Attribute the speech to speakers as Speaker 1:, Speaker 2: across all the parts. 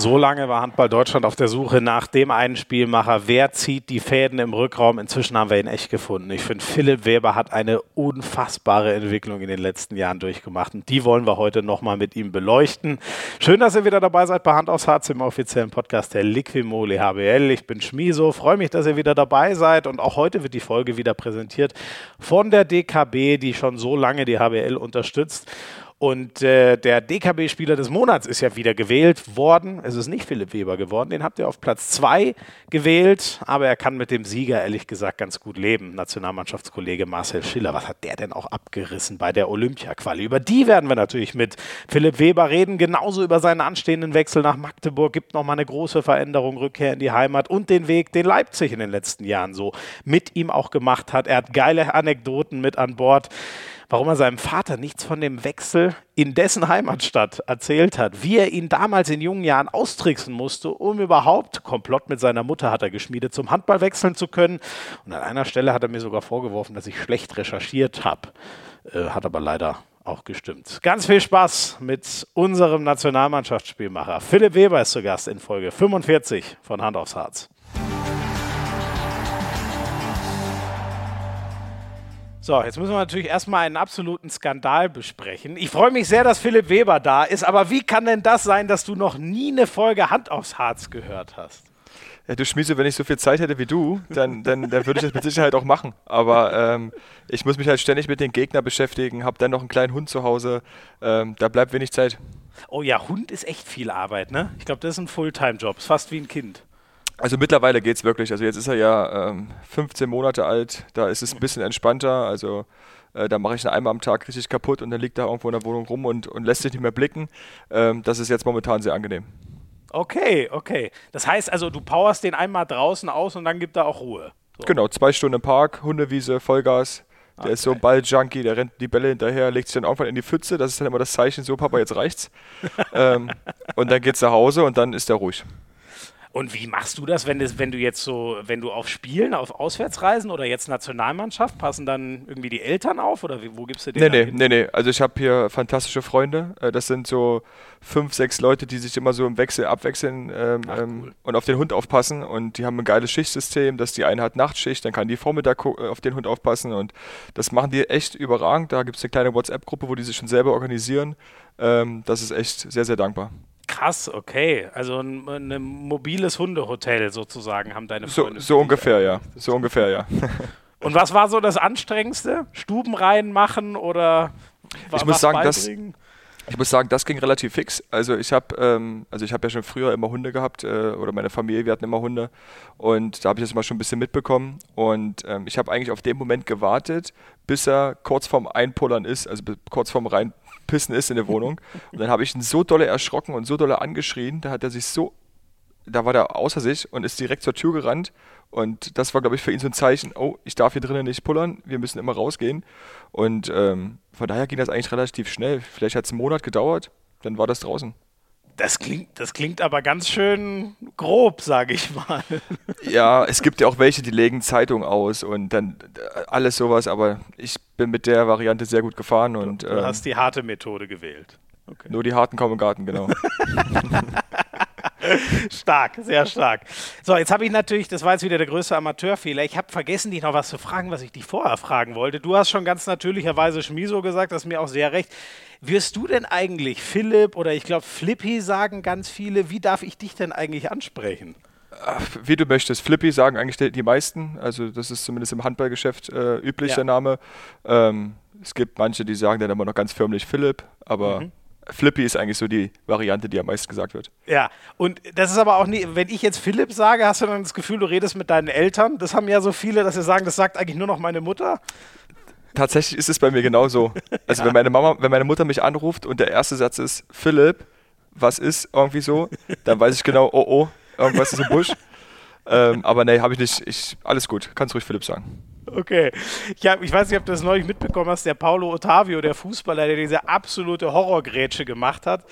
Speaker 1: So lange war Handball Deutschland auf der Suche nach dem einen Spielmacher. Wer zieht die Fäden im Rückraum? Inzwischen haben wir ihn echt gefunden. Ich finde, Philipp Weber hat eine unfassbare Entwicklung in den letzten Jahren durchgemacht. Und die wollen wir heute nochmal mit ihm beleuchten. Schön, dass ihr wieder dabei seid bei Hand aufs Harz im offiziellen Podcast der Liquimoli HBL. Ich bin Schmiso. Freue mich, dass ihr wieder dabei seid. Und auch heute wird die Folge wieder präsentiert von der DKB, die schon so lange die HBL unterstützt. Und äh, der DKB-Spieler des Monats ist ja wieder gewählt worden. Es ist nicht Philipp Weber geworden. Den habt ihr auf Platz 2 gewählt. Aber er kann mit dem Sieger ehrlich gesagt ganz gut leben. Nationalmannschaftskollege Marcel Schiller. Was hat der denn auch abgerissen bei der Olympia-Quali? Über die werden wir natürlich mit Philipp Weber reden. Genauso über seinen anstehenden Wechsel nach Magdeburg. Gibt nochmal eine große Veränderung, Rückkehr in die Heimat und den Weg, den Leipzig in den letzten Jahren so mit ihm auch gemacht hat. Er hat geile Anekdoten mit an Bord warum er seinem Vater nichts von dem Wechsel in dessen Heimatstadt erzählt hat, wie er ihn damals in jungen Jahren austricksen musste, um überhaupt, Komplott mit seiner Mutter hat er geschmiedet, zum Handball wechseln zu können. Und an einer Stelle hat er mir sogar vorgeworfen, dass ich schlecht recherchiert habe. Äh, hat aber leider auch gestimmt. Ganz viel Spaß mit unserem Nationalmannschaftsspielmacher. Philipp Weber ist zu Gast in Folge 45 von Hand aufs Harz. So, jetzt müssen wir natürlich erstmal einen absoluten Skandal besprechen. Ich freue mich sehr, dass Philipp Weber da ist, aber wie kann denn das sein, dass du noch nie eine Folge Hand aufs Harz gehört hast?
Speaker 2: Ja, du Schmiese, wenn ich so viel Zeit hätte wie du, dann, dann, dann würde ich das mit Sicherheit auch machen. Aber ähm, ich muss mich halt ständig mit den Gegnern beschäftigen, habe dann noch einen kleinen Hund zu Hause. Ähm, da bleibt wenig Zeit.
Speaker 1: Oh ja, Hund ist echt viel Arbeit, ne? Ich glaube, das ist ein Fulltime-Job, ist fast wie ein Kind.
Speaker 2: Also mittlerweile geht es wirklich. Also jetzt ist er ja ähm, 15 Monate alt, da ist es ein bisschen entspannter. Also äh, da mache ich ihn einmal am Tag richtig kaputt und dann liegt er irgendwo in der Wohnung rum und, und lässt sich nicht mehr blicken. Ähm, das ist jetzt momentan sehr angenehm.
Speaker 1: Okay, okay. Das heißt also, du powerst den einmal draußen aus und dann gibt er auch Ruhe.
Speaker 2: So. Genau, zwei Stunden im Park, Hundewiese, Vollgas. Der okay. ist so ein Balljunkie, der rennt die Bälle hinterher, legt sich dann irgendwann in die Pfütze. Das ist dann immer das Zeichen, so Papa, jetzt reicht's. ähm, und dann geht's nach Hause und dann ist er ruhig.
Speaker 1: Und wie machst du das, wenn, das, wenn du jetzt so, wenn du auf Spielen, auf Auswärtsreisen oder jetzt Nationalmannschaft, passen dann irgendwie die Eltern auf oder wo gibst du
Speaker 2: den? Nee, nee, nee, nee. Also ich habe hier fantastische Freunde. Äh, das sind so fünf, sechs Leute, die sich immer so im Wechsel abwechseln ähm, Ach, ähm, cool. und auf den Hund aufpassen. Und die haben ein geiles Schichtsystem, dass die eine hat Nachtschicht, dann kann die Vormittag äh, auf den Hund aufpassen. Und das machen die echt überragend. Da gibt es eine kleine WhatsApp-Gruppe, wo die sich schon selber organisieren. Ähm, das ist echt sehr, sehr dankbar.
Speaker 1: Krass, okay. Also ein, ein mobiles Hundehotel sozusagen haben deine
Speaker 2: Freunde. So, so ungefähr, ja. So ungefähr, ja.
Speaker 1: Und was war so das Anstrengendste? Stuben reinmachen oder
Speaker 2: ich muss sagen, das, ich muss sagen, das ging relativ fix. Also ich habe ähm, also ich ja schon früher immer Hunde gehabt äh, oder meine Familie, wir hatten immer Hunde und da habe ich das immer schon ein bisschen mitbekommen und ähm, ich habe eigentlich auf den Moment gewartet, bis er kurz vorm Einpullern ist, also kurz vorm rein pissen ist in der Wohnung. Und dann habe ich ihn so dolle erschrocken und so dolle angeschrien, da hat er sich so, da war der außer sich und ist direkt zur Tür gerannt. Und das war, glaube ich, für ihn so ein Zeichen, oh, ich darf hier drinnen nicht pullern, wir müssen immer rausgehen. Und ähm, von daher ging das eigentlich relativ schnell. Vielleicht hat es einen Monat gedauert, dann war das draußen.
Speaker 1: Das klingt, das klingt aber ganz schön grob, sage ich mal.
Speaker 2: Ja, es gibt ja auch welche, die legen Zeitung aus und dann äh, alles sowas, aber ich bin mit der Variante sehr gut gefahren. Und,
Speaker 1: du, du ähm, hast die harte Methode gewählt.
Speaker 2: Okay. Nur die harten kommen im Garten, genau.
Speaker 1: stark, sehr stark. So, jetzt habe ich natürlich, das war jetzt wieder der größte Amateurfehler. Ich habe vergessen, dich noch was zu fragen, was ich dich vorher fragen wollte. Du hast schon ganz natürlicherweise Schmiso gesagt, das ist mir auch sehr recht. Wirst du denn eigentlich Philipp oder ich glaube Flippy sagen ganz viele, wie darf ich dich denn eigentlich ansprechen?
Speaker 2: wie du möchtest. Flippy sagen eigentlich die, meisten. Also das ist zumindest im Handballgeschäft äh, üblich, ja. der Name. Ähm, es gibt manche, die sagen dann immer noch ganz förmlich Philipp, aber mhm. Flippy ist eigentlich so die Variante, die am meisten gesagt wird.
Speaker 1: Ja, und das ist aber auch nie, wenn ich jetzt Philipp sage, hast du dann das Gefühl, du redest mit deinen Eltern? Das haben ja so viele, dass sie sagen, das sagt eigentlich nur noch meine Mutter.
Speaker 2: Tatsächlich ist es bei mir genauso. Also ja. wenn meine Mama, wenn meine Mutter mich anruft und der erste Satz ist, Philipp, was ist irgendwie so, dann weiß ich genau, oh oh, irgendwas ist im Busch. ähm, aber nee, habe ich nicht. Ich, alles gut, kannst ruhig Philipp sagen.
Speaker 1: Okay. Ich, hab, ich weiß nicht, ob du das neulich mitbekommen hast, der Paulo Ottavio, der Fußballer, der diese absolute Horrorgrätsche gemacht hat.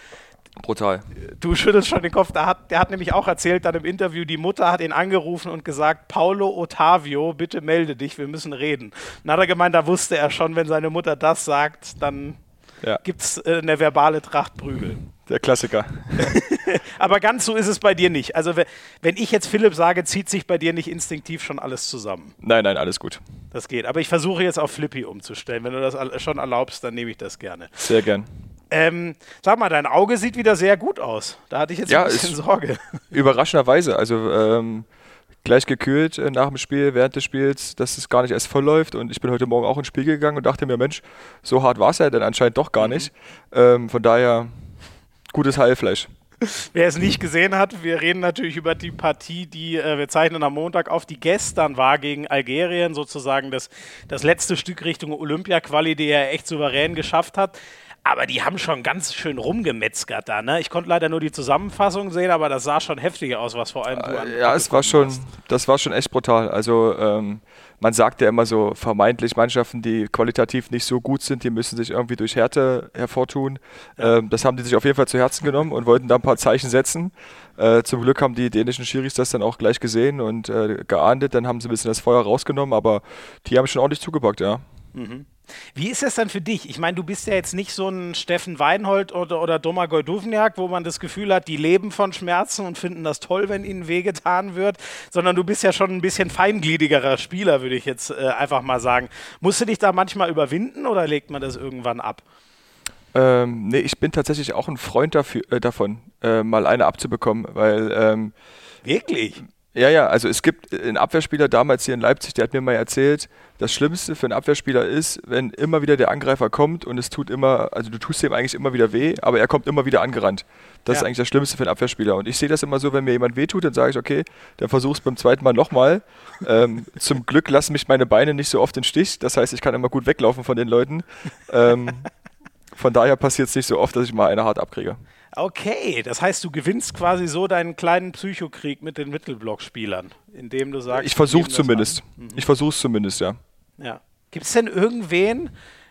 Speaker 2: Brutal.
Speaker 1: Du schüttelst schon den Kopf. Der hat, der hat nämlich auch erzählt dann im Interview, die Mutter hat ihn angerufen und gesagt, Paulo Ottavio, bitte melde dich, wir müssen reden. Dann hat er gemeint, da wusste er schon, wenn seine Mutter das sagt, dann ja. gibt es äh, eine verbale Tracht Prügel.
Speaker 2: Der Klassiker.
Speaker 1: Aber ganz so ist es bei dir nicht. Also wenn ich jetzt Philipp sage, zieht sich bei dir nicht instinktiv schon alles zusammen.
Speaker 2: Nein, nein, alles gut.
Speaker 1: Das geht. Aber ich versuche jetzt auf Flippy umzustellen. Wenn du das schon erlaubst, dann nehme ich das gerne.
Speaker 2: Sehr gern.
Speaker 1: Ähm, sag mal, dein Auge sieht wieder sehr gut aus. Da hatte ich jetzt ja, ein bisschen Sorge.
Speaker 2: Überraschenderweise. Also ähm, gleich gekühlt äh, nach dem Spiel, während des Spiels, dass es gar nicht erst voll läuft. Und ich bin heute Morgen auch ins Spiel gegangen und dachte mir, Mensch, so hart war es ja denn anscheinend doch gar mhm. nicht. Ähm, von daher gutes Heilfleisch.
Speaker 1: Wer es nicht gesehen hat, wir reden natürlich über die Partie, die äh, wir zeichnen am Montag auf, die gestern war gegen Algerien, sozusagen das, das letzte Stück Richtung Olympia-Quali, die er echt souverän geschafft hat. Aber die haben schon ganz schön rumgemetzgert da, ne? Ich konnte leider nur die Zusammenfassung sehen, aber das sah schon heftig aus, was vor allem du
Speaker 2: an. Ja, es war schon, hast. das war schon echt brutal. Also ähm, man sagt ja immer so vermeintlich Mannschaften, die qualitativ nicht so gut sind, die müssen sich irgendwie durch Härte hervortun. Ähm, das haben die sich auf jeden Fall zu Herzen genommen und wollten da ein paar Zeichen setzen. Äh, zum Glück haben die dänischen Schiris das dann auch gleich gesehen und äh, geahndet. Dann haben sie ein bisschen das Feuer rausgenommen, aber die haben schon ordentlich zugepackt, ja. Mhm.
Speaker 1: Wie ist das dann für dich? Ich meine, du bist ja jetzt nicht so ein Steffen Weinhold oder, oder Domagoj Duvniak, wo man das Gefühl hat, die leben von Schmerzen und finden das toll, wenn ihnen wehgetan wird, sondern du bist ja schon ein bisschen feingliedigerer Spieler, würde ich jetzt äh, einfach mal sagen. Musst du dich da manchmal überwinden oder legt man das irgendwann ab?
Speaker 2: Ähm, nee, ich bin tatsächlich auch ein Freund dafür, äh, davon, äh, mal eine abzubekommen, weil. Ähm,
Speaker 1: Wirklich?
Speaker 2: Ja, ja, also es gibt einen Abwehrspieler damals hier in Leipzig, der hat mir mal erzählt, das Schlimmste für einen Abwehrspieler ist, wenn immer wieder der Angreifer kommt und es tut immer, also du tust ihm eigentlich immer wieder weh, aber er kommt immer wieder angerannt. Das ja. ist eigentlich das Schlimmste für einen Abwehrspieler. Und ich sehe das immer so, wenn mir jemand wehtut, dann sage ich, okay, dann versuch es beim zweiten Mal nochmal. ähm, zum Glück lassen mich meine Beine nicht so oft im Stich. Das heißt, ich kann immer gut weglaufen von den Leuten. Ähm, von daher passiert es nicht so oft, dass ich mal eine hart abkriege.
Speaker 1: Okay, das heißt, du gewinnst quasi so deinen kleinen Psychokrieg mit den Mittelblockspielern, indem du sagst.
Speaker 2: Ich versuche zumindest. Mhm. Ich versuche es zumindest, ja.
Speaker 1: Ja. Gibt es denn irgendwen,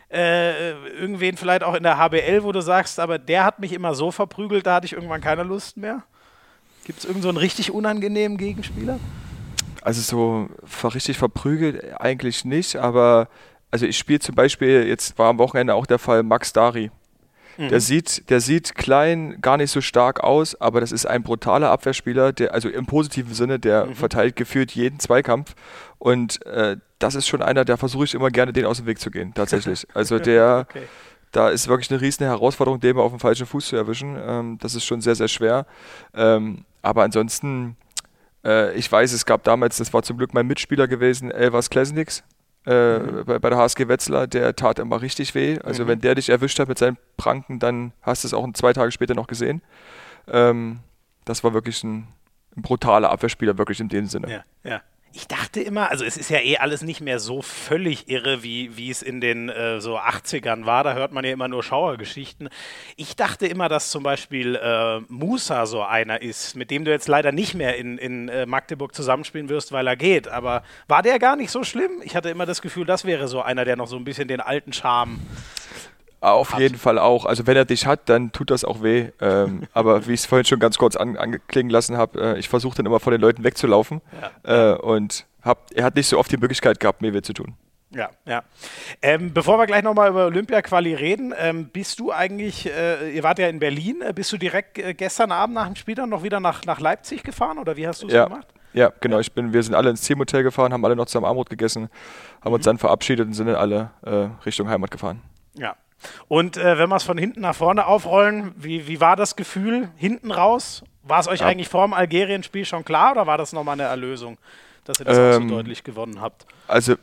Speaker 1: äh, irgendwen vielleicht auch in der HBL, wo du sagst, aber der hat mich immer so verprügelt, da hatte ich irgendwann keine Lust mehr? Gibt es irgendeinen so einen richtig unangenehmen Gegenspieler?
Speaker 2: Also so richtig verprügelt eigentlich nicht, aber also ich spiele zum Beispiel, jetzt war am Wochenende auch der Fall Max Dari. Mhm. Der, sieht, der sieht klein, gar nicht so stark aus, aber das ist ein brutaler Abwehrspieler, der, also im positiven Sinne, der mhm. verteilt gefühlt jeden Zweikampf. Und äh, das ist schon einer, der versuche ich immer gerne, den aus dem Weg zu gehen, tatsächlich. Also der, okay. da ist wirklich eine riesen Herausforderung, den mal auf dem falschen Fuß zu erwischen. Ähm, das ist schon sehr, sehr schwer. Ähm, aber ansonsten, äh, ich weiß, es gab damals, das war zum Glück mein Mitspieler gewesen, Elvas Klesniks äh, mhm. bei, bei, der HSG Wetzlar, der tat immer richtig weh. Also mhm. wenn der dich erwischt hat mit seinen Pranken, dann hast du es auch zwei Tage später noch gesehen. Ähm, das war wirklich ein, ein, brutaler Abwehrspieler, wirklich in dem Sinne.
Speaker 1: Ja, ja ich dachte immer, also es ist ja eh alles nicht mehr so völlig irre, wie, wie es in den äh, so 80ern war. Da hört man ja immer nur Schauergeschichten. Ich dachte immer, dass zum Beispiel äh, Musa so einer ist, mit dem du jetzt leider nicht mehr in, in äh, Magdeburg zusammenspielen wirst, weil er geht. Aber war der gar nicht so schlimm? Ich hatte immer das Gefühl, das wäre so einer, der noch so ein bisschen den alten Charme
Speaker 2: auf hat. jeden Fall auch. Also wenn er dich hat, dann tut das auch weh. Ähm, aber wie ich es vorhin schon ganz kurz an, anklingen lassen habe, äh, ich versuche dann immer vor den Leuten wegzulaufen. Ja. Äh, und hab, er hat nicht so oft die Möglichkeit gehabt, mir weh zu tun.
Speaker 1: Ja, ja. Ähm, bevor wir gleich nochmal über Olympia-Quali reden, ähm, bist du eigentlich, äh, ihr wart ja in Berlin, äh, bist du direkt äh, gestern Abend nach dem Spiel dann noch wieder nach, nach Leipzig gefahren oder wie hast du es
Speaker 2: ja.
Speaker 1: gemacht?
Speaker 2: Ja, genau. Ich bin, wir sind alle ins Teamhotel gefahren, haben alle noch zusammen Armut gegessen, haben mhm. uns dann verabschiedet und sind dann alle äh, Richtung Heimat gefahren.
Speaker 1: Ja, und äh, wenn wir es von hinten nach vorne aufrollen, wie, wie war das Gefühl hinten raus? War es euch ja. eigentlich vor dem Algerien-Spiel schon klar oder war das nochmal eine Erlösung, dass ihr das ähm, auch so deutlich gewonnen habt?
Speaker 2: Also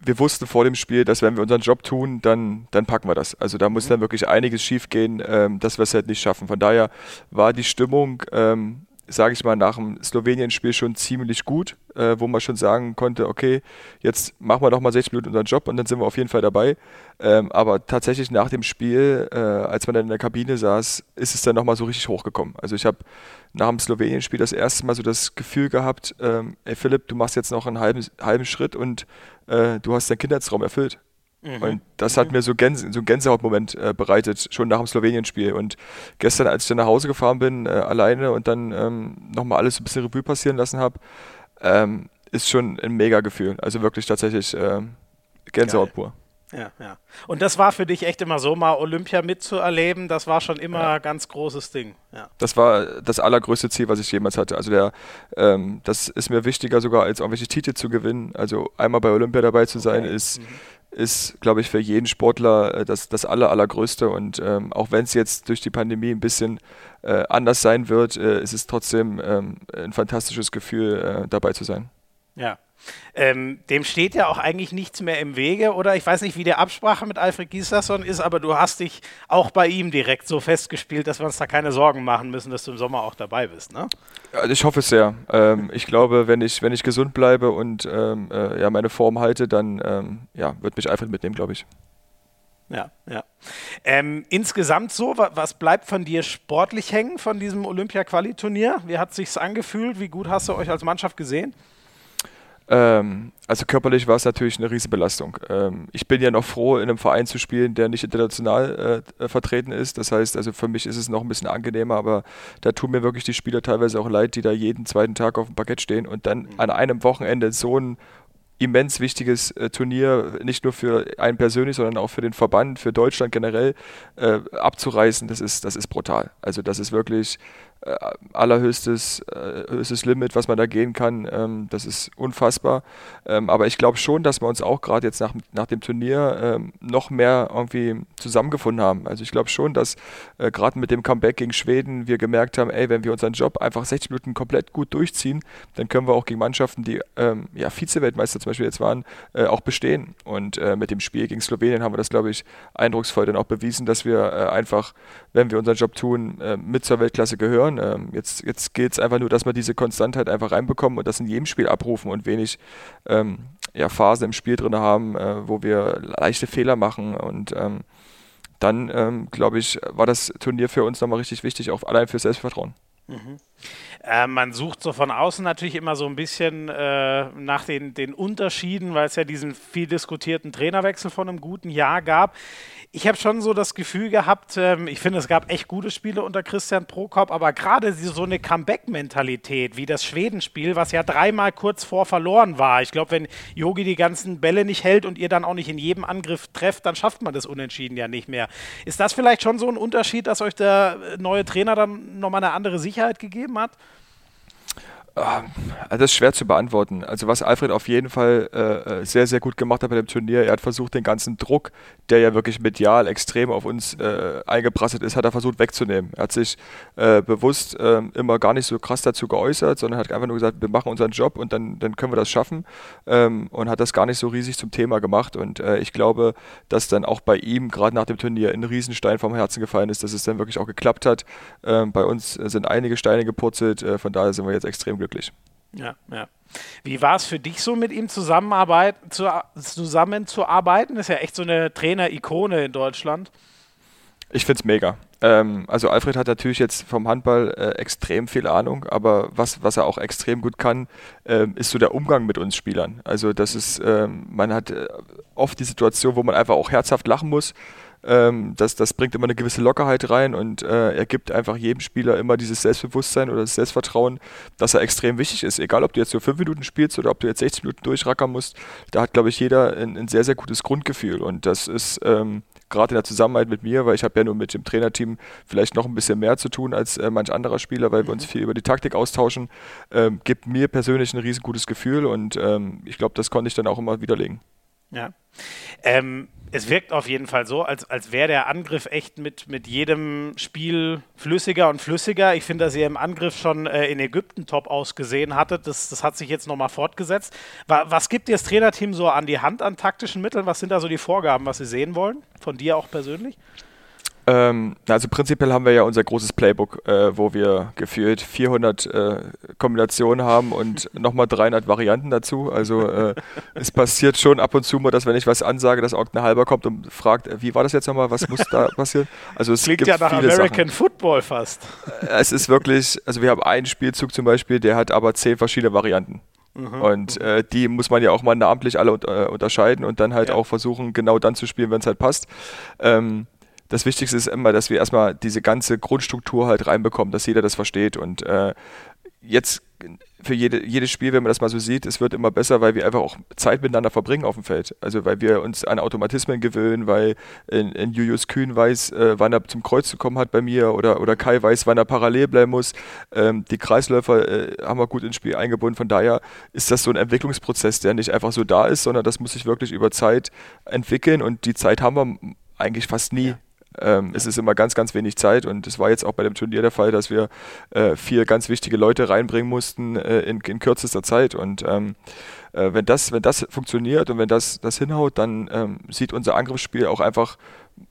Speaker 2: wir wussten vor dem Spiel, dass wenn wir unseren Job tun, dann, dann packen wir das. Also da muss mhm. dann wirklich einiges schief gehen, ähm, dass wir es halt nicht schaffen. Von daher war die Stimmung ähm, sage ich mal, nach dem Slowenien-Spiel schon ziemlich gut, äh, wo man schon sagen konnte, okay, jetzt machen wir doch mal 60 Minuten unseren Job und dann sind wir auf jeden Fall dabei. Ähm, aber tatsächlich nach dem Spiel, äh, als man dann in der Kabine saß, ist es dann nochmal so richtig hochgekommen. Also ich habe nach dem Slowenien-Spiel das erste Mal so das Gefühl gehabt, ähm, ey Philipp, du machst jetzt noch einen halben, halben Schritt und äh, du hast deinen Kindheitstraum erfüllt. Mhm. Und das hat mhm. mir so, Gänse, so einen Gänsehautmoment äh, bereitet, schon nach dem Slowenien-Spiel. Und gestern, als ich dann nach Hause gefahren bin, äh, alleine und dann ähm, nochmal alles ein bisschen Revue passieren lassen habe, ähm, ist schon ein mega Gefühl. Also wirklich tatsächlich äh, Gänsehaut pur.
Speaker 1: Ja, ja. Und das war für dich echt immer so, mal Olympia mitzuerleben, das war schon immer ja. ein ganz großes Ding. Ja.
Speaker 2: Das war das allergrößte Ziel, was ich jemals hatte. Also der, ähm, das ist mir wichtiger sogar, als irgendwelche Titel zu gewinnen. Also einmal bei Olympia dabei zu sein, okay. ist, mhm. Ist glaube ich, für jeden Sportler äh, das, das aller, allergrößte. Und ähm, auch wenn es jetzt durch die Pandemie ein bisschen äh, anders sein wird, äh, ist es trotzdem ähm, ein fantastisches Gefühl, äh, dabei zu sein.
Speaker 1: Ja. Ähm, dem steht ja auch eigentlich nichts mehr im Wege, oder? Ich weiß nicht, wie die Absprache mit Alfred Gislason ist, aber du hast dich auch bei ihm direkt so festgespielt, dass wir uns da keine Sorgen machen müssen, dass du im Sommer auch dabei bist, ne?
Speaker 2: Also ich hoffe es sehr. Ähm, ich glaube, wenn ich, wenn ich gesund bleibe und ähm, äh, ja, meine Form halte, dann ähm, ja, wird mich Alfred mitnehmen, glaube ich.
Speaker 1: Ja, ja. Ähm, insgesamt so, was bleibt von dir sportlich hängen von diesem Olympia-Quali-Turnier? Wie hat es sich angefühlt? Wie gut hast du euch als Mannschaft gesehen?
Speaker 2: Ähm, also körperlich war es natürlich eine Riesenbelastung. Ähm, ich bin ja noch froh, in einem Verein zu spielen, der nicht international äh, vertreten ist. Das heißt, also für mich ist es noch ein bisschen angenehmer, aber da tun mir wirklich die Spieler teilweise auch leid, die da jeden zweiten Tag auf dem Parkett stehen und dann mhm. an einem Wochenende so ein immens wichtiges äh, Turnier, nicht nur für einen persönlich, sondern auch für den Verband, für Deutschland generell äh, abzureißen, das ist, das ist brutal. Also das ist wirklich äh, allerhöchstes äh, höchstes Limit, was man da gehen kann. Ähm, das ist unfassbar. Ähm, aber ich glaube schon, dass wir uns auch gerade jetzt nach, nach dem Turnier ähm, noch mehr irgendwie zusammengefunden haben. Also ich glaube schon, dass äh, gerade mit dem Comeback gegen Schweden wir gemerkt haben, ey, wenn wir unseren Job einfach 60 Minuten komplett gut durchziehen, dann können wir auch gegen Mannschaften, die ähm, ja Vize-Weltmeister zum Beispiel jetzt waren, äh, auch bestehen. Und äh, mit dem Spiel gegen Slowenien haben wir das, glaube ich, eindrucksvoll dann auch bewiesen, dass wir äh, einfach, wenn wir unseren Job tun, mit zur Weltklasse gehören hören. Ähm, jetzt jetzt geht es einfach nur, dass wir diese Konstantheit einfach reinbekommen und das in jedem Spiel abrufen und wenig ähm, ja, Phasen im Spiel drin haben, äh, wo wir leichte Fehler machen und ähm, dann, ähm, glaube ich, war das Turnier für uns nochmal richtig wichtig, auch allein für Selbstvertrauen.
Speaker 1: Mhm. Äh, man sucht so von außen natürlich immer so ein bisschen äh, nach den, den Unterschieden, weil es ja diesen viel diskutierten Trainerwechsel von einem guten Jahr gab ich habe schon so das Gefühl gehabt, ähm, ich finde, es gab echt gute Spiele unter Christian Prokop, aber gerade so eine Comeback-Mentalität wie das Schwedenspiel, was ja dreimal kurz vor verloren war. Ich glaube, wenn Yogi die ganzen Bälle nicht hält und ihr dann auch nicht in jedem Angriff trefft, dann schafft man das Unentschieden ja nicht mehr. Ist das vielleicht schon so ein Unterschied, dass euch der neue Trainer dann nochmal eine andere Sicherheit gegeben hat?
Speaker 2: Ah, das ist schwer zu beantworten. Also was Alfred auf jeden Fall äh, äh, sehr, sehr gut gemacht hat bei dem Turnier, er hat versucht, den ganzen Druck, der ja wirklich medial extrem auf uns äh, eingeprasselt ist, hat er versucht wegzunehmen. Er hat sich äh, bewusst äh, immer gar nicht so krass dazu geäußert, sondern hat einfach nur gesagt, wir machen unseren Job und dann, dann können wir das schaffen ähm, und hat das gar nicht so riesig zum Thema gemacht. Und äh, ich glaube, dass dann auch bei ihm, gerade nach dem Turnier, ein Riesenstein vom Herzen gefallen ist, dass es dann wirklich auch geklappt hat. Ähm, bei uns sind einige Steine gepurzelt, von daher sind wir jetzt extrem glücklich.
Speaker 1: Ja, ja. Wie war es für dich so, mit ihm zusammenarbeit, zu, zusammenzuarbeiten? Das ist ja echt so eine Trainer-Ikone in Deutschland.
Speaker 2: Ich finde es mega. Ähm, also Alfred hat natürlich jetzt vom Handball äh, extrem viel Ahnung, aber was, was er auch extrem gut kann, äh, ist so der Umgang mit uns Spielern. Also das ist, ähm, man hat äh, oft die Situation, wo man einfach auch herzhaft lachen muss ähm, das, das bringt immer eine gewisse Lockerheit rein und äh, er gibt einfach jedem Spieler immer dieses Selbstbewusstsein oder das Selbstvertrauen, dass er extrem wichtig ist. Egal, ob du jetzt nur fünf Minuten spielst oder ob du jetzt 60 Minuten durchrackern musst, da hat, glaube ich, jeder ein, ein, sehr, sehr gutes Grundgefühl und das ist ähm, gerade in der Zusammenarbeit mit mir, weil ich habe ja nur mit dem Trainerteam vielleicht noch ein bisschen mehr zu tun als äh, manch anderer Spieler, weil wir uns mhm. viel über die Taktik austauschen, ähm, gibt mir persönlich ein riesengutes Gefühl und ähm, ich glaube, das konnte ich dann auch immer widerlegen.
Speaker 1: Ja. Ähm, es wirkt auf jeden Fall so, als, als wäre der Angriff echt mit, mit jedem Spiel flüssiger und flüssiger. Ich finde, dass ihr im Angriff schon äh, in Ägypten top ausgesehen hattet. Das, das hat sich jetzt nochmal fortgesetzt. Was, gibt dir das Trainerteam so an die Hand an taktischen Mitteln? Was sind da so die Vorgaben, was sie sehen wollen? Von dir auch persönlich?
Speaker 2: Ähm, also prinzipiell haben wir ja unser großes Playbook, äh, wo wir gefühlt 400 äh, Kombinationen haben und nochmal 300 Varianten dazu. Also äh, es passiert schon ab und zu mal, dass wenn ich was ansage, dass irgendein Halber kommt und fragt, äh, wie war das jetzt nochmal, was muss da passieren?
Speaker 1: Also es Klingt gibt ja nach viele American Sachen. Football fast.
Speaker 2: Äh, es ist wirklich, also wir haben einen Spielzug zum Beispiel, der hat aber zehn verschiedene Varianten. Mhm. Und äh, die muss man ja auch mal namentlich alle äh, unterscheiden und dann halt ja. auch versuchen, genau dann zu spielen, wenn es halt passt. Ähm, das Wichtigste ist immer, dass wir erstmal diese ganze Grundstruktur halt reinbekommen, dass jeder das versteht. Und äh, jetzt für jede, jedes Spiel, wenn man das mal so sieht, es wird immer besser, weil wir einfach auch Zeit miteinander verbringen auf dem Feld. Also weil wir uns an Automatismen gewöhnen, weil in, in Julius Kühn weiß, äh, wann er zum Kreuz zu kommen hat bei mir oder, oder Kai weiß, wann er parallel bleiben muss. Ähm, die Kreisläufer äh, haben wir gut ins Spiel eingebunden. Von daher ist das so ein Entwicklungsprozess, der nicht einfach so da ist, sondern das muss sich wirklich über Zeit entwickeln und die Zeit haben wir eigentlich fast nie. Ja. Ähm, es ist immer ganz, ganz wenig Zeit und es war jetzt auch bei dem Turnier der Fall, dass wir äh, vier ganz wichtige Leute reinbringen mussten äh, in, in, kürzester Zeit. Und ähm, äh, wenn, das, wenn das funktioniert und wenn das, das hinhaut, dann ähm, sieht unser Angriffsspiel auch einfach,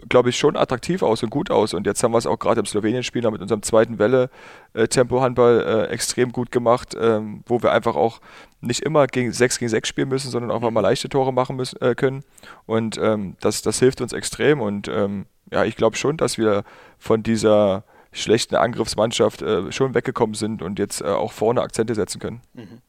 Speaker 2: glaube ich, schon attraktiv aus und gut aus. Und jetzt haben wir es auch gerade im Slowenien-Spiel mit unserem zweiten Welle äh, äh, extrem gut gemacht, ähm, wo wir einfach auch nicht immer gegen 6 gegen 6 spielen müssen, sondern auch mal leichte Tore machen müssen, äh, können. Und ähm, das, das hilft uns extrem und ähm, ja, ich glaube schon, dass wir von dieser schlechten Angriffsmannschaft äh, schon weggekommen sind und jetzt äh, auch vorne Akzente setzen können. Mhm.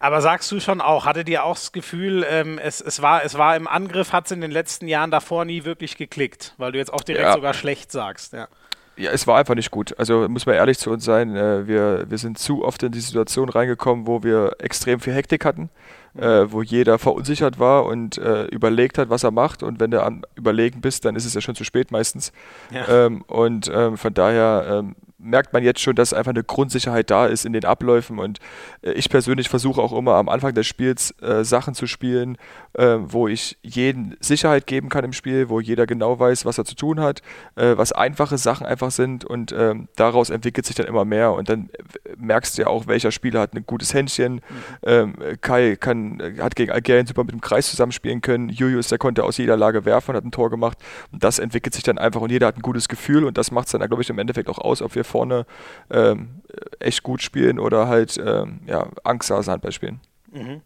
Speaker 1: Aber sagst du schon auch, hattet ihr auch das Gefühl, ähm, es, es, war, es war im Angriff, hat es in den letzten Jahren davor nie wirklich geklickt, weil du jetzt auch direkt ja. sogar schlecht sagst, ja.
Speaker 2: Ja, es war einfach nicht gut. Also muss man ehrlich zu uns sein, äh, wir, wir sind zu oft in die Situation reingekommen, wo wir extrem viel Hektik hatten äh, wo jeder verunsichert war und äh, überlegt hat, was er macht. Und wenn du am Überlegen bist, dann ist es ja schon zu spät meistens. Ja. Ähm, und ähm, von daher ähm, merkt man jetzt schon, dass einfach eine Grundsicherheit da ist in den Abläufen. Und äh, ich persönlich versuche auch immer am Anfang des Spiels äh, Sachen zu spielen, äh, wo ich jeden Sicherheit geben kann im Spiel, wo jeder genau weiß, was er zu tun hat, äh, was einfache Sachen einfach sind. Und ähm, daraus entwickelt sich dann immer mehr. Und dann äh, merkst du ja auch, welcher Spieler hat ein gutes Händchen. Mhm. Ähm, Kai kann, hat gegen Algerien super mit dem Kreis zusammenspielen können. Julius, der konnte aus jeder Lage werfen und hat ein Tor gemacht. Und das entwickelt sich dann einfach und jeder hat ein gutes Gefühl. Und das macht es dann, glaube ich, im Endeffekt auch aus, ob wir vorne ähm, echt gut spielen oder halt ähm, ja, Angsthasen-Handball spielen.
Speaker 1: Mhm.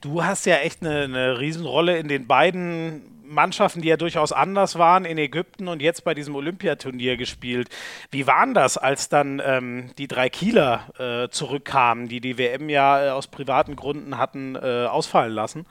Speaker 1: Du hast ja echt eine, eine Riesenrolle in den beiden Mannschaften, die ja durchaus anders waren, in Ägypten und jetzt bei diesem Olympiaturnier gespielt. Wie waren das, als dann ähm, die drei Kieler äh, zurückkamen, die die WM ja äh, aus privaten Gründen hatten äh, ausfallen lassen?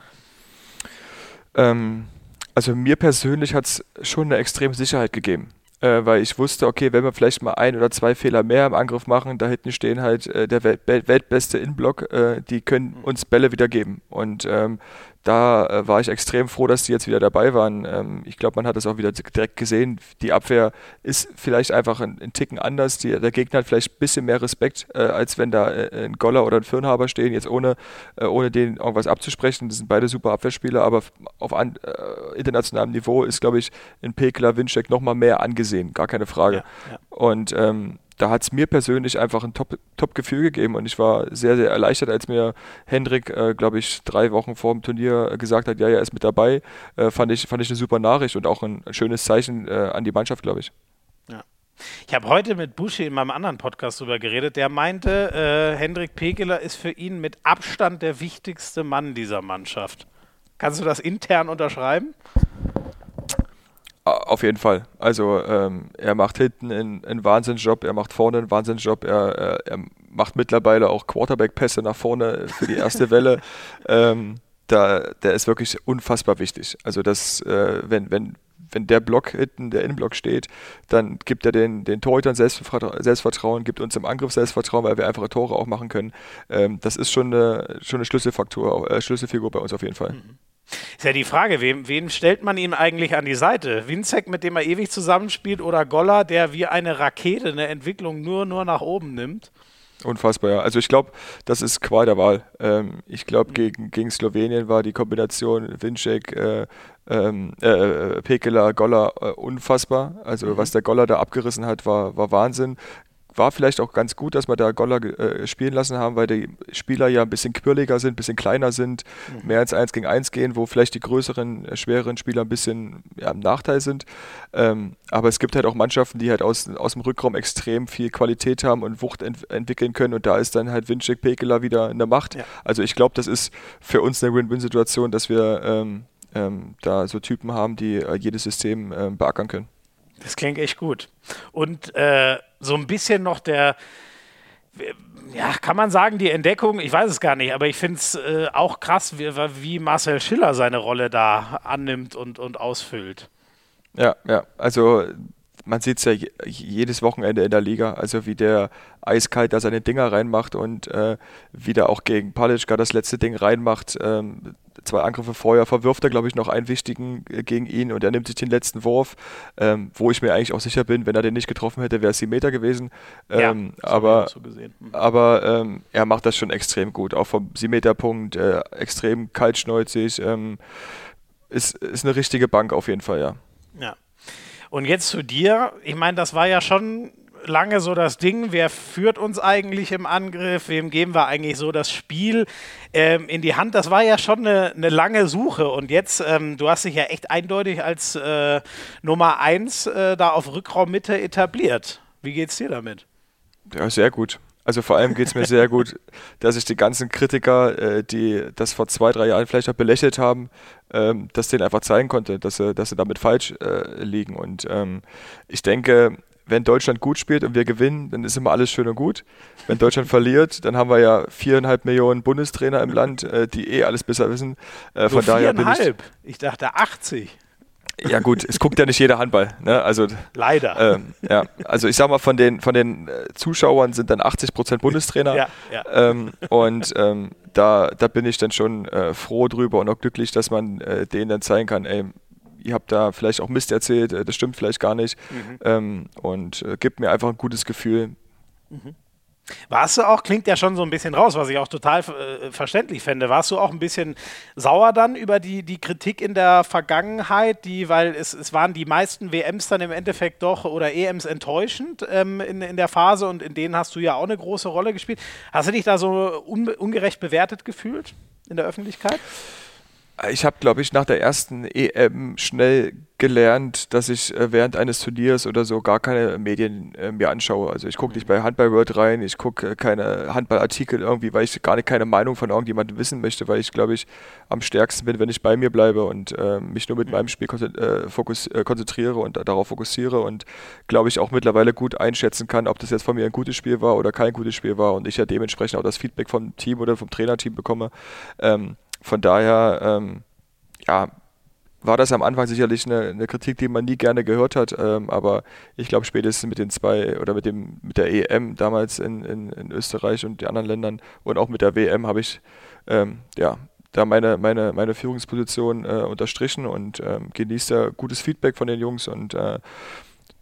Speaker 2: Ähm, also mir persönlich hat es schon eine extreme Sicherheit gegeben äh, weil ich wusste, okay, wenn wir vielleicht mal ein oder zwei Fehler mehr im Angriff machen, da hinten stehen halt äh, der Welt Weltbeste Inblock, äh, die können mhm. uns Bälle wieder geben. Und ähm, da äh, war ich extrem froh, dass die jetzt wieder dabei waren. Ähm, ich glaube, man hat das auch wieder direkt gesehen. Die Abwehr ist vielleicht einfach ein, ein Ticken anders. Die, der Gegner hat vielleicht ein bisschen mehr Respekt, äh, als wenn da äh, ein Goller oder ein Firnhaber stehen, jetzt ohne, äh, ohne denen irgendwas abzusprechen. Das sind beide super Abwehrspieler, aber auf an, äh, internationalem Niveau ist, glaube ich, in Pekler, Winczek nochmal mehr angesehen, gar keine Frage. Ja, ja. Und ähm, da hat es mir persönlich einfach ein Top-Gefühl Top gegeben und ich war sehr, sehr erleichtert, als mir Hendrik, äh, glaube ich, drei Wochen vor dem Turnier gesagt hat, ja, er ist mit dabei. Äh, fand, ich, fand ich eine super Nachricht und auch ein, schönes Zeichen äh, an die Mannschaft, glaube ich.
Speaker 1: Ja. Ich habe heute mit Buschi in meinem anderen Podcast darüber geredet. Der meinte, äh, Hendrik Pekeler ist für ihn mit Abstand der wichtigste Mann dieser Mannschaft. Kannst du das intern unterschreiben?
Speaker 2: Auf jeden Fall. Also ähm, er macht hinten einen, einen Wahnsinnsjob, er macht vorne einen Wahnsinnsjob, er, er, er macht mittlerweile auch Quarterback-Pässe nach vorne für die erste Welle. Ähm, da, der ist wirklich unfassbar wichtig. Also das, äh, wenn, wenn, wenn der Block hinten, der Innenblock steht, dann gibt er den, den Torhütern Selbstvertrauen, Selbstvertrauen, gibt uns im Angriff Selbstvertrauen, weil wir einfache Tore auch machen können. Ähm, das ist schon eine, schon eine Schlüsselfaktor, äh, Schlüsselfigur bei uns auf jeden Fall. Mhm.
Speaker 1: Ist ja die Frage, wem, wen stellt man ihm eigentlich an die Seite? Winzek, mit dem er ewig zusammenspielt, oder Goller, der wie eine Rakete eine Entwicklung nur, nur nach oben nimmt?
Speaker 2: Unfassbar, ja. Also ich glaube, das ist Qual der Wahl. Ähm, ich glaube, gegen, gegen Slowenien war die Kombination Winczek, äh, ähm, äh, äh, Pekela, Goller äh, unfassbar. Also mhm. was der Goller da abgerissen hat, war, war Wahnsinn war vielleicht auch ganz gut, dass wir da Goller äh, spielen lassen haben, weil die Spieler ja ein bisschen quirliger sind, ein bisschen kleiner sind, mhm. mehr als eins gegen eins gehen, wo vielleicht die größeren, äh, schwereren Spieler ein bisschen ja, im Nachteil sind. Ähm, aber es gibt halt auch Mannschaften, die halt aus, aus dem Rückraum extrem viel Qualität haben und Wucht ent entwickeln können und da ist dann halt Winczek Pekela wieder in der Macht. Ja. Also ich glaube, das ist für uns eine Win-Win-Situation, dass wir ähm, ähm, da so Typen haben, die äh, jedes System äh, beackern können.
Speaker 1: Das klingt echt gut. Und äh, so ein bisschen noch der, ja, kann man sagen, die Entdeckung, ich weiß es gar nicht, aber ich finde es äh, auch krass, wie, wie, Marcel Schiller seine Rolle da annimmt und, und ausfüllt.
Speaker 2: Ja, ja, also man sieht es ja jedes Wochenende in der Liga, also wie der eiskalt da seine Dinger reinmacht und äh, wie der auch gegen Palitschka das letzte Ding reinmacht. Ähm, zwei Angriffe vorher verwirft er, glaube ich, noch einen wichtigen äh, gegen ihn und er nimmt sich den letzten Wurf, ähm, wo ich mir eigentlich auch sicher bin, wenn er den nicht getroffen hätte, wäre es 7 Meter gewesen. Ähm, ja, aber so mhm. aber ähm, er macht das schon extrem gut, auch vom 7 Meter Punkt, äh, extrem kaltschnäuzig. Ähm, ist, ist eine richtige Bank auf jeden Fall, ja.
Speaker 1: Ja. Und jetzt zu dir. Ich meine, das war ja schon lange so das Ding, wer führt uns eigentlich im Angriff, wem geben wir eigentlich so das Spiel ähm, in die Hand. Das war ja schon eine, eine lange Suche und jetzt, ähm, du hast dich ja echt eindeutig als äh, Nummer 1 äh, da auf Rückraummitte etabliert. Wie geht's dir damit?
Speaker 2: Ja, sehr gut. Also vor allem geht es mir sehr gut, dass ich die ganzen Kritiker, äh, die das vor zwei, drei Jahren vielleicht auch belächelt haben, ähm, dass denen einfach zeigen konnte, dass sie, dass sie damit falsch äh, liegen. Und ähm, ich denke, wenn Deutschland gut spielt und wir gewinnen, dann ist immer alles schön und gut. Wenn Deutschland verliert, dann haben wir ja viereinhalb Millionen Bundestrainer im Land, äh, die eh alles besser wissen.
Speaker 1: Äh, von daher bin ich, ich dachte 80.
Speaker 2: Ja gut, es guckt ja nicht jeder Handball. Ne? Also,
Speaker 1: Leider.
Speaker 2: Ähm, ja, also ich sag mal, von den, von den äh, Zuschauern sind dann 80 Prozent Bundestrainer. Ja, ja. Ähm, und ähm, da, da bin ich dann schon äh, froh drüber und auch glücklich, dass man äh, denen dann zeigen kann, ey, ihr habt da vielleicht auch Mist erzählt, äh, das stimmt vielleicht gar nicht. Mhm. Ähm, und äh, gibt mir einfach ein gutes Gefühl.
Speaker 1: Mhm. Warst du auch, klingt ja schon so ein bisschen raus, was ich auch total äh, verständlich fände, warst du auch ein bisschen sauer dann über die, die Kritik in der Vergangenheit, die, weil es, es waren die meisten WMs dann im Endeffekt doch oder EMs enttäuschend ähm, in, in der Phase und in denen hast du ja auch eine große Rolle gespielt. Hast du dich da so un, ungerecht bewertet gefühlt in der Öffentlichkeit?
Speaker 2: Ich habe, glaube ich, nach der ersten EM schnell gelernt, dass ich äh, während eines Turniers oder so gar keine Medien äh, mir anschaue. Also ich gucke nicht bei Handball World rein, ich gucke äh, keine Handballartikel irgendwie, weil ich gar nicht keine Meinung von irgendjemandem wissen möchte, weil ich, glaube ich, am stärksten bin, wenn ich bei mir bleibe und äh, mich nur mit mhm. meinem Spiel äh, fokus, äh, konzentriere und darauf fokussiere und, glaube ich, auch mittlerweile gut einschätzen kann, ob das jetzt von mir ein gutes Spiel war oder kein gutes Spiel war und ich ja dementsprechend auch das Feedback vom Team oder vom Trainerteam bekomme. Ähm, von daher, ähm, ja, war das am Anfang sicherlich eine, eine, Kritik, die man nie gerne gehört hat, ähm, aber ich glaube spätestens mit den zwei oder mit dem mit der EM damals in, in, in Österreich und den anderen Ländern und auch mit der WM habe ich ähm, ja da meine, meine, meine Führungsposition äh, unterstrichen und ähm, genieße gutes Feedback von den Jungs und äh,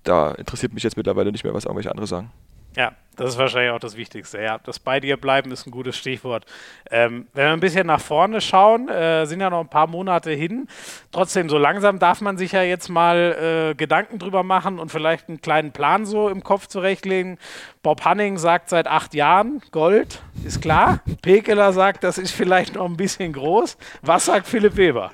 Speaker 2: da interessiert mich jetzt mittlerweile nicht mehr, was irgendwelche andere sagen.
Speaker 1: Ja, das ist wahrscheinlich auch das Wichtigste. Ja, das bei dir bleiben ist ein gutes Stichwort. Ähm, wenn wir ein bisschen nach vorne schauen, äh, sind ja noch ein paar Monate hin. Trotzdem, so langsam darf man sich ja jetzt mal äh, Gedanken drüber machen und vielleicht einen kleinen Plan so im Kopf zurechtlegen. Bob Hanning sagt seit acht Jahren Gold, ist klar. Pekeler sagt, das ist vielleicht noch ein bisschen groß. Was sagt Philipp Weber?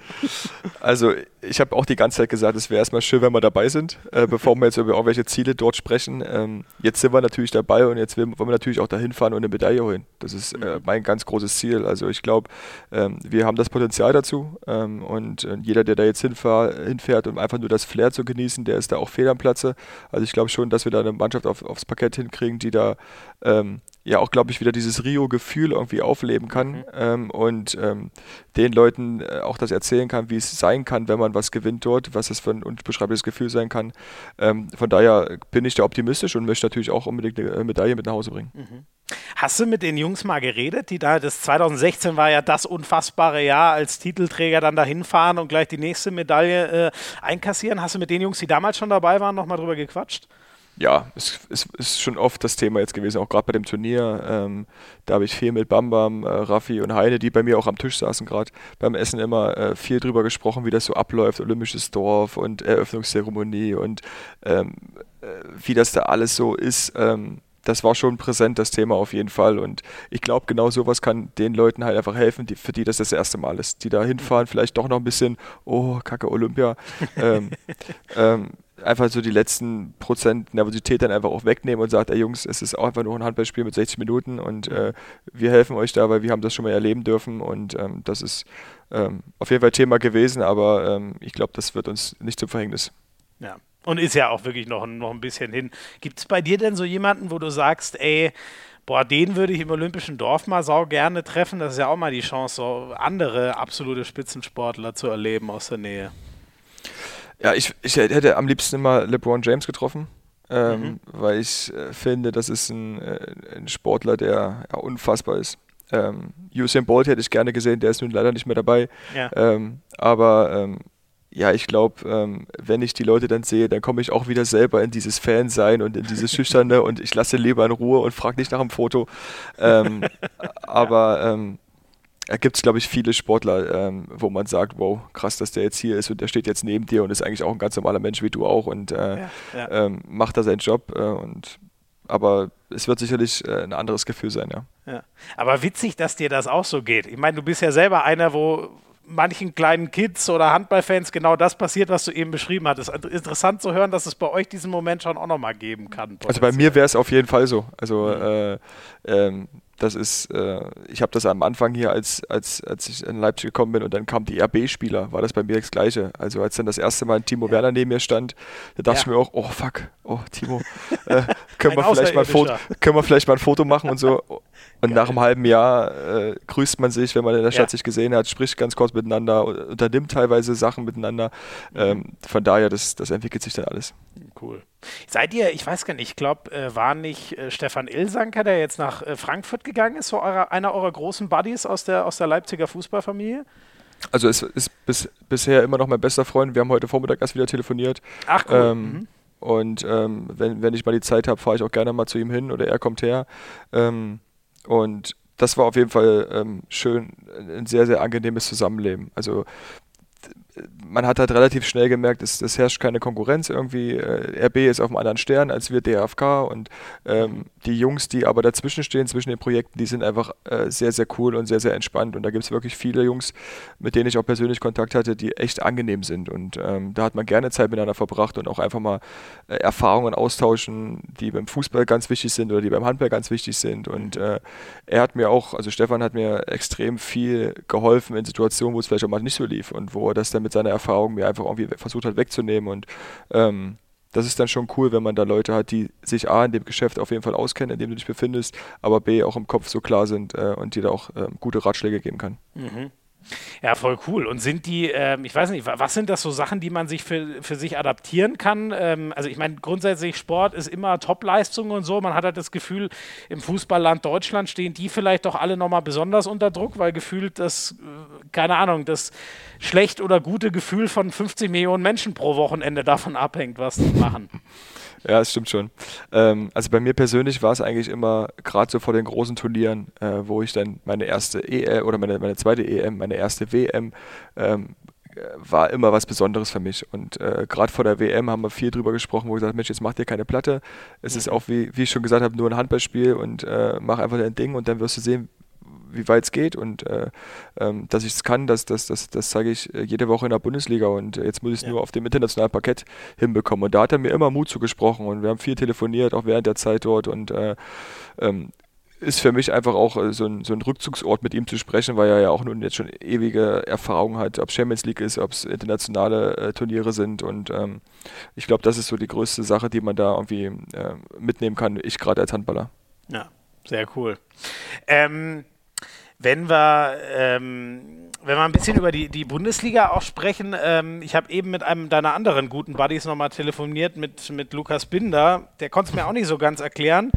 Speaker 2: Also, ich habe auch die ganze Zeit gesagt, es wäre erstmal schön, wenn wir dabei sind, äh, bevor wir jetzt über irgendwelche Ziele dort sprechen. Ähm, jetzt sind wir natürlich dabei und jetzt wollen wir natürlich auch dahin fahren und eine Medaille holen. Das ist äh, mhm. mein ganz großes Ziel. Also ich glaube, ähm, wir haben das Potenzial dazu ähm, und äh, jeder, der da jetzt hinfahr, hinfährt, um einfach nur das Flair zu genießen, der ist da auch fehl am Platze. Also ich glaube schon, dass wir da eine Mannschaft auf, aufs Parkett hinkriegen, die da ähm, ja auch, glaube ich, wieder dieses Rio-Gefühl irgendwie aufleben kann mhm. ähm, und ähm, den Leuten äh, auch das erzählen kann, wie es sein kann, wenn man was gewinnt dort, was es für ein unbeschreibliches Gefühl sein kann. Ähm, von daher bin ich da optimistisch und möchte natürlich auch unbedingt eine Medaille mit nach Hause bringen. Mhm.
Speaker 1: Hast du mit den Jungs mal geredet, die da, das 2016 war ja das unfassbare Jahr als Titelträger dann dahin fahren und gleich die nächste Medaille äh, einkassieren? Hast du mit den Jungs, die damals schon dabei waren, nochmal drüber gequatscht?
Speaker 2: Ja, es, es, ist schon oft das Thema jetzt gewesen, auch gerade bei dem Turnier. Ähm, da habe ich viel mit Bambam, äh, Raffi und Heine, die bei mir auch am Tisch saßen, gerade beim Essen immer äh, viel drüber gesprochen, wie das so abläuft, Olympisches Dorf und Eröffnungszeremonie und ähm, äh, wie das da alles so ist. Ähm, das war schon präsent, das Thema auf jeden Fall. Und ich glaube, genau sowas kann den Leuten halt einfach helfen, die, für die das das erste Mal ist. Die da hinfahren, vielleicht doch noch ein bisschen, oh, kacke Olympia. ähm, ähm, einfach so die letzten Prozent Nervosität dann einfach auch wegnehmen und sagt, ey Jungs, es ist auch einfach nur ein Handballspiel mit 60 Minuten und äh, wir helfen euch da, weil wir haben das schon mal erleben dürfen und ähm, das ist ähm, auf jeden Fall Thema gewesen, aber ähm, ich glaube, das wird uns nicht zum Verhängnis.
Speaker 1: Ja. Und ist ja auch wirklich noch, noch ein bisschen hin. Gibt es bei dir denn so jemanden, wo du sagst, ey, boah, den würde ich im Olympischen Dorf mal sau gerne treffen? Das ist ja auch mal die Chance, so andere absolute Spitzensportler zu erleben aus der Nähe
Speaker 2: Ja, ich, ich hätte am liebsten immer LeBron James getroffen. Ähm, mhm. weil ich äh, finde, das ist ein, äh, ein Sportler, der ja, unfassbar ist. Ähm, Usain Bolt hätte ich gerne gesehen, der ist nun leider nicht mehr dabei. Ja. Ähm, aber ähm, ja, ich glaube, ähm, wenn ich die Leute dann sehe, dann komme ich auch wieder selber in dieses Fan-Sein und in dieses Schüchterne und ich lasse lieber in Ruhe und frage nicht nach dem Foto. Ähm, aber da gibt es, glaube ich, viele Sportler, ähm, wo man sagt, wow, krass, dass der jetzt hier ist und der steht jetzt neben dir und ist eigentlich auch ein ganz normaler Mensch wie du auch und äh, ja, ja. Ähm, macht da seinen Job äh, und aber es wird sicherlich äh, ein anderes Gefühl sein, ja.
Speaker 1: ja. Aber witzig, dass dir das auch so geht. Ich meine, du bist ja selber einer, wo, manchen kleinen Kids oder Handballfans genau das passiert, was du eben beschrieben hattest. Interessant zu hören, dass es bei euch diesen Moment schon auch nochmal geben kann.
Speaker 2: Also bei mir wäre es auf jeden Fall so. Also mhm. äh, ähm, das ist, äh, ich habe das am Anfang hier, als, als, als ich in Leipzig gekommen bin und dann kam die RB-Spieler, war das bei mir das Gleiche. Also als dann das erste Mal Timo ja. Werner neben mir stand, da dachte ja. ich mir auch, oh fuck, oh Timo, äh, können, wir vielleicht mal Foto, können wir vielleicht mal ein Foto machen und so. Und Geil. nach einem halben Jahr äh, grüßt man sich, wenn man in der Stadt ja. sich gesehen hat, spricht ganz kurz miteinander, unternimmt teilweise Sachen miteinander. Mhm. Ähm, von daher, das, das entwickelt sich dann alles.
Speaker 1: Cool. Seid ihr, ich weiß gar nicht, ich glaube, äh, war nicht äh, Stefan Ilsanker, der jetzt nach äh, Frankfurt gegangen ist, so eurer, einer eurer großen Buddies aus der, aus der Leipziger Fußballfamilie?
Speaker 2: Also es ist bis, bisher immer noch mein bester Freund. Wir haben heute Vormittag erst wieder telefoniert.
Speaker 1: Ach cool. Ähm, mhm.
Speaker 2: Und ähm, wenn, wenn ich mal die Zeit habe, fahre ich auch gerne mal zu ihm hin oder er kommt her. Ähm, und das war auf jeden Fall ähm, schön, ein sehr, sehr angenehmes Zusammenleben. Also man hat halt relativ schnell gemerkt, es, es herrscht keine Konkurrenz irgendwie. Äh, RB ist auf einem anderen Stern als wir DFK und ähm, die Jungs, die aber dazwischen stehen, zwischen den Projekten, die sind einfach äh, sehr, sehr cool und sehr, sehr entspannt. Und da gibt es wirklich viele Jungs, mit denen ich auch persönlich Kontakt hatte, die echt angenehm sind. Und ähm, da hat man gerne Zeit miteinander verbracht und auch einfach mal äh, Erfahrungen austauschen, die beim Fußball ganz wichtig sind oder die beim Handball ganz wichtig sind. Und äh, er hat mir auch, also Stefan hat mir extrem viel geholfen in Situationen, wo es vielleicht auch mal nicht so lief und wo er das dann mit seiner Erfahrung mir einfach irgendwie versucht hat wegzunehmen. Und ähm, das ist dann schon cool, wenn man da Leute hat, die sich A in dem Geschäft auf jeden Fall auskennen, in dem du dich befindest, aber B auch im Kopf so klar sind äh, und dir da auch äh, gute Ratschläge geben kann.
Speaker 1: Mhm. Ja, voll cool. Und sind die, ähm, ich weiß nicht, was sind das so Sachen, die man sich für, für sich adaptieren kann? Ähm, also ich meine, grundsätzlich Sport ist immer Topleistung und so. Man hat halt das Gefühl, im Fußballland Deutschland stehen die vielleicht doch alle nochmal besonders unter Druck, weil gefühlt das, äh, keine Ahnung, das schlecht oder gute Gefühl von 50 Millionen Menschen pro Wochenende davon abhängt, was sie machen.
Speaker 2: Ja, das stimmt schon. Ähm, also bei mir persönlich war es eigentlich immer gerade so vor den großen Turnieren, äh, wo ich dann meine erste EM oder meine, meine zweite EM, meine erste WM ähm, war immer was Besonderes für mich. Und äh, gerade vor der WM haben wir viel drüber gesprochen, wo ich gesagt Mensch, jetzt mach dir keine Platte. Es ist auch, wie, wie ich schon gesagt habe, nur ein Handballspiel und äh, mach einfach dein Ding und dann wirst du sehen, wie weit es geht und äh, ähm, dass ich es kann, das, das, das, das zeige ich äh, jede Woche in der Bundesliga und jetzt muss ich es ja. nur auf dem internationalen Parkett hinbekommen. Und da hat er mir immer Mut zugesprochen und wir haben viel telefoniert, auch während der Zeit dort und äh, ähm, ist für mich einfach auch äh, so ein, so ein Rückzugsort mit ihm zu sprechen, weil er ja auch nun jetzt schon ewige Erfahrung hat, ob es Champions League ist, ob es internationale äh, Turniere sind und ähm, ich glaube, das ist so die größte Sache, die man da irgendwie äh, mitnehmen kann, ich gerade als Handballer.
Speaker 1: Ja, sehr cool. Ähm, wenn wir, ähm, wenn wir ein bisschen über die, die Bundesliga auch sprechen, ähm, ich habe eben mit einem deiner anderen guten Buddies nochmal telefoniert, mit, mit Lukas Binder. Der konnte es mir auch nicht so ganz erklären.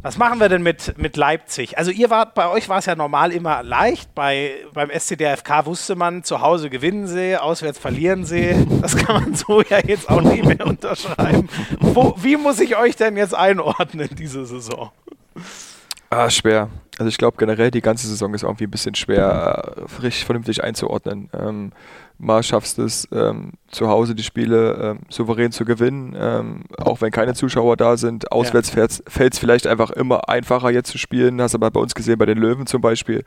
Speaker 1: Was machen wir denn mit, mit Leipzig? Also ihr wart, bei euch war es ja normal immer leicht. Bei, beim SCDFK wusste man, zu Hause gewinnen sie, auswärts verlieren sie. Das kann man so ja jetzt auch nicht mehr unterschreiben. Wo, wie muss ich euch denn jetzt einordnen, diese Saison?
Speaker 2: Ah, schwer. Also ich glaube generell, die ganze Saison ist irgendwie ein bisschen schwer, äh, richtig vernünftig einzuordnen. Ähm, mal schaffst du es, ähm, zu Hause die Spiele ähm, souverän zu gewinnen, ähm, auch wenn keine Zuschauer da sind. Auswärts ja. fällt es vielleicht einfach immer einfacher jetzt zu spielen. Hast du aber bei uns gesehen, bei den Löwen zum Beispiel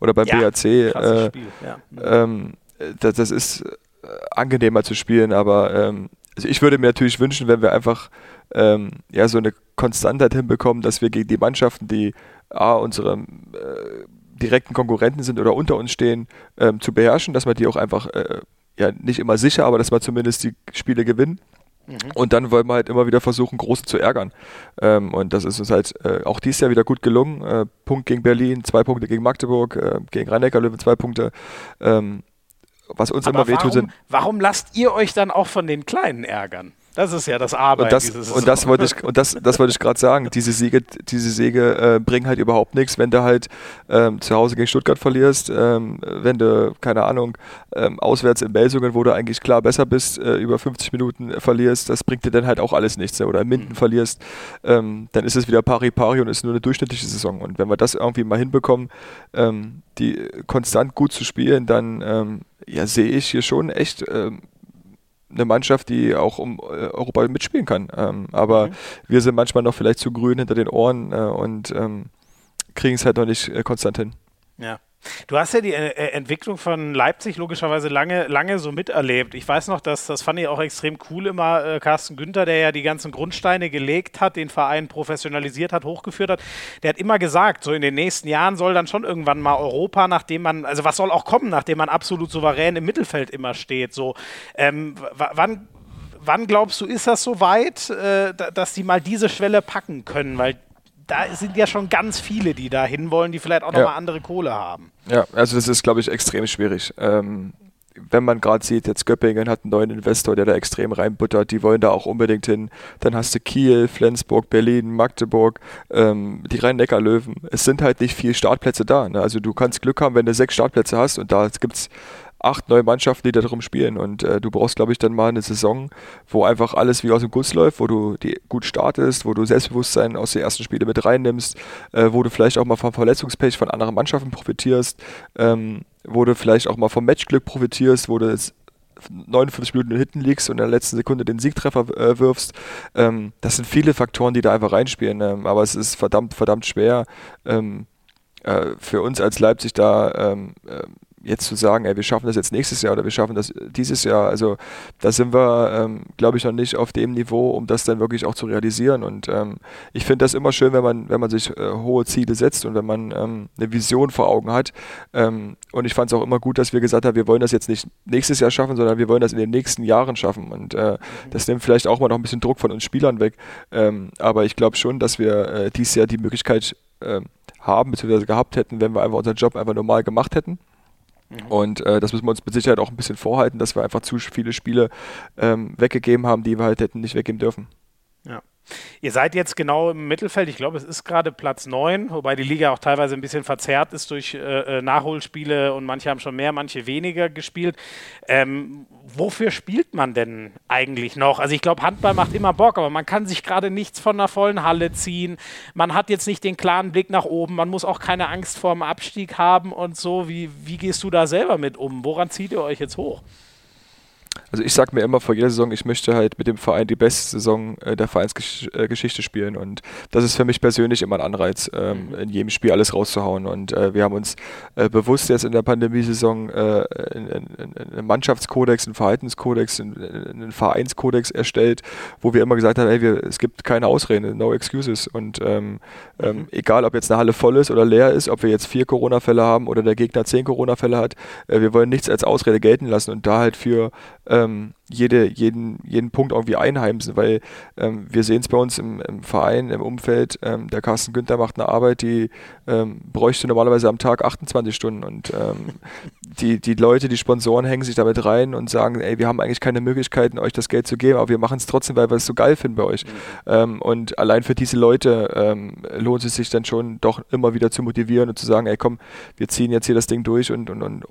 Speaker 2: oder beim ja, BAC. Äh, ja. Ähm, das, das, ist äh, angenehmer zu spielen, aber ähm, also ich würde mir natürlich wünschen, wenn wir einfach ähm, ja, so eine Konstantheit hinbekommen, dass wir gegen die Mannschaften, die A, unsere äh, direkten Konkurrenten sind oder unter uns stehen, ähm, zu beherrschen, dass wir die auch einfach, äh, ja, nicht immer sicher, aber dass wir zumindest die Spiele gewinnen. Mhm. Und dann wollen wir halt immer wieder versuchen, Große zu ärgern. Ähm, und das ist uns halt äh, auch dieses Jahr wieder gut gelungen. Äh, Punkt gegen Berlin, zwei Punkte gegen Magdeburg, äh, gegen Rhein-Neckar-Löwen zwei Punkte. Ähm, was uns Aber immer wehtut, sind.
Speaker 1: Warum lasst ihr euch dann auch von den Kleinen ärgern? Das ist ja das Arbeit.
Speaker 2: Und das, und das wollte ich, und das, das wollte ich gerade sagen. Diese Siege, diese Siege äh, bringen halt überhaupt nichts, wenn du halt ähm, zu Hause gegen Stuttgart verlierst, ähm, wenn du, keine Ahnung, ähm, auswärts in Melsungen, wo du eigentlich klar besser bist, äh, über 50 Minuten verlierst, das bringt dir dann halt auch alles nichts. Ne? Oder in Minden mhm. verlierst, ähm, dann ist es wieder pari-pari und ist nur eine durchschnittliche Saison. Und wenn wir das irgendwie mal hinbekommen, ähm, die konstant gut zu spielen, dann ähm, ja, sehe ich hier schon echt eine Mannschaft, die auch um äh, Europa mitspielen kann. Ähm, aber mhm. wir sind manchmal noch vielleicht zu grün hinter den Ohren äh, und ähm, kriegen es halt noch nicht äh, konstant hin.
Speaker 1: Ja. Du hast ja die äh, äh, Entwicklung von Leipzig logischerweise lange, lange so miterlebt. Ich weiß noch, dass das fand ich auch extrem cool immer, äh, Carsten Günther, der ja die ganzen Grundsteine gelegt hat, den Verein professionalisiert hat, hochgeführt hat, der hat immer gesagt, so in den nächsten Jahren soll dann schon irgendwann mal Europa, nachdem man, also was soll auch kommen, nachdem man absolut souverän im Mittelfeld immer steht. So, ähm, wann wann glaubst du, ist das so weit, dass die mal diese Schwelle packen können? Weil da sind ja schon ganz viele, die da hinwollen, die vielleicht auch ja. nochmal andere Kohle haben.
Speaker 2: Ja, also das ist, glaube ich, extrem schwierig. Ähm, wenn man gerade sieht, jetzt Göppingen hat einen neuen Investor, der da extrem reinbuttert, die wollen da auch unbedingt hin. Dann hast du Kiel, Flensburg, Berlin, Magdeburg, ähm, die Rhein-Neckar-Löwen. Es sind halt nicht viele Startplätze da. Ne? Also du kannst Glück haben, wenn du sechs Startplätze hast und da gibt es acht neue Mannschaften, die da drum spielen. Und äh, du brauchst, glaube ich, dann mal eine Saison, wo einfach alles wie aus dem Guss läuft, wo du die gut startest, wo du Selbstbewusstsein aus den ersten Spielen mit reinnimmst, äh, wo du vielleicht auch mal vom Verletzungspech von anderen Mannschaften profitierst, ähm, wo du vielleicht auch mal vom Matchglück profitierst, wo du jetzt 49 Minuten hinten liegst und in der letzten Sekunde den Siegtreffer äh, wirfst. Ähm, das sind viele Faktoren, die da einfach reinspielen. Ähm, aber es ist verdammt, verdammt schwer ähm, äh, für uns als Leipzig da ähm, äh, jetzt zu sagen, ey, wir schaffen das jetzt nächstes Jahr oder wir schaffen das dieses Jahr, also da sind wir, ähm, glaube ich, noch nicht auf dem Niveau, um das dann wirklich auch zu realisieren. Und ähm, ich finde das immer schön, wenn man, wenn man sich äh, hohe Ziele setzt und wenn man ähm, eine Vision vor Augen hat. Ähm, und ich fand es auch immer gut, dass wir gesagt haben, wir wollen das jetzt nicht nächstes Jahr schaffen, sondern wir wollen das in den nächsten Jahren schaffen. Und äh, mhm. das nimmt vielleicht auch mal noch ein bisschen Druck von uns Spielern weg. Ähm, aber ich glaube schon, dass wir äh, dieses Jahr die Möglichkeit äh, haben, beziehungsweise gehabt hätten, wenn wir einfach unseren Job einfach normal gemacht hätten. Mhm. Und äh, das müssen wir uns mit Sicherheit auch ein bisschen vorhalten, dass wir einfach zu viele Spiele ähm, weggegeben haben, die wir halt hätten nicht weggeben dürfen.
Speaker 1: Ihr seid jetzt genau im Mittelfeld. Ich glaube, es ist gerade Platz 9, wobei die Liga auch teilweise ein bisschen verzerrt ist durch äh, äh, Nachholspiele und manche haben schon mehr, manche weniger gespielt. Ähm, wofür spielt man denn eigentlich noch? Also ich glaube, Handball macht immer Bock, aber man kann sich gerade nichts von einer vollen Halle ziehen. Man hat jetzt nicht den klaren Blick nach oben. Man muss auch keine Angst vor dem Abstieg haben und so. Wie, wie gehst du da selber mit um? Woran zieht ihr euch jetzt hoch?
Speaker 2: Also ich sage mir immer vor jeder Saison, ich möchte halt mit dem Verein die beste Saison äh, der Vereinsgeschichte spielen und das ist für mich persönlich immer ein Anreiz, ähm, mhm. in jedem Spiel alles rauszuhauen und äh, wir haben uns äh, bewusst jetzt in der Pandemiesaison äh, einen Mannschaftskodex, einen Verhaltenskodex, einen, Vereinskodex erstellt, wo wir immer gesagt haben, ey, wir, es gibt keine Ausreden, no excuses und ähm, ähm, mhm. egal, ob jetzt eine Halle voll ist oder leer ist, ob wir jetzt vier Corona-Fälle haben oder der Gegner zehn Corona-Fälle hat, äh, wir wollen nichts als Ausrede gelten lassen und da halt für ähm, jede, jeden, jeden Punkt irgendwie einheimsen, weil ähm, wir sehen es bei uns im, im, Verein, im Umfeld, ähm, der Carsten Günther macht eine Arbeit, die ähm, bräuchte normalerweise am Tag 28 Stunden und ähm, die, die Leute, die Sponsoren hängen sich damit rein und sagen, ey, wir haben eigentlich keine Möglichkeiten, euch das Geld zu geben, aber wir machen es trotzdem, weil wir es so geil finden bei euch. Mhm. Ähm, und allein für diese Leute lohnt es sich dann schon doch immer wieder zu motivieren und zu sagen, ey komm, wir ziehen jetzt hier das Ding durch und, und, und,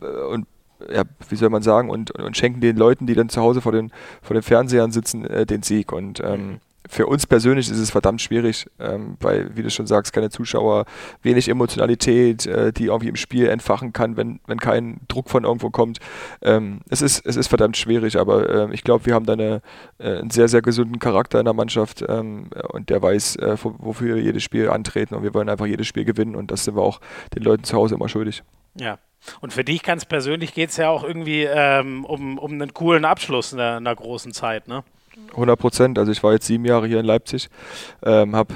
Speaker 2: und ja, wie soll man sagen, und, und schenken den Leuten, die dann zu Hause vor den, vor den Fernsehern sitzen, äh, den Sieg. Und ähm, mhm. für uns persönlich ist es verdammt schwierig, ähm, weil, wie du schon sagst, keine Zuschauer, wenig Emotionalität, äh, die irgendwie im Spiel entfachen kann, wenn, wenn kein Druck von irgendwo kommt. Ähm, es, ist, es ist verdammt schwierig, aber äh, ich glaube, wir haben da eine, äh, einen sehr, sehr gesunden Charakter in der Mannschaft ähm, und der weiß, äh, wofür wir jedes Spiel antreten und wir wollen einfach jedes Spiel gewinnen und das sind wir auch den Leuten zu Hause immer schuldig.
Speaker 1: Ja, und für dich ganz persönlich geht es ja auch irgendwie ähm, um, um einen coolen Abschluss in einer, großen Zeit, ne?
Speaker 2: 100 Prozent. Also ich war jetzt sieben Jahre hier in Leipzig, ähm, habe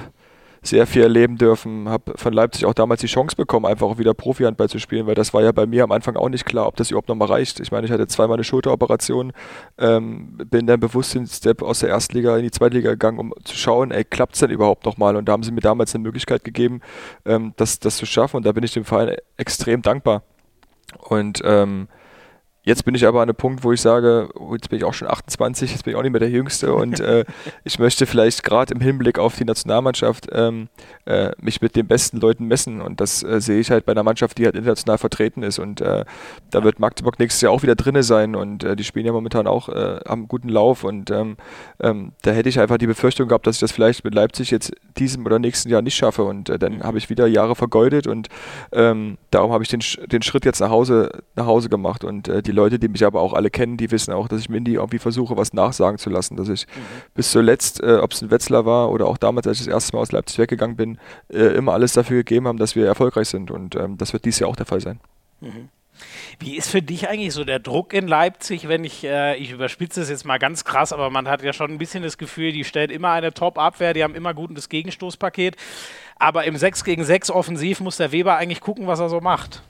Speaker 2: sehr viel erleben dürfen, habe von Leipzig auch damals die Chance bekommen, einfach auch wieder Profi-Handball zu spielen, weil das war ja bei mir am Anfang auch nicht klar, ob das überhaupt nochmal reicht. Ich meine, ich hatte zweimal eine Schulteroperation, ähm, bin dann bewusst den Step aus der Erstliga in die Zweitliga gegangen, um zu schauen, ey, klappt es denn überhaupt nochmal? Und da haben sie mir damals eine Möglichkeit gegeben, ähm, das, das zu schaffen und da bin ich dem Verein extrem dankbar. Und ähm, Jetzt bin ich aber an einem Punkt, wo ich sage, oh, jetzt bin ich auch schon 28, jetzt bin ich auch nicht mehr der Jüngste und äh, ich möchte vielleicht gerade im Hinblick auf die Nationalmannschaft ähm, äh, mich mit den besten Leuten messen und das äh, sehe ich halt bei einer Mannschaft, die halt international vertreten ist und äh, da wird Magdeburg nächstes Jahr auch wieder drinne sein und äh, die spielen ja momentan auch, äh, haben einen guten Lauf und ähm, ähm, da hätte ich einfach die Befürchtung gehabt, dass ich das vielleicht mit Leipzig jetzt diesem oder nächsten Jahr nicht schaffe und dann habe ich wieder Jahre vergeudet und ähm, darum habe ich den, den Schritt jetzt nach Hause, nach Hause gemacht und die die Leute, die mich aber auch alle kennen, die wissen auch, dass ich Mindy irgendwie versuche, was nachsagen zu lassen. Dass ich mhm. bis zuletzt, äh, ob es ein Wetzlar war oder auch damals, als ich das erste Mal aus Leipzig weggegangen bin, äh, immer alles dafür gegeben haben, dass wir erfolgreich sind. Und ähm, das wird dies Jahr auch der Fall sein.
Speaker 1: Mhm. Wie ist für dich eigentlich so der Druck in Leipzig, wenn ich, äh, ich überspitze es jetzt mal ganz krass, aber man hat ja schon ein bisschen das Gefühl, die stellen immer eine Top-Abwehr, die haben immer gutes Gegenstoßpaket, aber im 6 gegen 6 offensiv muss der Weber eigentlich gucken, was er so macht.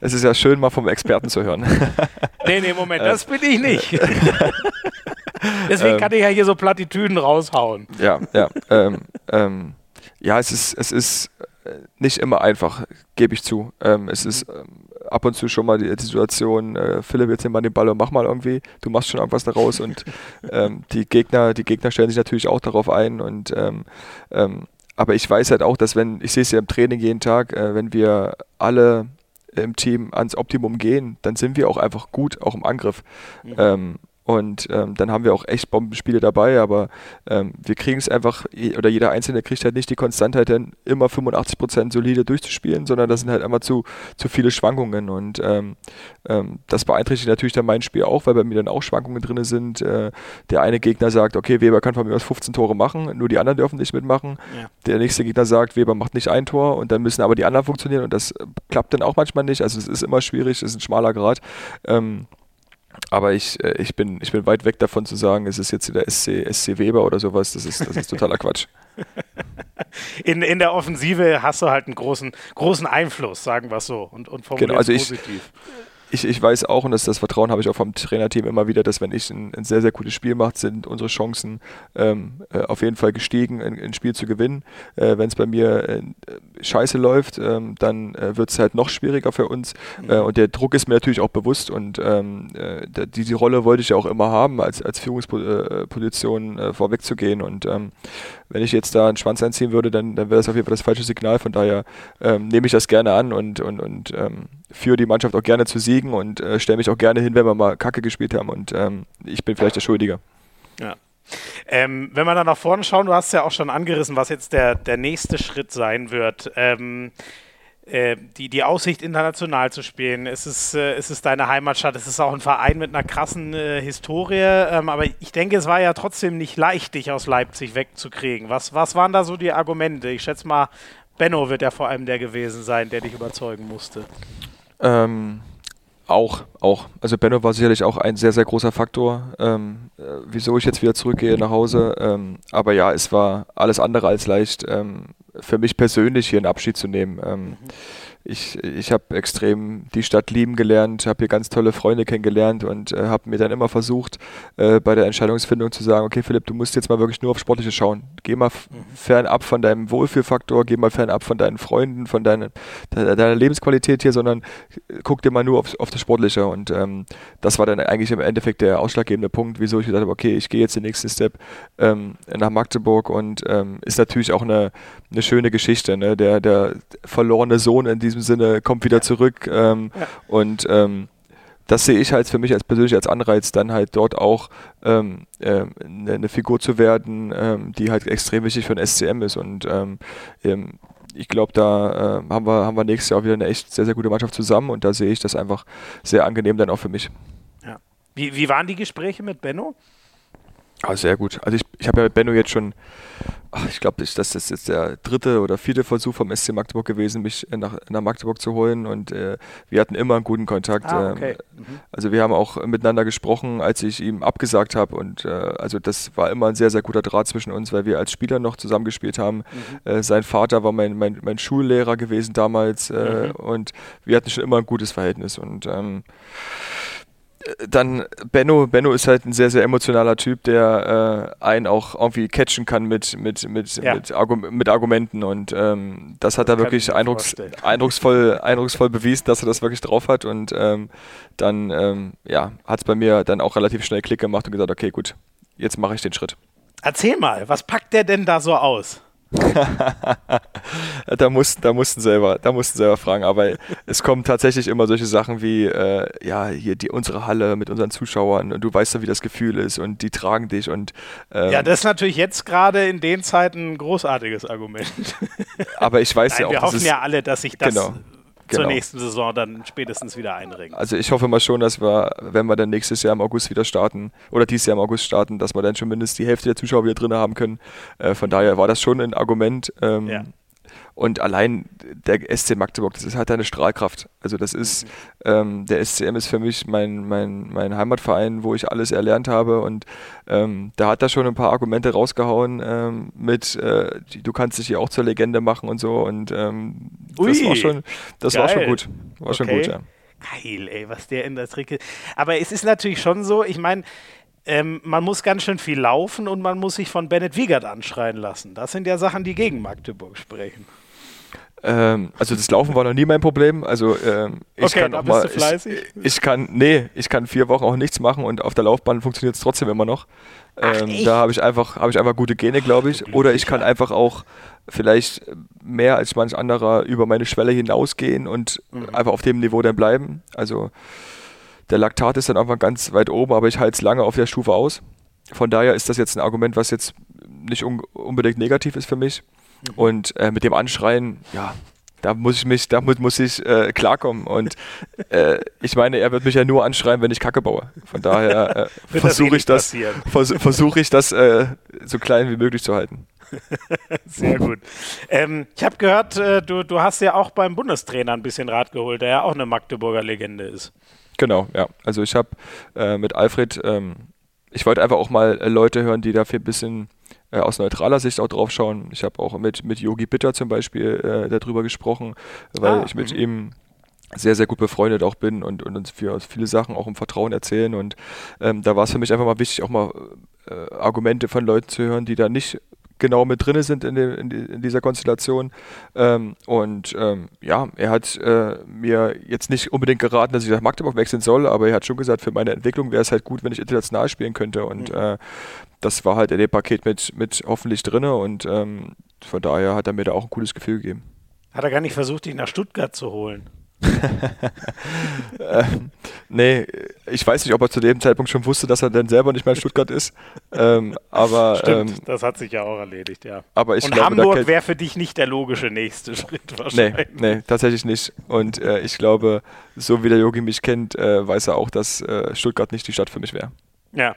Speaker 2: Es ist ja schön, mal vom Experten zu hören.
Speaker 1: nee, nee, Moment, das bin ich nicht. Deswegen kann ich ja hier so Plattitüden raushauen.
Speaker 2: Ja, ja. Ähm, ähm, ja, es ist, es ist äh, nicht immer einfach, gebe ich zu. Ähm, es ist ähm, ab und zu schon mal die, die Situation, äh, Philipp, jetzt nimm mal den Ball und mach mal irgendwie, du machst schon irgendwas daraus und ähm, die Gegner, die Gegner stellen sich natürlich auch darauf ein und ähm, aber ich weiß halt auch, dass wenn, ich sehe es ja im Training jeden Tag, äh, wenn wir alle im Team ans Optimum gehen, dann sind wir auch einfach gut, auch im Angriff. Mhm. Ähm, und ähm, dann haben wir auch echt Bombenspiele dabei, aber ähm, wir kriegen es einfach, oder jeder Einzelne kriegt halt nicht die Konstantheit, dann immer 85% solide durchzuspielen, sondern das sind halt immer zu, zu viele Schwankungen. Und ähm, ähm, das beeinträchtigt natürlich dann mein Spiel auch, weil bei mir dann auch Schwankungen drin sind. Äh, der eine Gegner sagt, okay, Weber kann von mir aus 15 Tore machen, nur die anderen dürfen nicht mitmachen. Ja. Der nächste Gegner sagt, Weber macht nicht ein Tor und dann müssen aber die anderen funktionieren und das klappt dann auch manchmal nicht. Also es ist immer schwierig, es ist ein schmaler Grad. Aber ich, äh, ich, bin, ich bin weit weg davon zu sagen, es ist jetzt der SC, SC Weber oder sowas. Das ist, das ist totaler Quatsch.
Speaker 1: In, in der Offensive hast du halt einen großen, großen Einfluss, sagen wir es so. Und, und
Speaker 2: genau, also positiv. Ich, ich, ich weiß auch, und das, das Vertrauen habe ich auch vom Trainerteam immer wieder, dass wenn ich ein, ein sehr, sehr gutes Spiel mache, sind unsere Chancen ähm, äh, auf jeden Fall gestiegen, ein, ein Spiel zu gewinnen. Äh, wenn es bei mir äh, scheiße läuft, ähm, dann äh, wird es halt noch schwieriger für uns. Mhm. Äh, und der Druck ist mir natürlich auch bewusst und ähm, äh, die, die Rolle wollte ich ja auch immer haben, als, als Führungsposition vorwegzugehen. Und ähm, wenn ich jetzt da einen Schwanz einziehen würde, dann, dann wäre das auf jeden Fall das falsche Signal. Von daher ähm, nehme ich das gerne an und, und, und ähm, führe die Mannschaft auch gerne zu Siegen und äh, stelle mich auch gerne hin, wenn wir mal Kacke gespielt haben. Und ähm, ich bin vielleicht der Schuldige.
Speaker 1: Ja. Ähm, wenn wir dann nach vorne schauen, du hast ja auch schon angerissen, was jetzt der, der nächste Schritt sein wird. Äh, die, die Aussicht, international zu spielen. Es ist, äh, es ist deine Heimatstadt, es ist auch ein Verein mit einer krassen äh, Historie, ähm, aber ich denke, es war ja trotzdem nicht leicht, dich aus Leipzig wegzukriegen. Was, was waren da so die Argumente? Ich schätze mal, Benno wird ja vor allem der gewesen sein, der dich überzeugen musste.
Speaker 2: Ähm, auch, auch. Also Benno war sicherlich auch ein sehr, sehr großer Faktor, ähm, äh, wieso ich jetzt wieder zurückgehe nach Hause. Ähm, aber ja, es war alles andere als leicht, ähm, für mich persönlich hier einen Abschied zu nehmen. Ähm, mhm ich, ich habe extrem die Stadt lieben gelernt, habe hier ganz tolle Freunde kennengelernt und äh, habe mir dann immer versucht, äh, bei der Entscheidungsfindung zu sagen, okay Philipp, du musst jetzt mal wirklich nur auf Sportliche schauen. Geh mal mhm. fernab von deinem Wohlfühlfaktor, geh mal fernab von deinen Freunden, von deiner, deiner Lebensqualität hier, sondern äh, guck dir mal nur auf, auf das Sportliche. Und ähm, das war dann eigentlich im Endeffekt der ausschlaggebende Punkt, wieso ich gesagt habe, okay, ich gehe jetzt den nächsten Step ähm, nach Magdeburg und ähm, ist natürlich auch eine, eine schöne Geschichte. Ne? Der, der verlorene Sohn in diesem Sinne kommt wieder zurück ähm, ja. und ähm, das sehe ich halt für mich als persönlich als Anreiz, dann halt dort auch ähm, äh, eine, Figur zu werden, ähm, die halt extrem wichtig für ein SCM ist. Und ähm, ähm, ich glaube, da äh, haben, wir, haben wir nächstes Jahr auch wieder eine echt sehr, sehr gute Mannschaft zusammen und da sehe ich das einfach sehr angenehm dann auch für mich.
Speaker 1: Ja. Wie, wie waren die Gespräche mit Benno?
Speaker 2: Ah, sehr gut. Also ich, ich habe ja mit Benno jetzt schon, ach, ich glaube, das ist jetzt der dritte oder vierte Versuch vom SC Magdeburg gewesen, mich nach, nach Magdeburg zu holen und äh, wir hatten immer einen guten Kontakt. Ah, okay. ähm, mhm. Also wir haben auch miteinander gesprochen, als ich ihm abgesagt habe und äh, also das war immer ein sehr, sehr guter Draht zwischen uns, weil wir als Spieler noch zusammengespielt haben. Mhm. Äh, sein Vater war mein, mein, mein Schullehrer gewesen damals äh, mhm. und wir hatten schon immer ein gutes Verhältnis und ähm, dann Benno, Benno ist halt ein sehr, sehr emotionaler Typ, der äh, einen auch irgendwie catchen kann mit, mit, mit, ja. mit, Argum mit, Argumenten und ähm, das hat das er wirklich eindrucks eindrucksvoll, eindrucksvoll bewiesen, dass er das wirklich drauf hat und ähm, dann ähm, ja, hat es bei mir dann auch relativ schnell Klick gemacht und gesagt, okay, gut, jetzt mache ich den Schritt.
Speaker 1: Erzähl mal, was packt der denn da so aus?
Speaker 2: da mussten, da mussten selber, da mussten selber fragen, aber es kommen tatsächlich immer solche Sachen wie, äh, ja, hier die unsere Halle mit unseren Zuschauern. Und du weißt ja, wie das Gefühl ist. Und die tragen dich. Und
Speaker 1: ähm, ja, das ist natürlich jetzt gerade in den Zeiten ein großartiges Argument.
Speaker 2: aber ich weiß
Speaker 1: Nein,
Speaker 2: ja auch,
Speaker 1: wir hoffen ja alle, dass sich das
Speaker 2: genau
Speaker 1: genau. zur nächsten Saison dann spätestens wieder einringen.
Speaker 2: Also ich hoffe mal schon, dass wir, wenn wir dann nächstes Jahr im August wieder starten oder dieses Jahr im August starten, dass wir dann schon mindestens die Hälfte der Zuschauer wieder drin haben können. Äh, von daher war das schon ein Argument. Ähm, ja. Und allein der SC Magdeburg, das ist halt eine Strahlkraft. Also das ist, mhm. ähm, der SCM ist für mich mein, mein, mein Heimatverein, wo ich alles erlernt habe. Und ähm, da hat er schon ein paar Argumente rausgehauen ähm, mit, äh, du kannst dich hier auch zur Legende machen und so. Und ähm, das war schon, das war schon gut. War okay. schon gut, ja.
Speaker 1: Geil, ey, was der in der Tricke. Aber es ist natürlich schon so, ich meine, ähm, man muss ganz schön viel laufen und man muss sich von Bennett Wiegert anschreien lassen. Das sind ja Sachen, die gegen Magdeburg sprechen.
Speaker 2: Ähm, also das Laufen war noch nie mein Problem. Also ähm, ich
Speaker 1: okay,
Speaker 2: kann
Speaker 1: auch mal, ich,
Speaker 2: ich, kann, nee, ich kann vier Wochen auch nichts machen und auf der Laufbahn funktioniert es trotzdem immer noch. Ähm, Ach, da habe ich einfach, habe ich einfach gute Gene, glaube ich. Oder ich kann einfach auch vielleicht mehr als manch anderer über meine Schwelle hinausgehen und mhm. einfach auf dem Niveau dann bleiben. Also der Laktat ist dann einfach ganz weit oben, aber ich halte es lange auf der Stufe aus. Von daher ist das jetzt ein Argument, was jetzt nicht un unbedingt negativ ist für mich. Mhm. Und äh, mit dem Anschreien, ja, da muss ich mich, damit muss ich äh, klarkommen. Und äh, ich meine, er wird mich ja nur anschreien, wenn ich Kacke baue. Von daher äh, versuche ich das, vers versuche ich das äh, so klein wie möglich zu halten.
Speaker 1: Sehr gut. Ähm, ich habe gehört, äh, du, du hast ja auch beim Bundestrainer ein bisschen Rat geholt, der ja auch eine Magdeburger Legende ist.
Speaker 2: Genau, ja. Also ich habe äh, mit Alfred, ähm, ich wollte einfach auch mal Leute hören, die dafür ein bisschen äh, aus neutraler Sicht auch drauf schauen. Ich habe auch mit, mit Yogi Bitter zum Beispiel äh, darüber gesprochen, weil ah, ich mit mhm. ihm sehr, sehr gut befreundet auch bin und, und uns für viele Sachen auch im Vertrauen erzählen. Und ähm, da war es für mich einfach mal wichtig, auch mal äh, Argumente von Leuten zu hören, die da nicht genau mit drin sind in, de, in, in, dieser Konstellation. Ähm, und ähm, ja, er hat äh, mir jetzt nicht unbedingt geraten, dass ich nach Magdeburg wechseln soll, aber er hat schon gesagt, für meine Entwicklung wäre es halt gut, wenn ich international spielen könnte. Und mhm. äh, das war halt in dem Paket mit, mit hoffentlich drin und ähm, von daher hat er mir da auch ein cooles Gefühl gegeben.
Speaker 1: Hat er gar nicht versucht, dich nach Stuttgart zu holen?
Speaker 2: ähm, nee, ich weiß nicht, ob er zu dem Zeitpunkt schon wusste, dass er dann selber nicht mehr in Stuttgart ist. Ähm, aber
Speaker 1: Stimmt,
Speaker 2: ähm,
Speaker 1: das hat sich ja auch erledigt, ja.
Speaker 2: Aber ich
Speaker 1: Und
Speaker 2: glaube,
Speaker 1: Hamburg wäre für dich nicht der logische nächste Schritt wahrscheinlich.
Speaker 2: Nee, nee tatsächlich nicht. Und äh, ich glaube, so wie der Yogi mich kennt, äh, weiß er auch, dass äh, Stuttgart nicht die Stadt für mich wäre.
Speaker 1: Ja.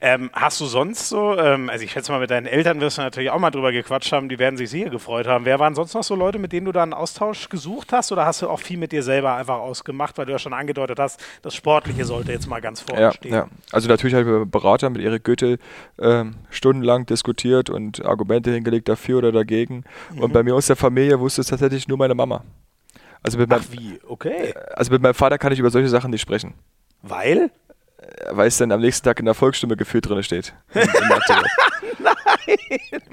Speaker 1: Ähm, hast du sonst so, ähm, also ich schätze mal, mit deinen Eltern wirst du natürlich auch mal drüber gequatscht haben, die werden sich sicher gefreut haben. Wer waren sonst noch so Leute, mit denen du da einen Austausch gesucht hast oder hast du auch viel mit dir selber einfach ausgemacht, weil du ja schon angedeutet hast, das Sportliche sollte jetzt mal ganz vorne
Speaker 2: ja,
Speaker 1: stehen?
Speaker 2: Ja, also natürlich habe ich mit Berater, mit Erik Goethe ähm, stundenlang diskutiert und Argumente hingelegt dafür oder dagegen. Mhm. Und bei mir aus der Familie wusste es tatsächlich nur meine Mama.
Speaker 1: Also mit Ach wie? Okay.
Speaker 2: Also mit meinem Vater kann ich über solche Sachen nicht sprechen.
Speaker 1: Weil?
Speaker 2: Weil es dann am nächsten Tag in der Volksstimme gefühlt drin steht.
Speaker 1: Nein!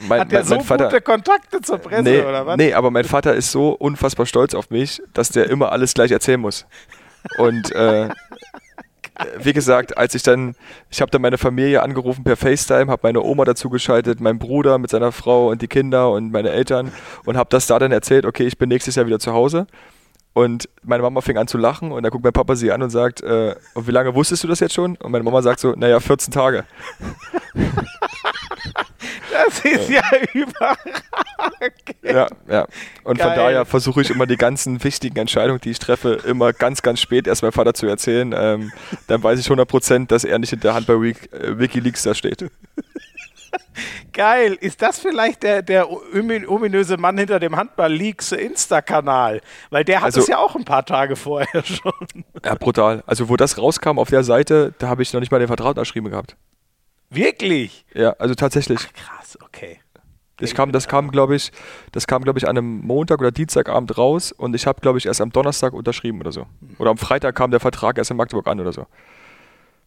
Speaker 1: Mein, Hat der mein, so mein Vater, gute Kontakte zur Presse
Speaker 2: nee,
Speaker 1: oder was?
Speaker 2: Nee, aber mein Vater ist so unfassbar stolz auf mich, dass der immer alles gleich erzählen muss. Und äh, wie gesagt, als ich dann, ich habe dann meine Familie angerufen per FaceTime, habe meine Oma dazu geschaltet, meinen Bruder mit seiner Frau und die Kinder und meine Eltern und habe das da dann erzählt, okay, ich bin nächstes Jahr wieder zu Hause. Und meine Mama fing an zu lachen und dann guckt mein Papa sie an und sagt, äh, und wie lange wusstest du das jetzt schon? Und meine Mama sagt so, naja, 14 Tage.
Speaker 1: Das ist ja, ja überragend.
Speaker 2: Ja, ja. Und Geil. von daher versuche ich immer die ganzen wichtigen Entscheidungen, die ich treffe, immer ganz, ganz spät erst meinem Vater zu erzählen. Ähm, dann weiß ich 100%, dass er nicht in der Hand bei äh, Wikileaks da steht.
Speaker 1: Geil. Ist das vielleicht der, der ominöse Mann hinter dem Handball-Leaks Insta-Kanal? Weil der hat also, es ja auch ein paar Tage vorher schon.
Speaker 2: Ja, brutal. Also, wo das rauskam auf der Seite, da habe ich noch nicht mal den Vertrag unterschrieben gehabt.
Speaker 1: Wirklich?
Speaker 2: Ja, also tatsächlich.
Speaker 1: Ach, krass, okay.
Speaker 2: Ich kam, das kam, glaube ich, das kam, glaube ich, an einem Montag oder Dienstagabend raus und ich habe, glaube ich, erst am Donnerstag unterschrieben oder so. Oder am Freitag kam der Vertrag erst in Magdeburg an oder so.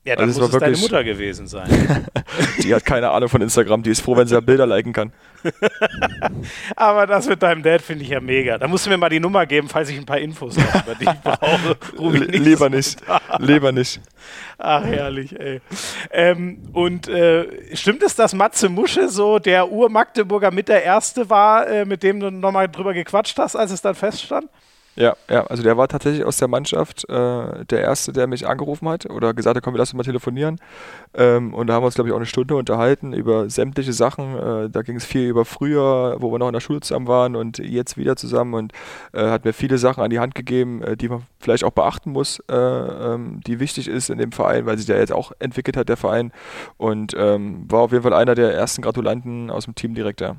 Speaker 1: Ja, dann also muss es deine Mutter gewesen sein.
Speaker 2: die hat keine Ahnung von Instagram, die ist froh, wenn sie Bilder liken kann.
Speaker 1: Aber das mit deinem Dad finde ich ja mega. Da musst du mir mal die Nummer geben, falls ich ein paar Infos habe, die ich brauche.
Speaker 2: Lieber nicht. Lieber nicht.
Speaker 1: Ach, herrlich, ey. Ähm, und äh, stimmt es, dass Matze Musche so der Ur-Magdeburger mit der Erste war, äh, mit dem du nochmal drüber gequatscht hast, als es dann feststand?
Speaker 2: Ja, ja, also der war tatsächlich aus der Mannschaft äh, der Erste, der mich angerufen hat oder gesagt hat, komm, wir lassen mal telefonieren. Ähm, und da haben wir uns, glaube ich, auch eine Stunde unterhalten über sämtliche Sachen. Äh, da ging es viel über früher, wo wir noch in der Schule zusammen waren und jetzt wieder zusammen und äh, hat mir viele Sachen an die Hand gegeben, äh, die man vielleicht auch beachten muss, äh, ähm, die wichtig ist in dem Verein, weil sich der jetzt auch entwickelt hat, der Verein. Und ähm, war auf jeden Fall einer der ersten Gratulanten aus dem Team direkt, ja.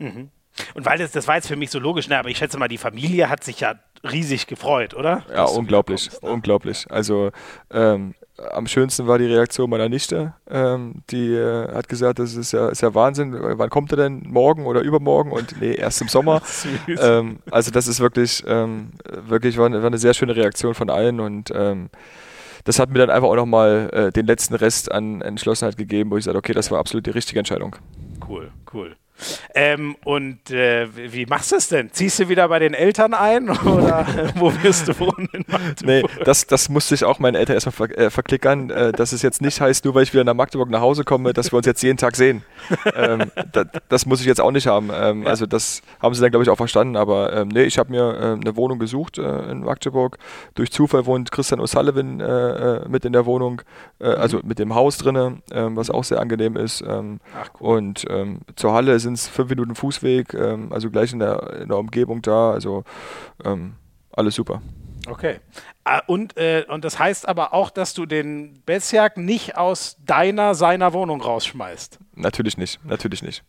Speaker 1: Mhm. Und weil das, das war jetzt für mich so logisch, ne, aber ich schätze mal, die Familie hat sich ja riesig gefreut, oder?
Speaker 2: Ja, unglaublich, kommst, ne? unglaublich. Also ähm, am schönsten war die Reaktion meiner Nichte. Ähm, die äh, hat gesagt, das ist ja, ist ja Wahnsinn. Wann kommt er denn? Morgen oder übermorgen? Und nee, erst im Sommer. ähm, also das ist wirklich, ähm, wirklich war eine, war eine, sehr schöne Reaktion von allen und ähm, das hat mir dann einfach auch nochmal äh, den letzten Rest an Entschlossenheit gegeben, wo ich sage, okay, das war absolut die richtige Entscheidung.
Speaker 1: Cool, cool. Ähm, und äh, wie machst du es denn? Ziehst du wieder bei den Eltern ein oder wo wirst du wohnen?
Speaker 2: nee, das, das musste ich auch meinen Eltern erstmal ver äh, verklickern, äh, dass es jetzt nicht heißt, nur weil ich wieder nach Magdeburg nach Hause komme, dass wir uns jetzt jeden Tag sehen. ähm, da, das muss ich jetzt auch nicht haben. Ähm, ja. Also das haben sie dann, glaube ich, auch verstanden. Aber ähm, nee, ich habe mir äh, eine Wohnung gesucht äh, in Magdeburg. Durch Zufall wohnt Christian O'Sullivan äh, mit in der Wohnung, also mhm. mit dem Haus drinne, ähm, was auch sehr angenehm ist. Ähm, Ach, cool. Und ähm, zur Halle sind sind es fünf Minuten Fußweg, ähm, also gleich in der, in der Umgebung da, also ähm, alles super.
Speaker 1: Okay. Ah, und, äh, und das heißt aber auch, dass du den Besjak nicht aus deiner, seiner Wohnung rausschmeißt.
Speaker 2: Natürlich nicht, natürlich nicht.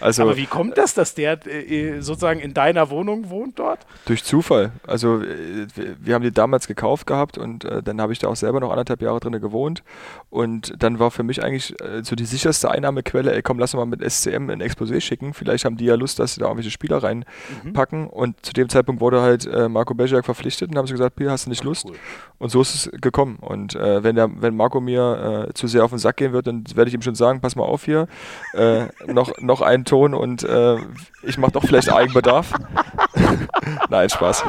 Speaker 1: Also, Aber wie kommt das, dass der äh, sozusagen in deiner Wohnung wohnt dort?
Speaker 2: Durch Zufall. Also äh, wir haben die damals gekauft gehabt und äh, dann habe ich da auch selber noch anderthalb Jahre drin gewohnt. Und dann war für mich eigentlich äh, so die sicherste Einnahmequelle, ey komm, lass uns mal mit SCM ein Exposé schicken. Vielleicht haben die ja Lust, dass sie da irgendwelche Spieler reinpacken. Mhm. Und zu dem Zeitpunkt wurde halt äh, Marco Bejak verpflichtet und haben sie gesagt, Pia, hast du nicht Lust? Cool. Und so ist es gekommen. Und äh, wenn, der, wenn Marco mir zu sehr auf den Sack gehen wird, dann werde ich ihm schon sagen, pass mal auf hier, noch, noch ein Ton und äh, ich mache doch vielleicht Eigenbedarf. Nein, Spaß.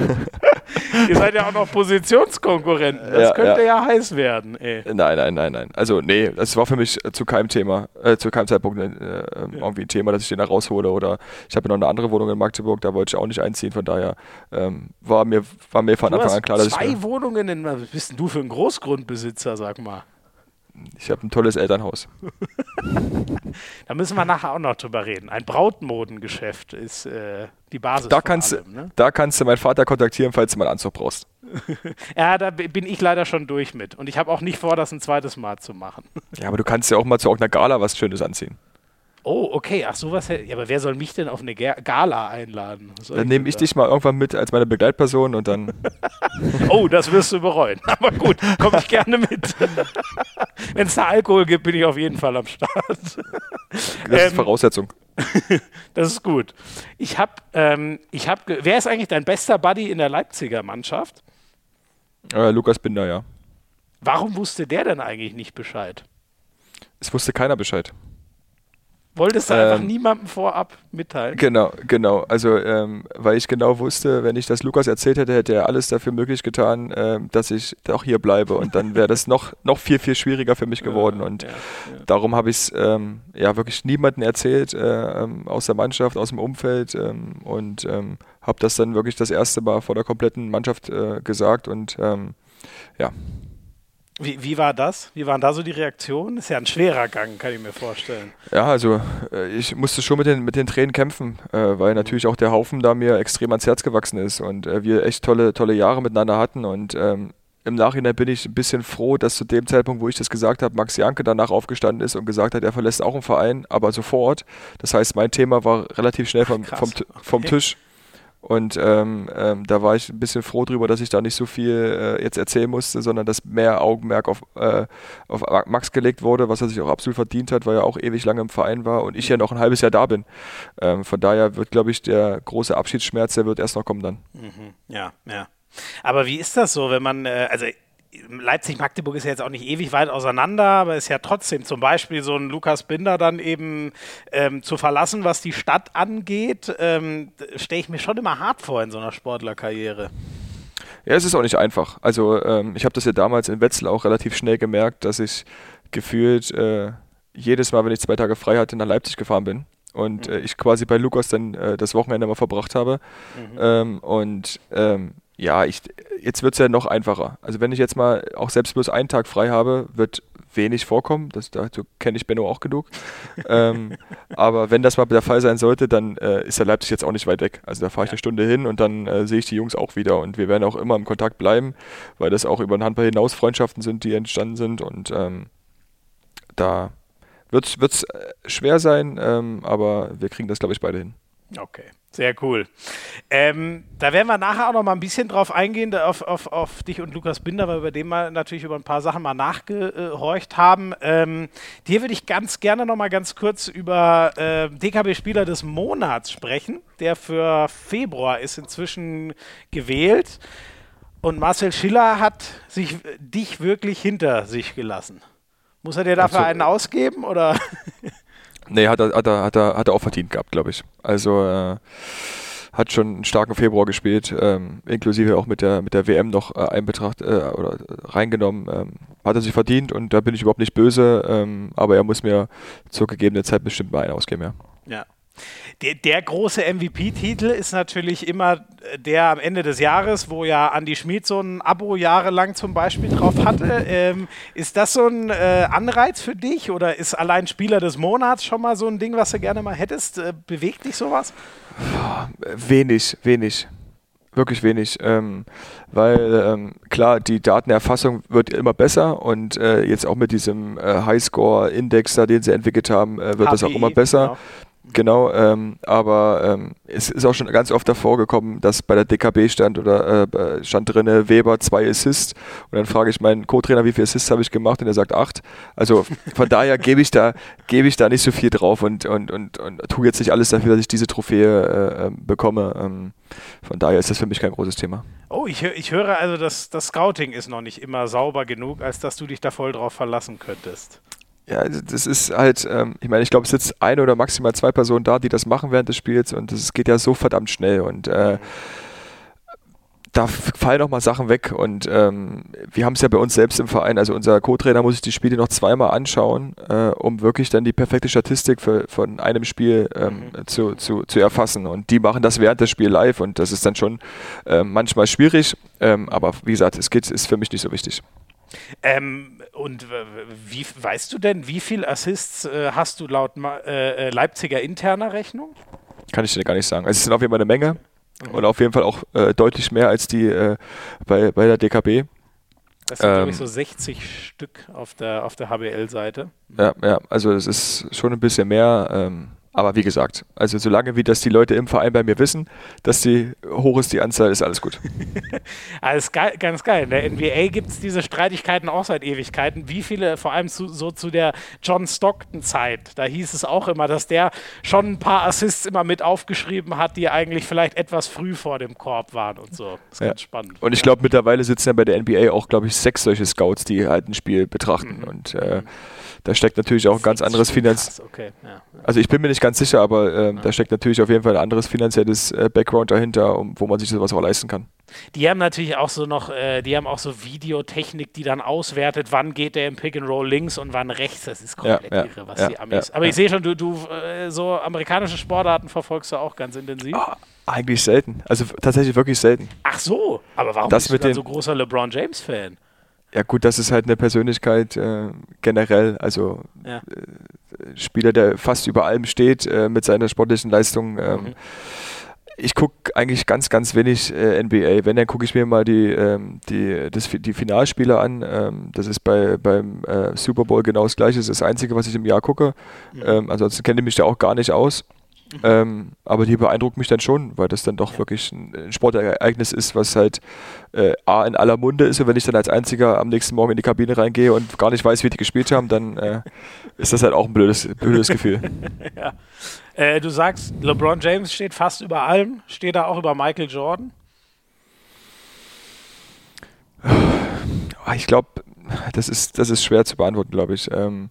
Speaker 1: Ihr seid ja auch noch Positionskonkurrenten. Das ja, könnte ja. ja. heiß werden. Ey.
Speaker 2: Nein, nein, nein, nein. Also nee, das war für mich zu keinem Thema, äh, zu keinem Zeitpunkt äh, irgendwie ein Thema, dass ich den da raushole. Oder ich habe noch eine andere Wohnung in Magdeburg, da wollte ich auch nicht einziehen. Von daher ähm, war, mir, war mir von Anfang an klar, dass
Speaker 1: zwei ich. Zwei Wohnungen, in, was bist denn du für ein Großgrundbesitzer, sag mal?
Speaker 2: Ich habe ein tolles Elternhaus.
Speaker 1: da müssen wir nachher auch noch drüber reden. Ein Brautmodengeschäft ist äh, die Basis.
Speaker 2: Da kannst, allem, ne? da kannst du meinen Vater kontaktieren, falls du mal einen Anzug brauchst.
Speaker 1: ja, da bin ich leider schon durch mit. Und ich habe auch nicht vor, das ein zweites Mal zu machen.
Speaker 2: ja, aber du kannst ja auch mal zu irgendeiner Gala was Schönes anziehen.
Speaker 1: Oh, okay, ach sowas. Ja, aber wer soll mich denn auf eine Gala einladen?
Speaker 2: Dann nehme ich dich mal irgendwann mit als meine Begleitperson und dann.
Speaker 1: oh, das wirst du bereuen. Aber gut, komme ich gerne mit. Wenn es da Alkohol gibt, bin ich auf jeden Fall am Start. das
Speaker 2: ähm, ist Voraussetzung.
Speaker 1: das ist gut. Ich habe, ähm, ich habe, wer ist eigentlich dein bester Buddy in der Leipziger Mannschaft?
Speaker 2: Äh, Lukas Binder, ja.
Speaker 1: Warum wusste der denn eigentlich nicht Bescheid?
Speaker 2: Es wusste keiner Bescheid.
Speaker 1: Wolltest du ähm, einfach niemandem vorab mitteilen?
Speaker 2: Genau, genau. Also, ähm, weil ich genau wusste, wenn ich das Lukas erzählt hätte, hätte er alles dafür möglich getan, ähm, dass ich auch hier bleibe. Und dann wäre das noch, noch viel, viel schwieriger für mich geworden. Und ja, ja. darum habe ich es ähm, ja wirklich niemandem erzählt, äh, ähm, aus der Mannschaft, aus dem Umfeld. Ähm, und habe das dann wirklich das erste Mal vor der kompletten Mannschaft äh, gesagt. Und ja.
Speaker 1: Wie, wie war das? Wie waren da so die Reaktionen? Ist ja ein schwerer Gang, kann ich mir vorstellen.
Speaker 2: Ja, also äh, ich musste schon mit den, mit den Tränen kämpfen, äh, weil natürlich auch der Haufen da mir extrem ans Herz gewachsen ist und äh, wir echt tolle, tolle Jahre miteinander hatten und ähm, im Nachhinein bin ich ein bisschen froh, dass zu dem Zeitpunkt, wo ich das gesagt habe, Max Janke danach aufgestanden ist und gesagt hat, er verlässt auch einen Verein, aber sofort. Das heißt, mein Thema war relativ schnell vom, vom, vom Tisch. Und ähm, ähm, da war ich ein bisschen froh drüber, dass ich da nicht so viel äh, jetzt erzählen musste, sondern dass mehr Augenmerk auf, äh, auf Max gelegt wurde, was er sich auch absolut verdient hat, weil er auch ewig lange im Verein war und ich ja noch ein halbes Jahr da bin. Ähm, von daher wird, glaube ich, der große Abschiedsschmerz, der wird erst noch kommen dann.
Speaker 1: Mhm. Ja, ja. Aber wie ist das so, wenn man, äh, also Leipzig-Magdeburg ist ja jetzt auch nicht ewig weit auseinander, aber ist ja trotzdem zum Beispiel so ein Lukas Binder dann eben ähm, zu verlassen, was die Stadt angeht, ähm, stelle ich mir schon immer hart vor in so einer Sportlerkarriere.
Speaker 2: Ja, es ist auch nicht einfach. Also ähm, ich habe das ja damals in Wetzlar auch relativ schnell gemerkt, dass ich gefühlt äh, jedes Mal, wenn ich zwei Tage frei hatte, nach Leipzig gefahren bin und mhm. äh, ich quasi bei Lukas dann äh, das Wochenende mal verbracht habe. Mhm. Ähm, und ähm, ja, ich, jetzt wird es ja noch einfacher. Also wenn ich jetzt mal auch selbst bloß einen Tag frei habe, wird wenig vorkommen. Das, dazu kenne ich Benno auch genug. ähm, aber wenn das mal der Fall sein sollte, dann äh, ist der Leipzig jetzt auch nicht weit weg. Also da fahre ich ja. eine Stunde hin und dann äh, sehe ich die Jungs auch wieder. Und wir werden auch immer im Kontakt bleiben, weil das auch über den Handball hinaus Freundschaften sind, die entstanden sind. Und ähm, da wird es äh, schwer sein, ähm, aber wir kriegen das, glaube ich, beide hin.
Speaker 1: Okay, sehr cool. Ähm, da werden wir nachher auch noch mal ein bisschen drauf eingehen, auf, auf, auf dich und Lukas Binder, weil wir dem mal natürlich über ein paar Sachen mal nachgehorcht haben. Ähm, dir würde ich ganz gerne noch mal ganz kurz über äh, DKB-Spieler des Monats sprechen. Der für Februar ist inzwischen gewählt. Und Marcel Schiller hat sich dich wirklich hinter sich gelassen. Muss er dir dafür einen ausgeben oder?
Speaker 2: nee, hat er, hat, er, hat, er, hat er auch verdient gehabt, glaube ich. Also äh, hat schon einen starken Februar gespielt, ähm, inklusive auch mit der, mit der WM noch äh, einbetracht äh, oder reingenommen. Ähm, hat er sich verdient und da bin ich überhaupt nicht böse, ähm, aber er muss mir zur gegebenen Zeit bestimmt mal einen ausgeben, ja.
Speaker 1: Ja. Der, der große MVP-Titel ist natürlich immer der am Ende des Jahres, wo ja Andy Schmid so ein Abo jahrelang zum Beispiel drauf hatte. Ähm, ist das so ein äh, Anreiz für dich oder ist allein Spieler des Monats schon mal so ein Ding, was du gerne mal hättest? Äh, bewegt dich sowas?
Speaker 2: Wenig, wenig wirklich wenig, ähm, weil ähm, klar, die Datenerfassung wird immer besser und äh, jetzt auch mit diesem äh, Highscore-Index, den sie entwickelt haben, äh, wird HPI, das auch immer besser. Genau. Genau, ähm, aber ähm, es ist auch schon ganz oft davor gekommen, dass bei der DKB stand oder äh, stand drinne Weber zwei Assists und dann frage ich meinen Co-Trainer, wie viele Assists habe ich gemacht und er sagt acht. Also von daher gebe ich da gebe ich da nicht so viel drauf und und und, und tue jetzt nicht alles dafür, dass ich diese Trophäe äh, ähm, bekomme. Ähm, von daher ist das für mich kein großes Thema.
Speaker 1: Oh, ich, ich höre also, dass das Scouting ist noch nicht immer sauber genug, als dass du dich da voll drauf verlassen könntest.
Speaker 2: Ja, also das ist halt, ähm, ich meine, ich glaube, es sitzt eine oder maximal zwei Personen da, die das machen während des Spiels und es geht ja so verdammt schnell und äh, da fallen auch mal Sachen weg und ähm, wir haben es ja bei uns selbst im Verein, also unser Co-Trainer muss sich die Spiele noch zweimal anschauen, äh, um wirklich dann die perfekte Statistik für, von einem Spiel ähm, mhm. zu, zu, zu erfassen und die machen das während des Spiels live und das ist dann schon äh, manchmal schwierig, ähm, aber wie gesagt, es geht, ist für mich nicht so wichtig.
Speaker 1: Ähm, und wie weißt du denn, wie viele Assists äh, hast du laut äh, äh, Leipziger interner Rechnung?
Speaker 2: Kann ich dir gar nicht sagen. Also es sind auf jeden Fall eine Menge mhm. und auf jeden Fall auch äh, deutlich mehr als die äh, bei, bei der DKB.
Speaker 1: Das sind, ähm, glaube ich, so 60 Stück auf der, auf der HBL-Seite.
Speaker 2: Ja, ja, also es ist schon ein bisschen mehr. Ähm, aber wie gesagt, also solange wie das die Leute im Verein bei mir wissen, dass die hoch ist die Anzahl, ist alles gut.
Speaker 1: alles geil, ganz geil. In der NBA gibt es diese Streitigkeiten auch seit Ewigkeiten. Wie viele, vor allem zu, so zu der John Stockton-Zeit, da hieß es auch immer, dass der schon ein paar Assists immer mit aufgeschrieben hat, die eigentlich vielleicht etwas früh vor dem Korb waren und so. Das ist ja. ganz spannend.
Speaker 2: Und ich glaube, mittlerweile sitzen ja bei der NBA auch, glaube ich, sechs solche Scouts, die halt ein Spiel betrachten. Mhm. Und äh, da steckt natürlich auch ein ganz anderes Finanz. Okay. Ja. Also ich bin mir nicht ganz sicher, aber äh, ja. da steckt natürlich auf jeden Fall ein anderes finanzielles äh, Background dahinter, um, wo man sich sowas auch leisten kann.
Speaker 1: Die haben natürlich auch so noch, äh, die haben auch so Videotechnik, die dann auswertet, wann geht der im Pick and Roll links und wann rechts. Das ist komplett irre, was die Amis. aber ich sehe schon, du, du äh, so amerikanische Sportarten verfolgst du auch ganz intensiv. Oh,
Speaker 2: eigentlich selten. Also tatsächlich wirklich selten.
Speaker 1: Ach so, aber warum das bist du dann so großer LeBron James Fan?
Speaker 2: Ja gut, das ist halt eine Persönlichkeit äh, generell, also ja. äh, Spieler, der fast über allem steht äh, mit seiner sportlichen Leistung. Ähm, mhm. Ich gucke eigentlich ganz, ganz wenig äh, NBA. Wenn, dann gucke ich mir mal die, ähm, die, das, die Finalspiele an. Ähm, das ist bei, beim äh, Super Bowl genau das gleiche. Das ist das Einzige, was ich im Jahr gucke. Mhm. Ähm, ansonsten kenne ich mich da auch gar nicht aus. Mhm. Ähm, aber die beeindruckt mich dann schon, weil das dann doch ja. wirklich ein, Sportereignis ist, was halt äh, A in aller Munde ist. Und wenn ich dann als Einziger am nächsten Morgen in die Kabine reingehe und gar nicht weiß, wie die gespielt haben, dann äh, ist das halt auch ein blödes, blödes Gefühl.
Speaker 1: ja. äh, du sagst, LeBron James steht fast über allem. Steht er auch über Michael Jordan?
Speaker 2: Ah, ich glaube, das ist, das ist schwer zu beantworten, glaube ich. Ähm,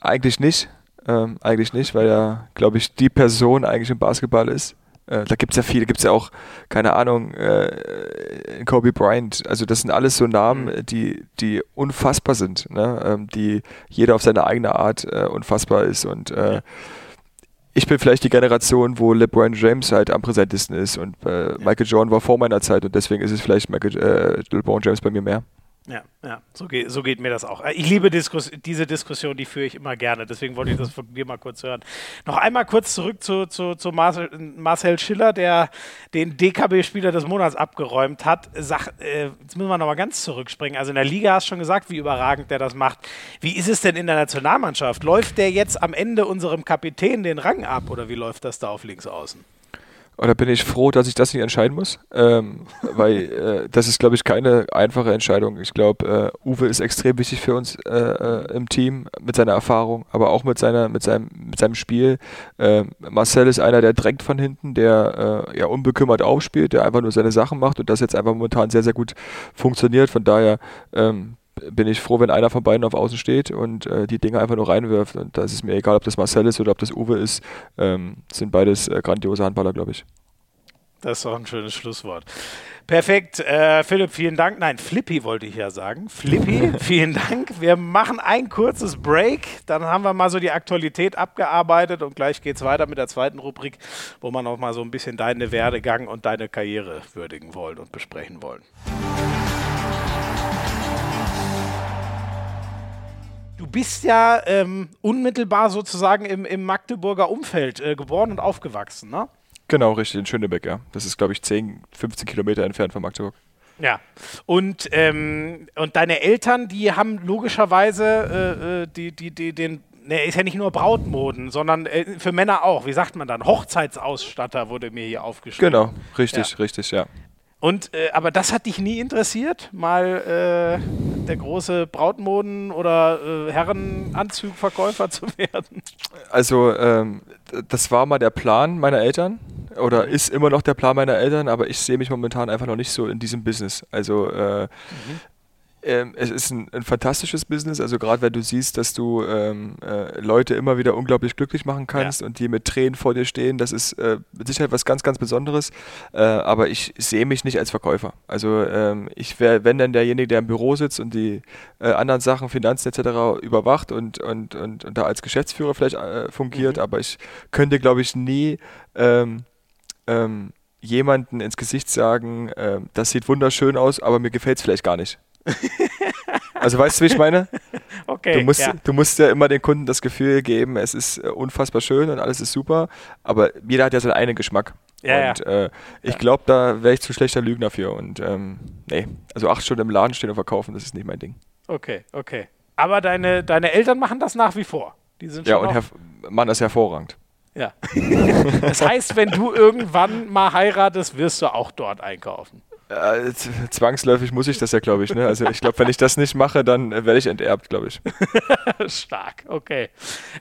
Speaker 2: eigentlich nicht. Ähm, eigentlich nicht, weil er, glaube ich, die Person eigentlich im Basketball ist. Äh, da gibt es ja viele, gibt es ja auch, keine Ahnung, äh, Kobe Bryant. Also das sind alles so Namen, mhm. die, die unfassbar sind, ne? ähm, die jeder auf seine eigene Art äh, unfassbar ist. Und äh, ich bin vielleicht die Generation, wo LeBron James halt am präsentesten ist und äh, Michael Jordan war vor meiner Zeit und deswegen ist es vielleicht Michael, äh, LeBron James bei mir mehr.
Speaker 1: Ja, ja, so geht, so geht mir das auch. Ich liebe Diskus diese Diskussion, die führe ich immer gerne. Deswegen wollte ich das von dir mal kurz hören. Noch einmal kurz zurück zu, zu, zu Marcel, Schiller, der den DKB-Spieler des Monats abgeräumt hat. Sag, äh, jetzt müssen wir noch mal ganz zurückspringen. Also in der Liga hast du schon gesagt, wie überragend der das macht. Wie ist es denn in der Nationalmannschaft? Läuft der jetzt am Ende unserem Kapitän den Rang ab oder wie läuft das da auf links außen?
Speaker 2: Oder bin ich froh, dass ich das nicht entscheiden muss, ähm, weil äh, das ist, glaube ich, keine einfache Entscheidung. Ich glaube, äh, Uwe ist extrem wichtig für uns äh, äh, im Team mit seiner Erfahrung, aber auch mit seiner, mit seinem, mit seinem Spiel. Ähm, Marcel ist einer, der drängt von hinten, der äh, ja unbekümmert aufspielt, der einfach nur seine Sachen macht und das jetzt einfach momentan sehr, sehr gut funktioniert. Von daher ähm, bin ich froh, wenn einer von beiden auf Außen steht und äh, die Dinge einfach nur reinwirft. Und da ist es mir egal, ob das Marcel ist oder ob das Uwe ist. Ähm, sind beides äh, grandiose Handballer, glaube ich.
Speaker 1: Das ist doch ein schönes Schlusswort. Perfekt. Äh, Philipp, vielen Dank. Nein, Flippy wollte ich ja sagen. Flippy, vielen Dank. Wir machen ein kurzes Break. Dann haben wir mal so die Aktualität abgearbeitet und gleich geht es weiter mit der zweiten Rubrik, wo wir noch mal so ein bisschen deine Werdegang und deine Karriere würdigen wollen und besprechen wollen. Bist ja ähm, unmittelbar sozusagen im, im Magdeburger Umfeld äh, geboren und aufgewachsen, ne?
Speaker 2: Genau, richtig, in Schönebeck, ja. Das ist, glaube ich, 10, 15 Kilometer entfernt von Magdeburg.
Speaker 1: Ja, und, ähm, und deine Eltern, die haben logischerweise äh, äh die, die, die, den ne, ist ja nicht nur Brautmoden, sondern äh, für Männer auch. Wie sagt man dann? Hochzeitsausstatter wurde mir hier aufgeschrieben.
Speaker 2: Genau, richtig, ja. richtig, ja.
Speaker 1: Und, äh, aber das hat dich nie interessiert, mal äh, der große Brautmoden- oder äh, Herrenanzugverkäufer zu werden?
Speaker 2: Also, ähm, das war mal der Plan meiner Eltern oder ist immer noch der Plan meiner Eltern, aber ich sehe mich momentan einfach noch nicht so in diesem Business. Also, äh, mhm ähm, es ist ein, ein, fantastisches Business, also gerade wenn du siehst, dass du ähm, äh, Leute immer wieder unglaublich glücklich machen kannst ja. und die mit Tränen vor dir stehen, das ist äh, mit Sicherheit was ganz, ganz Besonderes, äh, aber ich sehe mich nicht als Verkäufer. Also ähm, ich wäre, wenn dann derjenige, der im Büro sitzt und die äh, anderen Sachen, Finanzen etc. überwacht und, und, und, und da als Geschäftsführer vielleicht äh, fungiert, mhm. aber ich könnte, glaube ich, nie ähm, ähm, jemanden ins Gesicht sagen, äh, das sieht wunderschön aus, aber mir gefällt es vielleicht gar nicht. Also weißt du, wie ich meine?
Speaker 1: Okay.
Speaker 2: Du musst,
Speaker 1: ja.
Speaker 2: du musst ja immer den Kunden das Gefühl geben, es ist äh, unfassbar schön und alles ist super, aber jeder hat ja seinen eigenen Geschmack.
Speaker 1: Ja,
Speaker 2: und äh, ich ja. glaube, da wäre ich zu schlechter Lügner für. Und ähm, nee, also acht Stunden im Laden stehen und verkaufen, das ist nicht mein Ding.
Speaker 1: Okay, okay. Aber deine, deine Eltern machen das nach wie vor.
Speaker 2: Die sind ja, und machen das hervorragend.
Speaker 1: Ja. das heißt, wenn du irgendwann mal heiratest, wirst du auch dort einkaufen.
Speaker 2: Äh, zwangsläufig muss ich das ja, glaube ich. Ne? Also ich glaube, wenn ich das nicht mache, dann äh, werde ich enterbt, glaube ich.
Speaker 1: Stark, okay.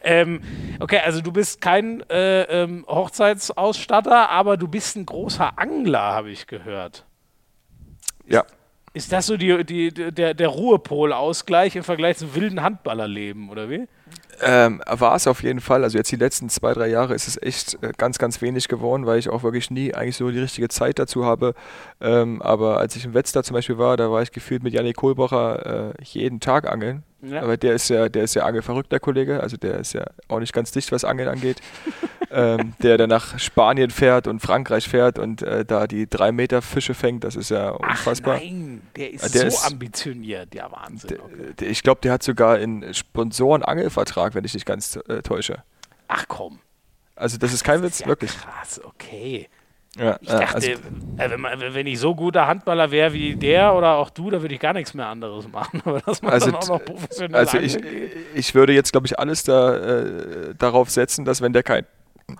Speaker 1: Ähm, okay, also du bist kein äh, ähm, Hochzeitsausstatter, aber du bist ein großer Angler, habe ich gehört.
Speaker 2: Ja.
Speaker 1: Ist das so die, die, der, der Ruhepol-Ausgleich im Vergleich zum wilden Handballerleben, oder wie?
Speaker 2: Ähm, war es auf jeden Fall. Also jetzt die letzten zwei, drei Jahre ist es echt äh, ganz, ganz wenig geworden, weil ich auch wirklich nie eigentlich so die richtige Zeit dazu habe. Ähm, aber als ich im Wetzlar zum Beispiel war, da war ich gefühlt mit Janik Kohlbacher äh, jeden Tag angeln. Ja. Aber der ist ja, der ist ja angelverrückt, der Kollege. Also der ist ja auch nicht ganz dicht, was Angeln angeht. ähm, der dann nach Spanien fährt und Frankreich fährt und äh, da die drei Meter Fische fängt, das ist ja unfassbar. Ach
Speaker 1: nein, der ist der so ist, ambitioniert, ja Wahnsinn.
Speaker 2: Okay. Der, ich glaube, der hat sogar einen Sponsoren-Angelvertrag, wenn ich nicht ganz äh, täusche.
Speaker 1: Ach komm.
Speaker 2: Also das Ach, ist kein das Witz, ist ja wirklich.
Speaker 1: Krass, okay.
Speaker 2: Ja,
Speaker 1: ich dachte, also, äh, wenn, man, wenn, ich so guter Handballer wäre wie der oder auch du, da würde ich gar nichts mehr anderes machen. Aber dass man
Speaker 2: also,
Speaker 1: dann auch noch professionell
Speaker 2: Also ich, ich würde jetzt, glaube ich, alles da, äh, darauf setzen, dass wenn der kein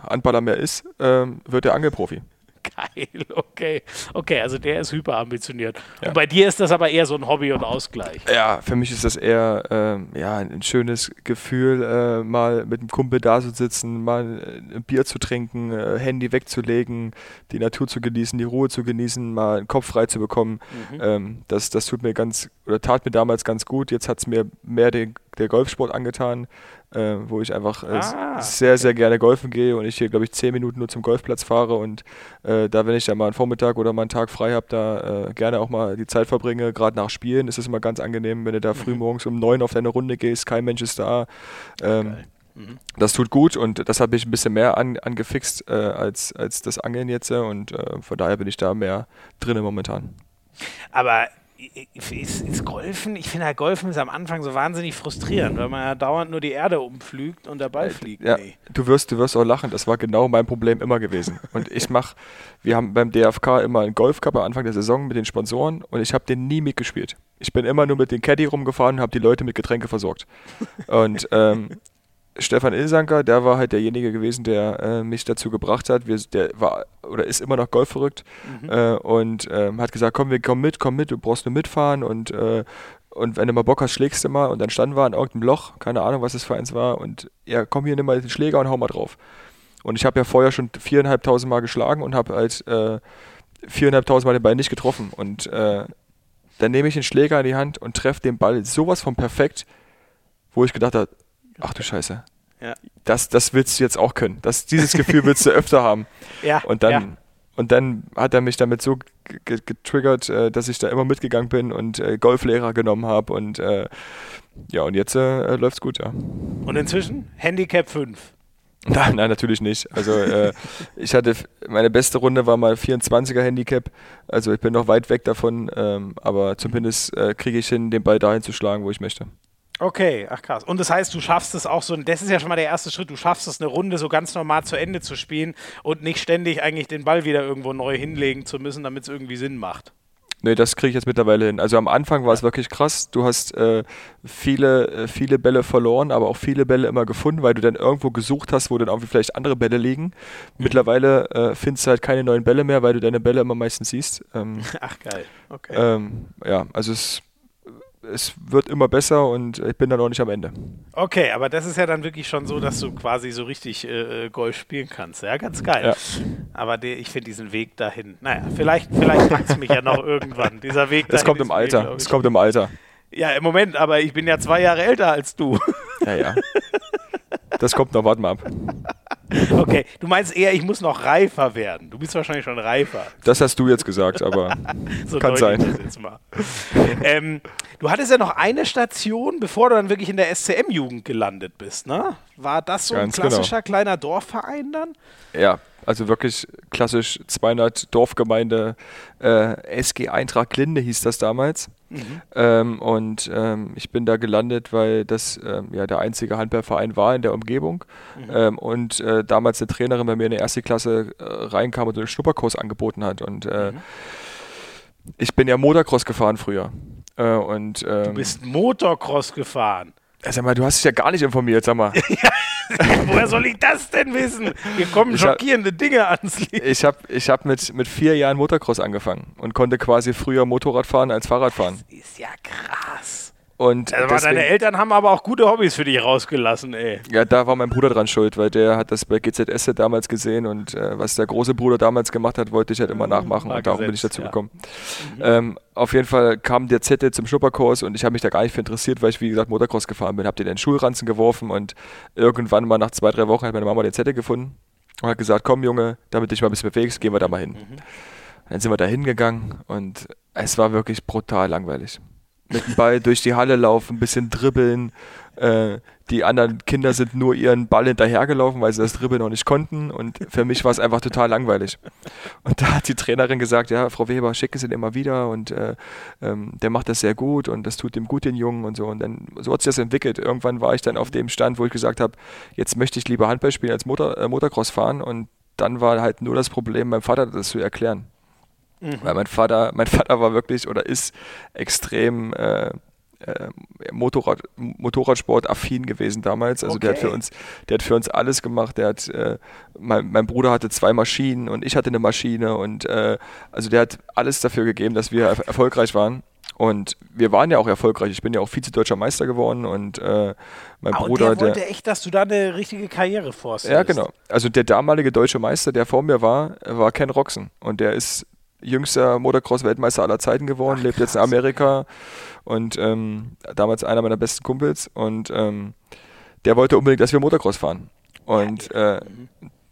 Speaker 2: Handballer mehr ist, ähm, wird er Angelprofi.
Speaker 1: Geil. Okay. Okay, also der ist hyperambitioniert. Ja. Und bei dir ist das aber eher so ein Hobby und Ausgleich.
Speaker 2: Ja, für mich ist das eher äh, ja, ein schönes Gefühl, äh, mal mit einem Kumpel da zu sitzen, mal äh, ein Bier zu trinken, äh, Handy wegzulegen, die Natur zu genießen, die Ruhe zu genießen, mal den Kopf frei zu bekommen. Mhm. Ähm, das, das tut mir ganz, oder tat mir damals ganz gut. Jetzt hat es mir mehr den, der Golfsport angetan äh, wo ich einfach äh, ah, sehr, sehr gerne golfen gehe und ich hier, glaube ich, zehn Minuten nur zum Golfplatz fahre und äh, da, wenn ich dann mal einen Vormittag oder mal einen Tag frei habe, da äh, gerne auch mal die Zeit verbringe, gerade nach Spielen ist es immer ganz angenehm, wenn du da früh mhm. morgens um neun auf deine Runde gehst, kein Mensch ist da. Ähm, mhm. Das tut gut und das hat mich ein bisschen mehr an, angefixt äh, als, als das Angeln jetzt und äh, von daher bin ich da mehr drin momentan.
Speaker 1: Aber ist, ist Golfen, ich finde halt Golfen ist am Anfang so wahnsinnig frustrierend, weil man ja dauernd nur die Erde umflügt und der Ball fliegt.
Speaker 2: Ja, nee. du, wirst, du wirst auch lachen, das war genau mein Problem immer gewesen. Und ich mache, wir haben beim DFK immer einen Golfcup am Anfang der Saison mit den Sponsoren und ich habe den nie mitgespielt. Ich bin immer nur mit den Caddy rumgefahren und habe die Leute mit Getränke versorgt. Und ähm, Stefan Ilsanker, der war halt derjenige gewesen, der äh, mich dazu gebracht hat. Wir, der war oder ist immer noch Golf verrückt mhm. äh, und äh, hat gesagt, komm, wir kommen mit, komm mit, du brauchst nur mitfahren und äh, und wenn du mal Bock hast, schlägst du mal. Und dann standen wir in irgendeinem Loch, keine Ahnung, was das für eins war. Und ja, komm hier, nimm mal den Schläger und hau mal drauf. Und ich habe ja vorher schon viereinhalbtausend Mal geschlagen und habe halt viereinhalbtausend Mal den Ball nicht getroffen. Und äh, dann nehme ich den Schläger in die Hand und treffe den Ball sowas von perfekt, wo ich gedacht habe, ach du Scheiße. Ja. Das, das willst du jetzt auch können. Das, dieses Gefühl willst du öfter haben. Ja. Und dann, ja. und dann hat er mich damit so getriggert, äh, dass ich da immer mitgegangen bin und äh, Golflehrer genommen habe und äh, ja, und jetzt äh, läuft's gut, ja.
Speaker 1: Und inzwischen Handicap 5.
Speaker 2: Nein, nein, natürlich nicht. Also äh, ich hatte meine beste Runde war mal 24er Handicap. Also ich bin noch weit weg davon, ähm, aber zumindest äh, kriege ich hin, den Ball dahin zu schlagen, wo ich möchte.
Speaker 1: Okay, ach krass. Und das heißt, du schaffst es auch so, das ist ja schon mal der erste Schritt, du schaffst es, eine Runde so ganz normal zu Ende zu spielen und nicht ständig eigentlich den Ball wieder irgendwo neu hinlegen zu müssen, damit es irgendwie Sinn macht.
Speaker 2: Nee, das kriege ich jetzt mittlerweile hin. Also am Anfang war es wirklich krass. Du hast äh, viele, äh, viele Bälle verloren, aber auch viele Bälle immer gefunden, weil du dann irgendwo gesucht hast, wo dann irgendwie vielleicht andere Bälle liegen. Mhm. Mittlerweile äh, findest du halt keine neuen Bälle mehr, weil du deine Bälle immer meistens siehst. Ähm,
Speaker 1: Ach geil, okay.
Speaker 2: Ähm, ja, also es es wird immer besser und ich bin dann auch nicht am Ende.
Speaker 1: Okay, aber das ist ja dann wirklich schon so, dass du quasi so richtig äh, äh Golf spielen kannst. Ja, ganz geil. Ja. Aber der, ich finde diesen Weg dahin, naja, vielleicht, vielleicht packt es mich ja noch irgendwann. Dieser Weg dahin.
Speaker 2: Das kommt im Alter. Es kommt im Alter.
Speaker 1: Ja, im Moment, aber ich bin ja zwei Jahre älter als du.
Speaker 2: Ja, ja. Das kommt noch, warte mal ab.
Speaker 1: Okay, du meinst eher, ich muss noch reifer werden. Du bist wahrscheinlich schon reifer.
Speaker 2: Das hast du jetzt gesagt, aber so kann sein.
Speaker 1: Ähm, du hattest ja noch eine Station, bevor du dann wirklich in der SCM-Jugend gelandet bist, ne? War das so Ganz ein genau. klassischer genau. kleiner Dorfverein dann?
Speaker 2: Ja, also wirklich klassisch 200 Dorfgemeinde, äh, SG Eintracht Linde hieß das damals. Mhm. Ähm, und ähm, ich bin da gelandet, weil das ähm, ja der einzige Handballverein war in der Umgebung. Mhm. Ähm, und äh, damals eine Trainerin bei mir in der erste Klasse äh, reinkam und einen Schnupperkurs angeboten hat. Und äh, mhm. ich bin ja Motocross gefahren früher. Äh, und,
Speaker 1: du ähm, bist Motocross gefahren?
Speaker 2: Sag mal, du hast dich ja gar nicht informiert, sag mal.
Speaker 1: Woher soll ich das denn wissen? Hier kommen ich schockierende hab, Dinge ans Licht.
Speaker 2: Ich habe ich hab mit, mit vier Jahren Motocross angefangen und konnte quasi früher Motorrad fahren als Fahrrad fahren.
Speaker 1: Das ist ja krass.
Speaker 2: Und
Speaker 1: also deswegen, deine Eltern haben aber auch gute Hobbys für dich rausgelassen, ey.
Speaker 2: Ja, da war mein Bruder dran schuld, weil der hat das bei GZS damals gesehen und äh, was der große Bruder damals gemacht hat, wollte ich halt immer hm, nachmachen und darum bin ich dazu ja. gekommen. Mhm. Ähm, auf jeden Fall kam der Zettel zum Schnupperkurs und ich habe mich da gar nicht für interessiert, weil ich wie gesagt Motocross gefahren bin, habe den in den Schulranzen geworfen und irgendwann mal nach zwei, drei Wochen hat meine Mama den Zettel gefunden und hat gesagt, komm Junge, damit dich mal ein bisschen bewegst, gehen wir da mal hin. Mhm. Dann sind wir da hingegangen und es war wirklich brutal langweilig mit dem Ball durch die Halle laufen, ein bisschen dribbeln. Äh, die anderen Kinder sind nur ihren Ball hinterhergelaufen, weil sie das Dribbeln noch nicht konnten. Und für mich war es einfach total langweilig. Und da hat die Trainerin gesagt, ja, Frau Weber, schicken Sie den immer wieder und äh, ähm, der macht das sehr gut und das tut dem gut, den Jungen und so. Und dann so hat sich das entwickelt. Irgendwann war ich dann auf dem Stand, wo ich gesagt habe, jetzt möchte ich lieber Handball spielen als Motor, äh, Motocross fahren. Und dann war halt nur das Problem, meinem Vater das zu erklären. Mhm. Weil mein Vater, mein Vater war wirklich oder ist extrem äh, äh, Motorrad, Motorradsport affin gewesen damals. Also okay. der hat für uns, der hat für uns alles gemacht. Der hat, äh, mein, mein, Bruder hatte zwei Maschinen und ich hatte eine Maschine und äh, also der hat alles dafür gegeben, dass wir er erfolgreich waren. Und wir waren ja auch erfolgreich. Ich bin ja auch Vize-Deutscher Meister geworden und äh, mein ah, Bruder.
Speaker 1: Und der wollte der, echt, dass du da eine richtige Karriere forst.
Speaker 2: Ja, genau. Also der damalige deutsche Meister, der vor mir war, war Ken Roxen. Und der ist jüngster Motocross-Weltmeister aller Zeiten geworden, Ach, lebt jetzt in Amerika und ähm, damals einer meiner besten Kumpels. Und ähm, der wollte unbedingt, dass wir Motocross fahren. Und äh,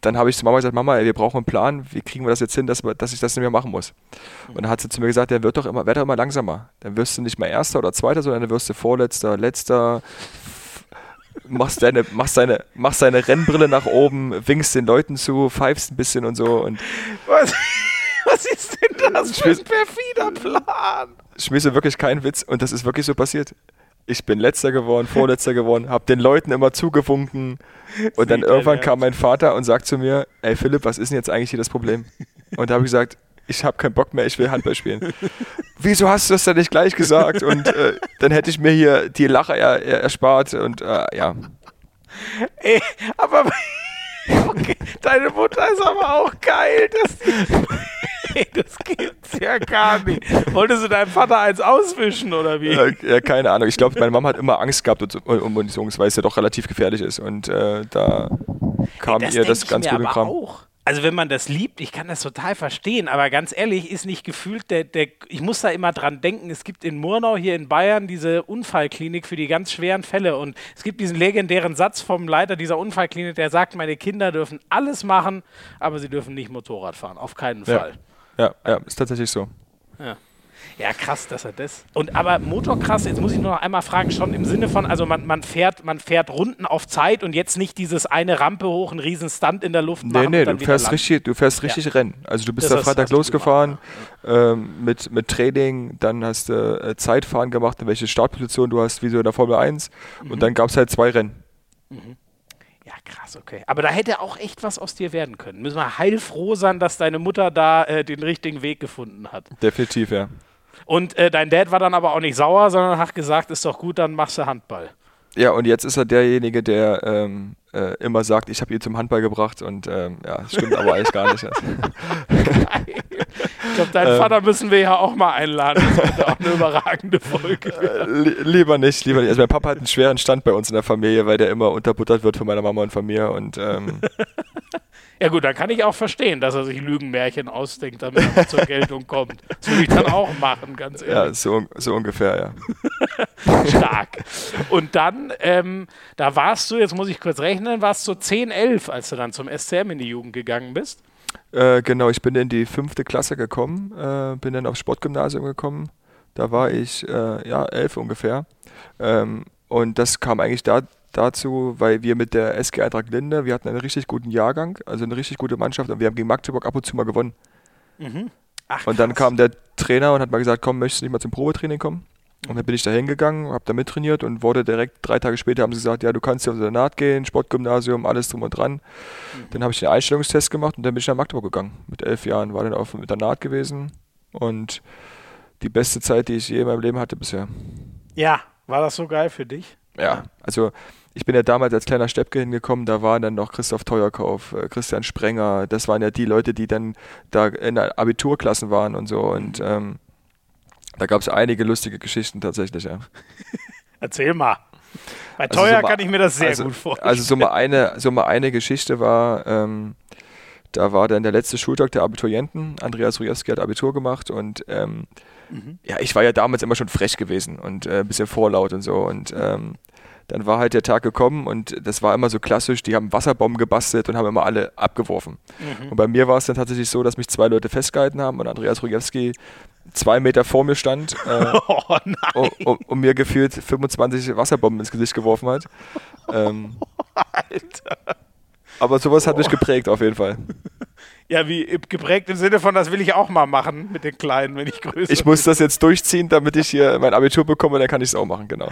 Speaker 2: dann habe ich zu Mama gesagt, Mama, ey, wir brauchen einen Plan, wie kriegen wir das jetzt hin, dass, dass ich das nicht mehr machen muss. Und dann hat sie zu mir gesagt, der wird doch immer, werd doch immer langsamer. Dann wirst du nicht mehr Erster oder Zweiter, sondern dann wirst du Vorletzter, Letzter, machst deine, machst deine, machst deine Rennbrille nach oben, winkst den Leuten zu, pfeifst ein bisschen und so. Und
Speaker 1: was, was ist denn das für ein perfider Plan?
Speaker 2: Ich mir wirklich keinen Witz und das ist wirklich so passiert ich bin letzter geworden, vorletzter geworden, habe den Leuten immer zugewunken und dann irgendwann kam mein Vater und sagt zu mir, ey Philipp, was ist denn jetzt eigentlich hier das Problem? Und da habe ich gesagt, ich habe keinen Bock mehr, ich will Handball spielen. Wieso hast du das denn nicht gleich gesagt? Und äh, dann hätte ich mir hier die Lache er, er, erspart und äh, ja.
Speaker 1: Ey, aber okay, deine Mutter ist aber auch geil, dass die das gibt's ja gar nicht. Wolltest du deinem Vater eins auswischen oder wie?
Speaker 2: Ja, keine Ahnung. Ich glaube, meine Mama hat immer Angst gehabt um Munitions, weil es ja doch relativ gefährlich ist. Und äh, da kam Ey, das ihr das ganz gut in Kram. Auch
Speaker 1: also wenn man das liebt, ich kann das total verstehen, aber ganz ehrlich, ist nicht gefühlt, der, der, ich muss da immer dran denken, es gibt in Murnau hier in Bayern diese Unfallklinik für die ganz schweren Fälle und es gibt diesen legendären Satz vom Leiter dieser Unfallklinik, der sagt, meine Kinder dürfen alles machen, aber sie dürfen nicht Motorrad fahren, auf keinen Fall.
Speaker 2: Ja. Ja, ja, ist tatsächlich so.
Speaker 1: Ja. Ja, krass, dass er das. Und aber Motorkrass, jetzt muss ich nur noch einmal fragen, schon im Sinne von, also man, man, fährt, man fährt Runden auf Zeit und jetzt nicht dieses eine Rampe hoch, einen riesen Stunt in der Luft
Speaker 2: machen. Nee, nee, du fährst, richtig, du fährst richtig ja. Rennen. Also du bist das da Freitag losgefahren ähm, mit, mit Training, dann hast du äh, Zeitfahren gemacht, in welche Startposition du hast, wie so in der Formel 1 mhm. und dann gab es halt zwei Rennen. Mhm.
Speaker 1: Ja, krass, okay. Aber da hätte auch echt was aus dir werden können. Müssen wir heilfroh sein, dass deine Mutter da äh, den richtigen Weg gefunden hat.
Speaker 2: Definitiv, ja.
Speaker 1: Und äh, dein Dad war dann aber auch nicht sauer, sondern hat gesagt, ist doch gut, dann machst du Handball.
Speaker 2: Ja, und jetzt ist er derjenige, der ähm, äh, immer sagt, ich habe ihn zum Handball gebracht und ähm, ja, das stimmt aber eigentlich gar nicht.
Speaker 1: ich glaube, deinen ähm, Vater müssen wir ja auch mal einladen. Das wird auch eine überragende Folge.
Speaker 2: Äh, li lieber nicht, lieber nicht. Also mein Papa hat einen schweren Stand bei uns in der Familie, weil der immer unterbuttert wird von meiner Mama und von mir und ähm,
Speaker 1: Ja gut, dann kann ich auch verstehen, dass er sich Lügenmärchen ausdenkt, damit er zur Geltung kommt. Das würde ich dann auch machen, ganz ehrlich.
Speaker 2: Ja, so, so ungefähr, ja.
Speaker 1: Stark. Und dann, ähm, da warst du, jetzt muss ich kurz rechnen, warst du 10, 11, als du dann zum SCM in die Jugend gegangen bist?
Speaker 2: Äh, genau, ich bin in die fünfte Klasse gekommen, äh, bin dann aufs Sportgymnasium gekommen. Da war ich, äh, ja, elf ungefähr. Ähm, und das kam eigentlich da, dazu, weil wir mit der SG Eintracht Linde, wir hatten einen richtig guten Jahrgang, also eine richtig gute Mannschaft und wir haben gegen Magdeburg ab und zu mal gewonnen. Mhm. Ach, und dann kam der Trainer und hat mal gesagt, komm, möchtest du nicht mal zum Probetraining kommen? Und dann bin ich da hingegangen, habe da mittrainiert und wurde direkt drei Tage später haben sie gesagt, ja, du kannst ja unser Naht gehen, Sportgymnasium, alles drum und dran. Mhm. Dann habe ich den Einstellungstest gemacht und dann bin ich nach Magdeburg gegangen. Mit elf Jahren war dann auf der Naht gewesen und die beste Zeit, die ich je in meinem Leben hatte bisher.
Speaker 1: Ja, war das so geil für dich?
Speaker 2: Ja, also ich bin ja damals als kleiner Steppke hingekommen, da waren dann noch Christoph Teuerkauf, äh, Christian Sprenger, das waren ja die Leute, die dann da in Abiturklassen waren und so und ähm, da gab es einige lustige Geschichten tatsächlich, ja.
Speaker 1: Erzähl mal. Bei also Teuer so mal, kann ich mir das sehr
Speaker 2: also,
Speaker 1: gut vorstellen.
Speaker 2: Also so mal eine, so mal eine Geschichte war, ähm, da war dann der letzte Schultag der Abiturienten. Andreas Rujewski hat Abitur gemacht und ähm, mhm. ja, ich war ja damals immer schon frech gewesen und äh, ein bisschen vorlaut und so und ähm, dann war halt der Tag gekommen und das war immer so klassisch, die haben Wasserbomben gebastelt und haben immer alle abgeworfen. Mhm. Und bei mir war es dann tatsächlich so, dass mich zwei Leute festgehalten haben und Andreas Rujewski zwei Meter vor mir stand äh, oh, und, und, und, mir gefühlt 25 Wasserbomben ins Gesicht geworfen hat. Ähm, Alter. Aber sowas hat mich geprägt auf jeden Fall.
Speaker 1: Ja, wie geprägt im Sinne von, das will ich auch mal machen mit den Kleinen, wenn ich größer
Speaker 2: Ich muss das jetzt durchziehen, damit ich hier mein Abitur bekomme, dann kann ich es auch machen, genau.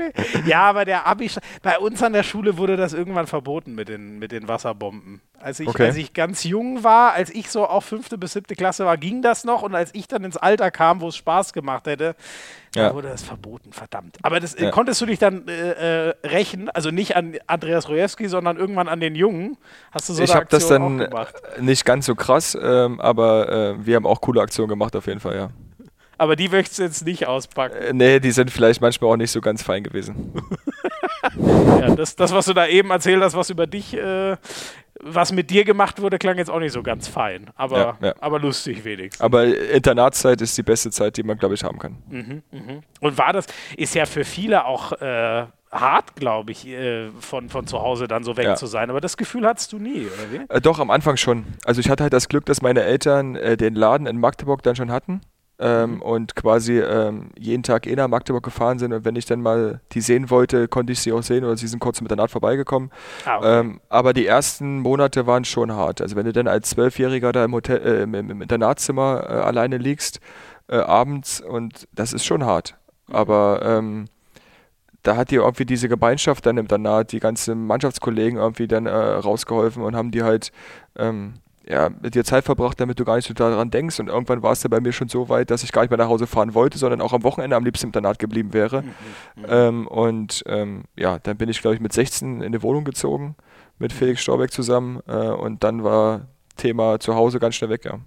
Speaker 1: Geile. Ja, aber der Abi, bei uns an der Schule wurde das irgendwann verboten mit den, mit den Wasserbomben. Als ich, okay. als ich ganz jung war, als ich so auch fünfte bis siebte Klasse war, ging das noch. Und als ich dann ins Alter kam, wo es Spaß gemacht hätte, ja. wurde das verboten, verdammt. Aber das, ja. konntest du dich dann äh, äh, rächen, also nicht an Andreas Rojewski, sondern irgendwann an den Jungen?
Speaker 2: Hast du so Ich habe das dann nicht ganz so krass, ähm, aber äh, wir haben auch coole Aktionen gemacht auf jeden Fall, ja
Speaker 1: aber die möchtest du jetzt nicht auspacken.
Speaker 2: Äh, nee, die sind vielleicht manchmal auch nicht so ganz fein gewesen.
Speaker 1: ja, das, das, was du da eben erzählt hast, was über dich, äh, was mit dir gemacht wurde, klang jetzt auch nicht so ganz fein, aber, ja, ja. aber lustig wenigstens.
Speaker 2: Aber Internatszeit ist die beste Zeit, die man, glaube ich, haben kann.
Speaker 1: Mhm, mh. Und war das, ist ja für viele auch äh, hart, glaube ich, äh, von, von zu Hause dann so weg ja. zu sein. Aber das Gefühl hattest du nie, oder wie?
Speaker 2: Äh, doch, am Anfang schon. Also ich hatte halt das Glück, dass meine Eltern äh, den Laden in Magdeburg dann schon hatten ähm, mhm. und quasi ähm, jeden Tag eh nach Magdeburg gefahren sind und wenn ich dann mal die sehen wollte, konnte ich sie auch sehen oder sie sind kurz mit der Naht vorbeigekommen. Ah, okay. ähm, aber die ersten Monate waren schon hart. Also wenn du dann als Zwölfjähriger da im, Hotel, äh, im, im Internatszimmer äh, alleine liegst, äh, abends und das ist schon hart. Mhm. Aber ähm, da hat dir irgendwie diese Gemeinschaft dann im Internat, die ganzen Mannschaftskollegen irgendwie dann äh, rausgeholfen und haben die halt ähm, ja, mit dir Zeit verbracht, damit du gar nicht so daran denkst. Und irgendwann war es dann bei mir schon so weit, dass ich gar nicht mehr nach Hause fahren wollte, sondern auch am Wochenende am liebsten im Internat geblieben wäre. Mhm, mhm. Ähm, und ähm, ja, dann bin ich, glaube ich, mit 16 in eine Wohnung gezogen, mit Felix Storbeck zusammen. Äh, und dann war Thema zu Hause ganz schnell weg, ja.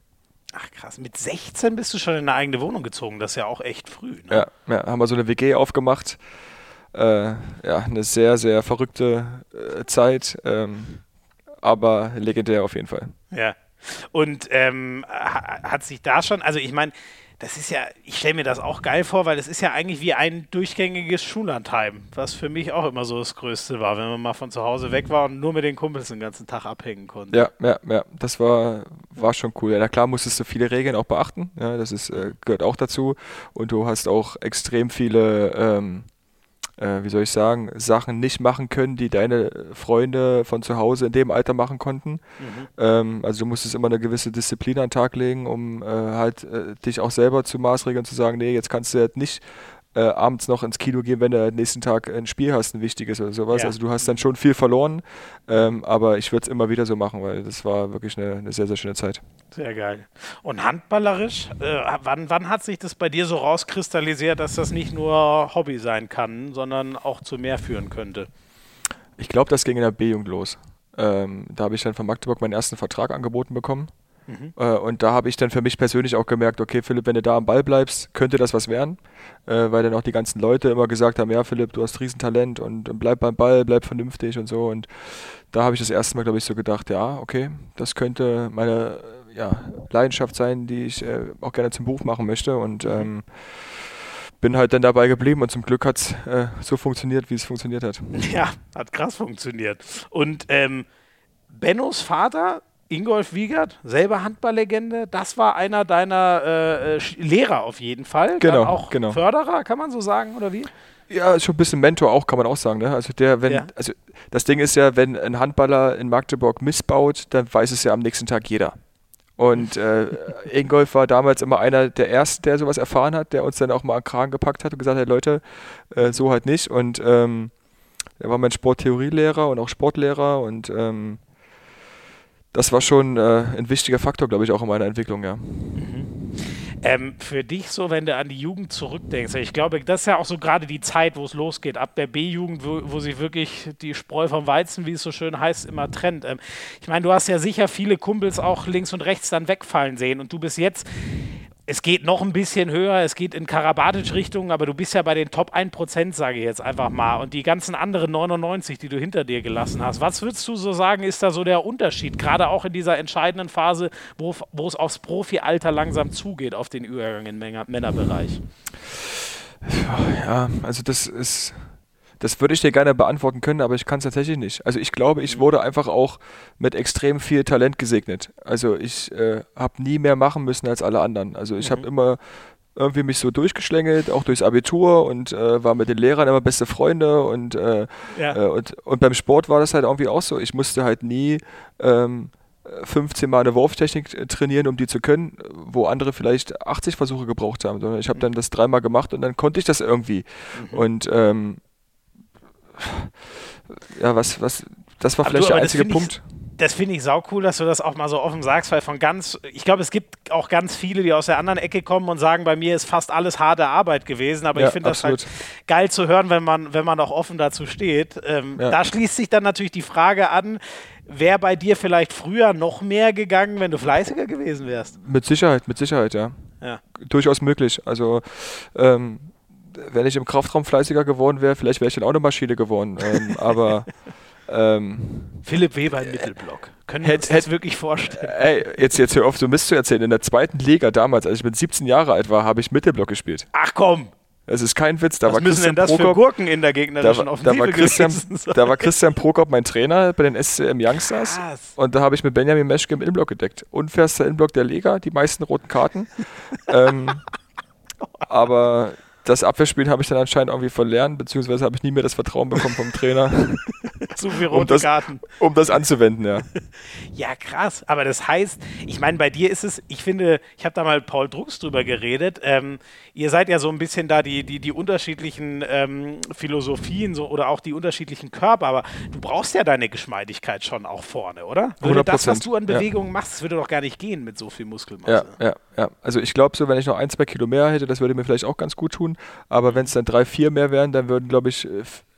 Speaker 1: Ach krass, mit 16 bist du schon in eine eigene Wohnung gezogen, das ist ja auch echt früh.
Speaker 2: Ne? Ja, ja, haben wir so eine WG aufgemacht. Äh, ja, eine sehr, sehr verrückte äh, Zeit. Ähm, aber legendär auf jeden Fall.
Speaker 1: Ja. Und ähm, hat sich da schon, also ich meine, das ist ja, ich stelle mir das auch geil vor, weil es ist ja eigentlich wie ein durchgängiges Schullandheim, was für mich auch immer so das Größte war, wenn man mal von zu Hause weg war und nur mit den Kumpels den ganzen Tag abhängen konnte.
Speaker 2: Ja, ja, ja, das war, war schon cool. Ja, na klar musstest du viele Regeln auch beachten, ja, das ist, äh, gehört auch dazu und du hast auch extrem viele ähm, äh, wie soll ich sagen, Sachen nicht machen können, die deine Freunde von zu Hause in dem Alter machen konnten. Mhm. Ähm, also du musstest immer eine gewisse Disziplin an den Tag legen, um äh, halt äh, dich auch selber zu maßregeln, zu sagen, nee, jetzt kannst du halt nicht äh, abends noch ins Kino gehen, wenn du nächsten Tag ein Spiel hast, ein wichtiges oder sowas. Ja. Also du hast dann schon viel verloren, ähm, aber ich würde es immer wieder so machen, weil das war wirklich eine, eine, sehr, sehr schöne Zeit.
Speaker 1: Sehr geil. Und handballerisch, äh, wann, wann hat sich das bei dir so rauskristallisiert, dass das nicht nur Hobby sein kann, sondern auch zu mehr führen könnte?
Speaker 2: Ich glaube, das ging in der B-Jugend los. Ähm, da habe ich dann von Magdeburg meinen ersten Vertrag angeboten bekommen. Mhm. Äh, und da habe ich dann für mich persönlich auch gemerkt, okay, Philipp, wenn du da am Ball bleibst, könnte das was werden. Äh, weil dann auch die ganzen Leute immer gesagt haben, ja, Philipp, du hast Riesentalent und, und bleib beim Ball, bleib vernünftig und so. Und da habe ich das erste Mal, glaube ich, so gedacht, ja, okay, das könnte meine ja, Leidenschaft sein, die ich äh, auch gerne zum Beruf machen möchte. Und ähm, bin halt dann dabei geblieben und zum Glück hat es äh, so funktioniert, wie es funktioniert hat.
Speaker 1: Ja, hat krass funktioniert. Und ähm, Bennos Vater Ingolf Wiegert, selber Handballlegende, das war einer deiner äh, äh Lehrer auf jeden Fall.
Speaker 2: Genau,
Speaker 1: Dann auch
Speaker 2: genau.
Speaker 1: Förderer, kann man so sagen, oder wie?
Speaker 2: Ja, schon ein bisschen Mentor auch, kann man auch sagen. Ne? Also der, wenn, ja. also das Ding ist ja, wenn ein Handballer in Magdeburg missbaut, dann weiß es ja am nächsten Tag jeder. Und äh, Ingolf war damals immer einer der ersten, der sowas erfahren hat, der uns dann auch mal an Kragen gepackt hat und gesagt hat, Leute, äh, so halt nicht. Und ähm, er war mein Sporttheorielehrer und auch Sportlehrer und ähm, das war schon äh, ein wichtiger Faktor, glaube ich, auch in meiner Entwicklung, ja. Mhm.
Speaker 1: Ähm, für dich so, wenn du an die Jugend zurückdenkst, ich glaube, das ist ja auch so gerade die Zeit, wo es losgeht, ab der B-Jugend, wo, wo sich wirklich die Spreu vom Weizen, wie es so schön heißt, immer trennt. Ähm, ich meine, du hast ja sicher viele Kumpels auch links und rechts dann wegfallen sehen und du bist jetzt es geht noch ein bisschen höher, es geht in Karabatic-Richtung, aber du bist ja bei den Top 1%, sage ich jetzt einfach mal. Und die ganzen anderen 99, die du hinter dir gelassen hast. Was würdest du so sagen, ist da so der Unterschied? Gerade auch in dieser entscheidenden Phase, wo, wo es aufs Profi-Alter langsam zugeht, auf den Übergang im Männerbereich.
Speaker 2: Ja, also das ist das würde ich dir gerne beantworten können, aber ich kann es tatsächlich nicht. Also ich glaube, ich wurde einfach auch mit extrem viel Talent gesegnet. Also ich äh, habe nie mehr machen müssen als alle anderen. Also ich mhm. habe immer irgendwie mich so durchgeschlängelt, auch durchs Abitur und äh, war mit den Lehrern immer beste Freunde und, äh, ja. äh, und, und beim Sport war das halt irgendwie auch so. Ich musste halt nie ähm, 15 Mal eine Wurftechnik äh, trainieren, um die zu können, wo andere vielleicht 80 Versuche gebraucht haben, sondern ich habe mhm. dann das dreimal gemacht und dann konnte ich das irgendwie. Mhm. Und ähm, ja, was, was, das war vielleicht du, der einzige Punkt.
Speaker 1: das finde ich sau cool, dass du das auch mal so offen sagst, weil von ganz, ich glaube, es gibt auch ganz viele, die aus der anderen Ecke kommen und sagen, bei mir ist fast alles harte Arbeit gewesen, aber ja, ich finde das halt geil zu hören, wenn man, wenn man auch offen dazu steht. Ähm, ja. Da schließt sich dann natürlich die Frage an, wäre bei dir vielleicht früher noch mehr gegangen, wenn du fleißiger gewesen wärst?
Speaker 2: Mit Sicherheit, mit Sicherheit, ja. ja. Durchaus möglich. Also ähm, wenn ich im Kraftraum fleißiger geworden wäre, vielleicht wäre ich dann auch eine Maschine geworden. ähm, aber ähm,
Speaker 1: Philipp Weber im Mittelblock. Können wir uns das wirklich vorstellen?
Speaker 2: Ey, jetzt, jetzt hör auf, du Mist zu erzählen. In der zweiten Liga damals, als ich mit 17 Jahre alt war, habe ich Mittelblock gespielt.
Speaker 1: Ach komm!
Speaker 2: Es ist kein Witz. Da
Speaker 1: Was
Speaker 2: war
Speaker 1: müssen
Speaker 2: Christian
Speaker 1: denn das Prokop, für Gurken in der gegnerischen
Speaker 2: da, Offensive da war Christian, Da war Christian Prokop mein Trainer bei den SCM Youngsters. Krass. Und da habe ich mit Benjamin Meschke im Innenblock gedeckt. Unfairster Innenblock der Liga, die meisten roten Karten. ähm, aber das Abwehrspiel habe ich dann anscheinend irgendwie verlernt, beziehungsweise habe ich nie mehr das Vertrauen bekommen vom Trainer.
Speaker 1: Zu viel rote
Speaker 2: um das,
Speaker 1: Karten.
Speaker 2: Um das anzuwenden, ja.
Speaker 1: ja, krass. Aber das heißt, ich meine, bei dir ist es, ich finde, ich habe da mal Paul Drucks drüber geredet. Ähm, ihr seid ja so ein bisschen da die, die, die unterschiedlichen ähm, Philosophien so, oder auch die unterschiedlichen Körper, aber du brauchst ja deine Geschmeidigkeit schon auch vorne, oder? Würde 100%, das, was du an Bewegungen ja. machst, würde doch gar nicht gehen mit so viel Muskelmasse.
Speaker 2: Ja, ja, ja. Also ich glaube so, wenn ich noch ein, zwei Kilo mehr hätte, das würde mir vielleicht auch ganz gut tun. Aber wenn es dann drei, vier mehr wären, dann würden, glaube ich,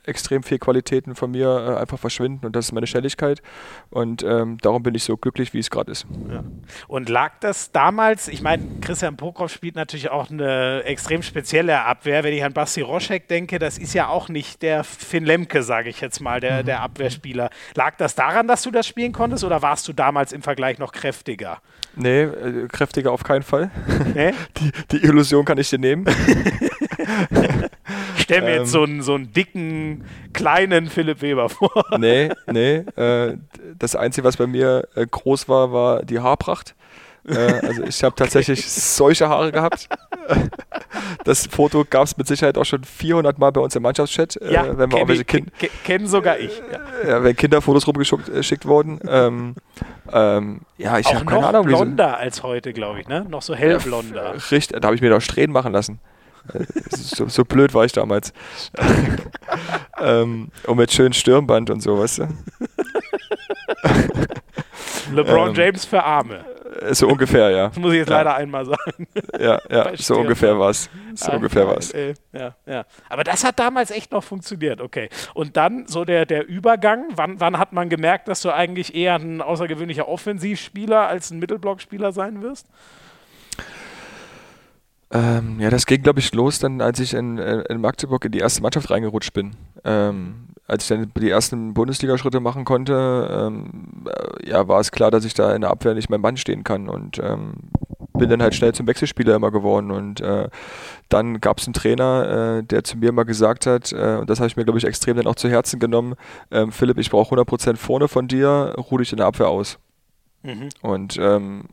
Speaker 2: extrem viel Qualitäten von mir äh, einfach verschwinden und das ist meine Schnelligkeit und ähm, darum bin ich so glücklich, wie es gerade ist. Ja.
Speaker 1: Und lag das damals, ich meine, Christian Prokop spielt natürlich auch eine extrem spezielle Abwehr, wenn ich an Basti Roschek denke, das ist ja auch nicht der Finn Lemke, sage ich jetzt mal, der, mhm. der Abwehrspieler. Lag das daran, dass du das spielen konntest oder warst du damals im Vergleich noch kräftiger?
Speaker 2: Nee, äh, kräftiger auf keinen Fall. Nee? Die, die Illusion kann ich dir nehmen.
Speaker 1: stell mir ähm, jetzt so einen, so einen dicken, kleinen Philipp Weber vor.
Speaker 2: nee, nee. Äh, das Einzige, was bei mir äh, groß war, war die Haarpracht. Äh, also ich habe tatsächlich okay. solche Haare gehabt. Das Foto gab es mit Sicherheit auch schon 400 Mal bei uns im Mannschaftschat,
Speaker 1: äh, ja, wenn wir auch welche Kinder kennen sogar ich.
Speaker 2: Ja. ja. wenn Kinderfotos rumgeschickt äh, wurden. Ähm, ähm, ja, ich habe keine Ahnung.
Speaker 1: Blonder so, als heute, glaube ich, ne? Noch so hellblonder.
Speaker 2: Ja, richtig, da habe ich mir doch Strähnen machen lassen. So, so, blöd war ich damals. ähm, und mit schönem Stirnband und so, weißt du?
Speaker 1: LeBron ähm, James für Arme.
Speaker 2: So ungefähr, ja.
Speaker 1: Das muss ich jetzt ja. leider einmal sagen.
Speaker 2: Ja, ja, so ungefähr war es. So Ach, ungefähr war es.
Speaker 1: Ja, ja. Aber das hat damals echt noch funktioniert, okay. Und dann so der, der Übergang, wann, wann hat man gemerkt, dass du eigentlich eher ein außergewöhnlicher Offensivspieler als ein Mittelblockspieler sein wirst?
Speaker 2: Ähm, ja, das ging, glaube ich, los dann, als ich in, in Magdeburg in die erste Mannschaft reingerutscht bin. Ähm, als ich dann die ersten Bundesliga-Schritte machen konnte, ähm, äh, ja, war es klar, dass ich da in der Abwehr nicht mein Mann stehen kann und ähm, bin dann halt schnell zum Wechselspieler immer geworden und äh, dann gab es einen Trainer, äh, der zu mir mal gesagt hat, äh, und das habe ich mir, glaube ich, extrem dann auch zu Herzen genommen, ähm, Philipp, ich brauche 100% vorne von dir, ruh dich in der Abwehr aus. Mhm. Und ähm,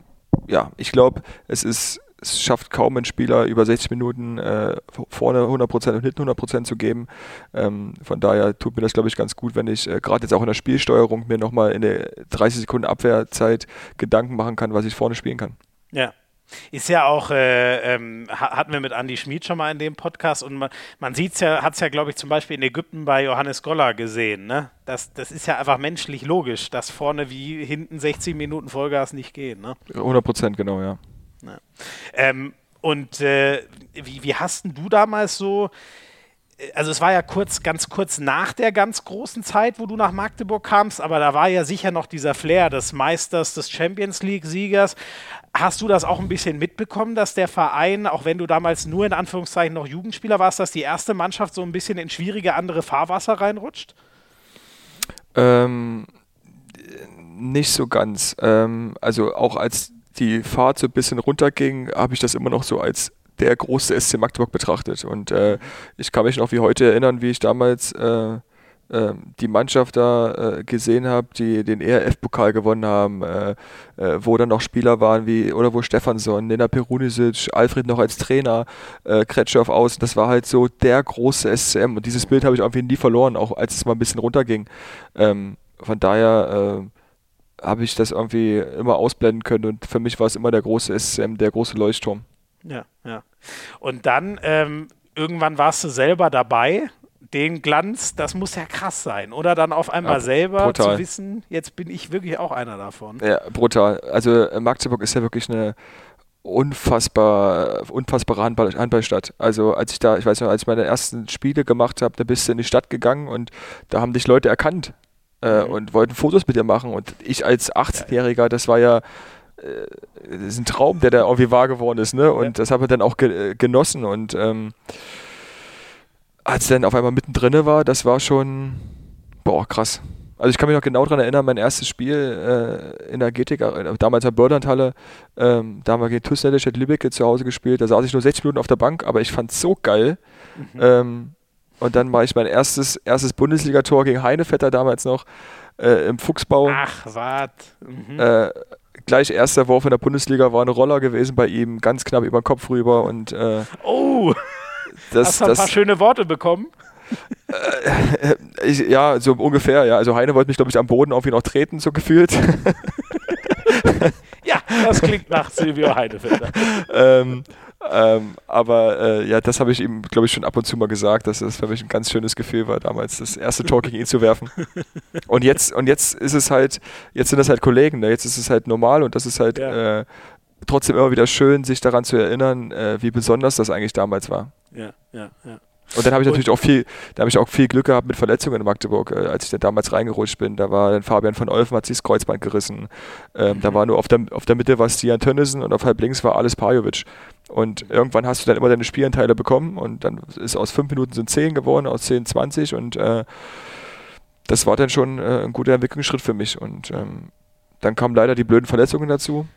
Speaker 2: ja, ich glaube, es ist es schafft kaum ein Spieler über 60 Minuten äh, vorne 100% und hinten 100% zu geben. Ähm, von daher tut mir das, glaube ich, ganz gut, wenn ich äh, gerade jetzt auch in der Spielsteuerung mir nochmal in der 30 Sekunden Abwehrzeit Gedanken machen kann, was ich vorne spielen kann.
Speaker 1: Ja. Ist ja auch, äh, ähm, hatten wir mit Andy Schmid schon mal in dem Podcast und man, man sieht's ja, hat es ja, glaube ich, zum Beispiel in Ägypten bei Johannes Goller gesehen. Ne? Das, das ist ja einfach menschlich logisch, dass vorne wie hinten 60 Minuten Vollgas nicht gehen. Ne?
Speaker 2: 100 Prozent, genau, ja. Ja.
Speaker 1: Ähm, und äh, wie, wie hast du damals so, äh, also es war ja kurz, ganz kurz nach der ganz großen Zeit, wo du nach Magdeburg kamst, aber da war ja sicher noch dieser Flair des Meisters, des Champions League-Siegers. Hast du das auch ein bisschen mitbekommen, dass der Verein, auch wenn du damals nur in Anführungszeichen noch Jugendspieler warst, dass die erste Mannschaft so ein bisschen in schwierige andere Fahrwasser reinrutscht?
Speaker 2: Ähm, nicht so ganz. Ähm, also auch als die Fahrt so ein bisschen runterging, habe ich das immer noch so als der große SC Magdeburg betrachtet. Und äh, ich kann mich noch wie heute erinnern, wie ich damals äh, äh, die Mannschaft da äh, gesehen habe, die den ERF-Pokal gewonnen haben, äh, äh, wo dann noch Spieler waren wie, oder wo Stefansson, Nena Perunisic, Alfred noch als Trainer, äh, Kretschow aus. Das war halt so der große SCM. Und dieses Bild habe ich irgendwie nie verloren, auch als es mal ein bisschen runterging. Ähm, von daher habe ich das irgendwie immer ausblenden können und für mich war es immer der große SCM, der große Leuchtturm.
Speaker 1: Ja, ja. Und dann, ähm, irgendwann warst du selber dabei den Glanz, das muss ja krass sein. Oder dann auf einmal ja, selber brutal. zu wissen, jetzt bin ich wirklich auch einer davon.
Speaker 2: Ja, brutal. Also äh, Magdeburg ist ja wirklich eine unfassbar, unfassbare Handball, Handballstadt. Also als ich da, ich weiß noch, als ich meine ersten Spiele gemacht habe, da bist du in die Stadt gegangen und da haben dich Leute erkannt äh, mhm. und wollten Fotos mit dir machen. Und ich als 18-Jähriger, das war ja äh, das ist ein Traum, der da irgendwie wahr geworden ist, ne? Und ja. das habe ich dann auch ge äh, genossen. Und ähm, als dann auf einmal mittendrin war, das war schon, boah, krass. Also ich kann mich noch genau daran erinnern, mein erstes Spiel äh, in der GTK, äh, damals in der Börlandhalle, ähm, da haben wir gegen Nettelstedt Lübeck zu Hause gespielt, da saß ich nur 60 Minuten auf der Bank, aber ich fand es so geil. Mhm. Ähm, und dann mache ich mein erstes, erstes Bundesligator gegen Heinevetter damals noch äh, im Fuchsbau.
Speaker 1: Ach, wart. Mhm.
Speaker 2: Äh, gleich erster Wurf in der Bundesliga war eine Roller gewesen bei ihm, ganz knapp über den Kopf rüber und äh,
Speaker 1: Oh! Das, Hast du ein das, paar schöne Worte bekommen?
Speaker 2: Äh, ich, ja, so ungefähr, ja. Also Heine wollte mich, glaube ich, am Boden irgendwie noch treten, so gefühlt.
Speaker 1: ja, das klingt nach Silvio Heinefelder.
Speaker 2: ähm, ähm, aber äh, ja, das habe ich ihm, glaube ich, schon ab und zu mal gesagt, dass das für mich ein ganz schönes Gefühl war, damals das erste Tor gegen ihn zu werfen. Und jetzt, und jetzt ist es halt, jetzt sind das halt Kollegen, ne? jetzt ist es halt normal und das ist halt ja. äh, trotzdem immer wieder schön, sich daran zu erinnern, äh, wie besonders das eigentlich damals war.
Speaker 1: Ja, ja, ja.
Speaker 2: Und dann habe ich natürlich auch viel, da habe ich auch viel Glück gehabt mit Verletzungen in Magdeburg, äh, als ich da damals reingerutscht bin. Da war dann Fabian von Olfen, hat sich das Kreuzband gerissen. Ähm, mhm. Da war nur auf der, auf der Mitte war Stian Tönnissen und auf halb links war alles Pajovic. Und irgendwann hast du dann immer deine Spielanteile bekommen und dann ist aus fünf Minuten sind zehn geworden, aus zehn 20 und äh, das war dann schon äh, ein guter Entwicklungsschritt für mich. Und ähm, dann kamen leider die blöden Verletzungen dazu.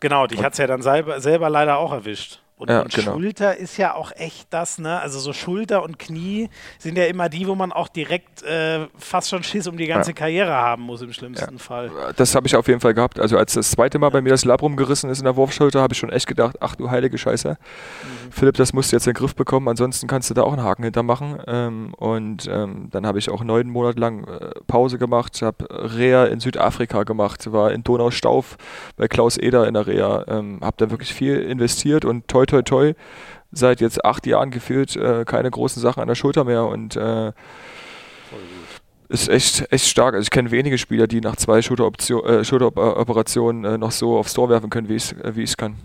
Speaker 1: Genau, dich hat es ja dann selber, selber leider auch erwischt. Und, ja, genau. Schulter ist ja auch echt das, ne? Also so Schulter und Knie sind ja immer die, wo man auch direkt äh, fast schon Schiss um die ganze ja. Karriere haben muss im schlimmsten ja. Fall.
Speaker 2: Das habe ich auf jeden Fall gehabt. Also als das zweite Mal bei mir das Labrum gerissen ist in der Wurfschulter, habe ich schon echt gedacht, ach du heilige Scheiße. Mhm. Philipp, das musst du jetzt in den Griff bekommen, ansonsten kannst du da auch einen Haken hintermachen. Ähm, und ähm, dann habe ich auch neun Monate lang äh, Pause gemacht, habe Reha in Südafrika gemacht, war in Donaustauf bei Klaus Eder in der Reha, ähm, habe da wirklich viel investiert und toi toi toi, seit jetzt acht Jahren gefühlt äh, keine großen Sachen an der Schulter mehr und äh, ist echt, echt stark. Also ich kenne wenige Spieler, die nach zwei Schulteroperationen äh, Schulteroperationen äh, noch so aufs Tor werfen können, wie ich es äh, kann.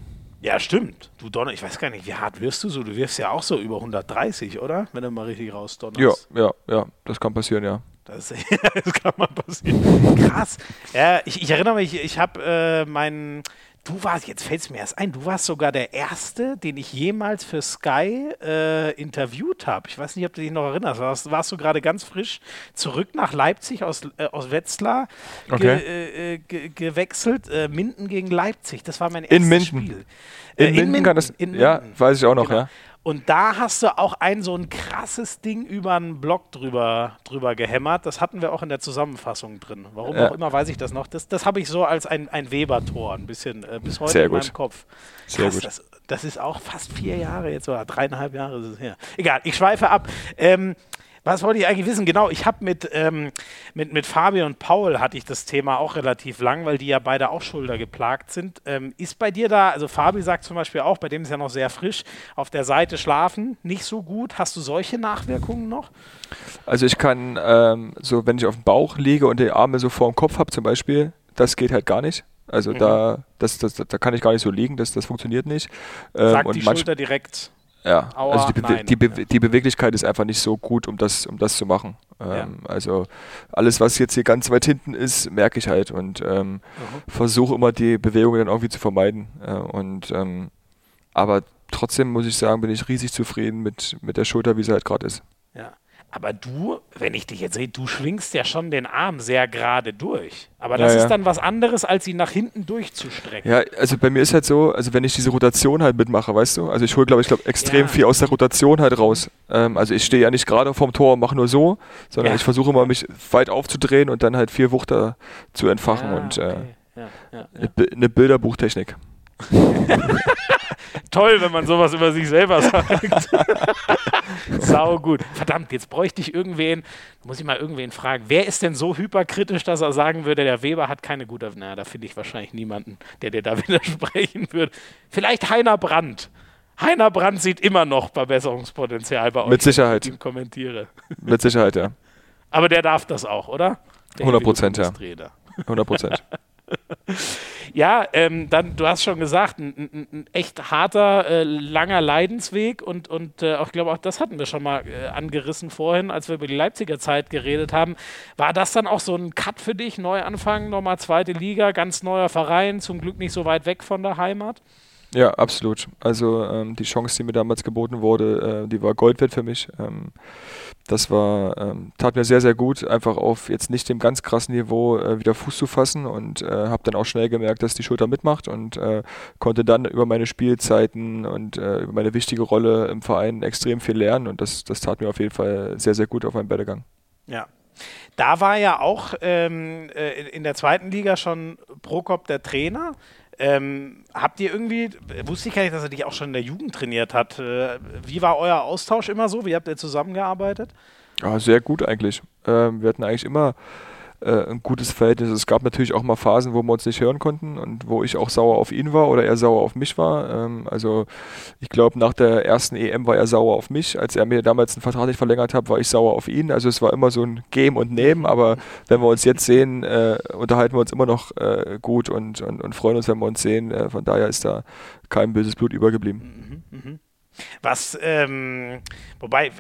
Speaker 1: Ja, stimmt. Du Donner, ich weiß gar nicht, wie hart wirst du so? Du wirfst ja auch so über 130, oder? Wenn du mal richtig rausdonnerst.
Speaker 2: Ja, ja, ja, das kann passieren, ja.
Speaker 1: Das, das kann mal passieren. Krass. Ja, ich, ich erinnere mich, ich habe äh, meinen Du warst, jetzt fällt es mir erst ein, du warst sogar der Erste, den ich jemals für Sky äh, interviewt habe. Ich weiß nicht, ob du dich noch erinnerst. Warst, warst du gerade ganz frisch zurück nach Leipzig aus, äh, aus Wetzlar okay. ge, äh, ge, gewechselt? Äh, Minden gegen Leipzig. Das war mein erstes
Speaker 2: in Minden.
Speaker 1: Spiel.
Speaker 2: In, äh, in Minden kann das. In Minden. Ja, weiß ich auch noch, genau. ja.
Speaker 1: Und da hast du auch ein so ein krasses Ding über einen Blog drüber, drüber gehämmert. Das hatten wir auch in der Zusammenfassung drin. Warum ja. auch immer weiß ich das noch. Das, das habe ich so als ein, ein Weber-Tor ein bisschen äh, bis heute
Speaker 2: Sehr
Speaker 1: in
Speaker 2: gut.
Speaker 1: meinem Kopf.
Speaker 2: Sehr gut.
Speaker 1: Das, das, ist auch fast vier Jahre jetzt oder dreieinhalb Jahre ist es her. Egal, ich schweife ab. Ähm, was wollte ich eigentlich wissen? Genau, ich habe mit, ähm, mit, mit Fabi und Paul hatte ich das Thema auch relativ lang, weil die ja beide auch Schulter geplagt sind. Ähm, ist bei dir da, also Fabi sagt zum Beispiel auch, bei dem ist ja noch sehr frisch, auf der Seite schlafen nicht so gut. Hast du solche Nachwirkungen noch?
Speaker 2: Also ich kann, ähm, so wenn ich auf dem Bauch liege und die Arme so vor dem Kopf habe zum Beispiel, das geht halt gar nicht. Also mhm. da, das, das, da kann ich gar nicht so liegen, das, das funktioniert nicht.
Speaker 1: Ähm, Sagt die Schulter direkt.
Speaker 2: Ja, Aua, also die, nein, die, Be ja. die, Beweglichkeit ist einfach nicht so gut, um das, um das zu machen. Ähm, ja. Also alles, was jetzt hier ganz weit hinten ist, merke ich halt und ähm, mhm. versuche immer die Bewegungen dann irgendwie zu vermeiden. Äh, und ähm, aber trotzdem muss ich sagen, bin ich riesig zufrieden mit, mit der Schulter, wie sie halt gerade ist.
Speaker 1: Ja. Aber du, wenn ich dich jetzt sehe, du schwingst ja schon den Arm sehr gerade durch. Aber das ja, ist dann was anderes, als ihn nach hinten durchzustrecken.
Speaker 2: Ja, also bei mir ist halt so, also wenn ich diese Rotation halt mitmache, weißt du, also ich hole, glaube ich, glaub, extrem ja. viel aus der Rotation halt raus. Ähm, also ich stehe ja nicht gerade vorm Tor und mache nur so, sondern ich versuche immer, mich weit aufzudrehen und dann halt vier Wuchter zu entfachen und äh, okay. eine Bilderbuchtechnik.
Speaker 1: Toll, wenn man sowas über sich selber sagt. Sau gut. Verdammt, jetzt bräuchte ich irgendwen, muss ich mal irgendwen fragen, wer ist denn so hyperkritisch, dass er sagen würde, der Weber hat keine gute. Na, da finde ich wahrscheinlich niemanden, der dir da widersprechen würde. Vielleicht Heiner Brandt. Heiner Brandt sieht immer noch Verbesserungspotenzial bei euch.
Speaker 2: Mit Sicherheit.
Speaker 1: Ich ihn kommentiere.
Speaker 2: Mit Sicherheit, ja.
Speaker 1: Aber der darf das auch, oder? Der
Speaker 2: 100 Prozent, ja. 100 Prozent.
Speaker 1: ja, ähm, dann, du hast schon gesagt, ein, ein, ein echt harter, äh, langer Leidensweg und, und äh, auch, ich glaube, auch das hatten wir schon mal äh, angerissen vorhin, als wir über die Leipziger Zeit geredet haben. War das dann auch so ein Cut für dich, Neuanfang, nochmal zweite Liga, ganz neuer Verein, zum Glück nicht so weit weg von der Heimat?
Speaker 2: Ja, absolut. Also ähm, die Chance, die mir damals geboten wurde, äh, die war Gold wert für mich. Ähm, das war, ähm, tat mir sehr, sehr gut, einfach auf jetzt nicht dem ganz krassen Niveau äh, wieder Fuß zu fassen und äh, habe dann auch schnell gemerkt, dass die Schulter mitmacht und äh, konnte dann über meine Spielzeiten und äh, über meine wichtige Rolle im Verein extrem viel lernen und das, das tat mir auf jeden Fall sehr, sehr gut auf meinem Werdegang.
Speaker 1: Ja. Da war ja auch ähm, äh, in der zweiten Liga schon Prokop der Trainer. Ähm, habt ihr irgendwie, wusste ich gar nicht, dass er dich auch schon in der Jugend trainiert hat. Äh, wie war euer Austausch immer so? Wie habt ihr zusammengearbeitet?
Speaker 2: Ja, sehr gut eigentlich. Ähm, wir hatten eigentlich immer äh, ein gutes Verhältnis. Es gab natürlich auch mal Phasen, wo wir uns nicht hören konnten und wo ich auch sauer auf ihn war oder er sauer auf mich war. Ähm, also ich glaube, nach der ersten EM war er sauer auf mich. Als er mir damals einen Vertrag nicht verlängert hat, war ich sauer auf ihn. Also es war immer so ein Geben und Nehmen, aber wenn wir uns jetzt sehen, äh, unterhalten wir uns immer noch äh, gut und, und, und, freuen uns, wenn wir uns sehen. Äh, von daher ist da kein böses Blut übergeblieben.
Speaker 1: Mhm, mh. Was, ähm, wobei,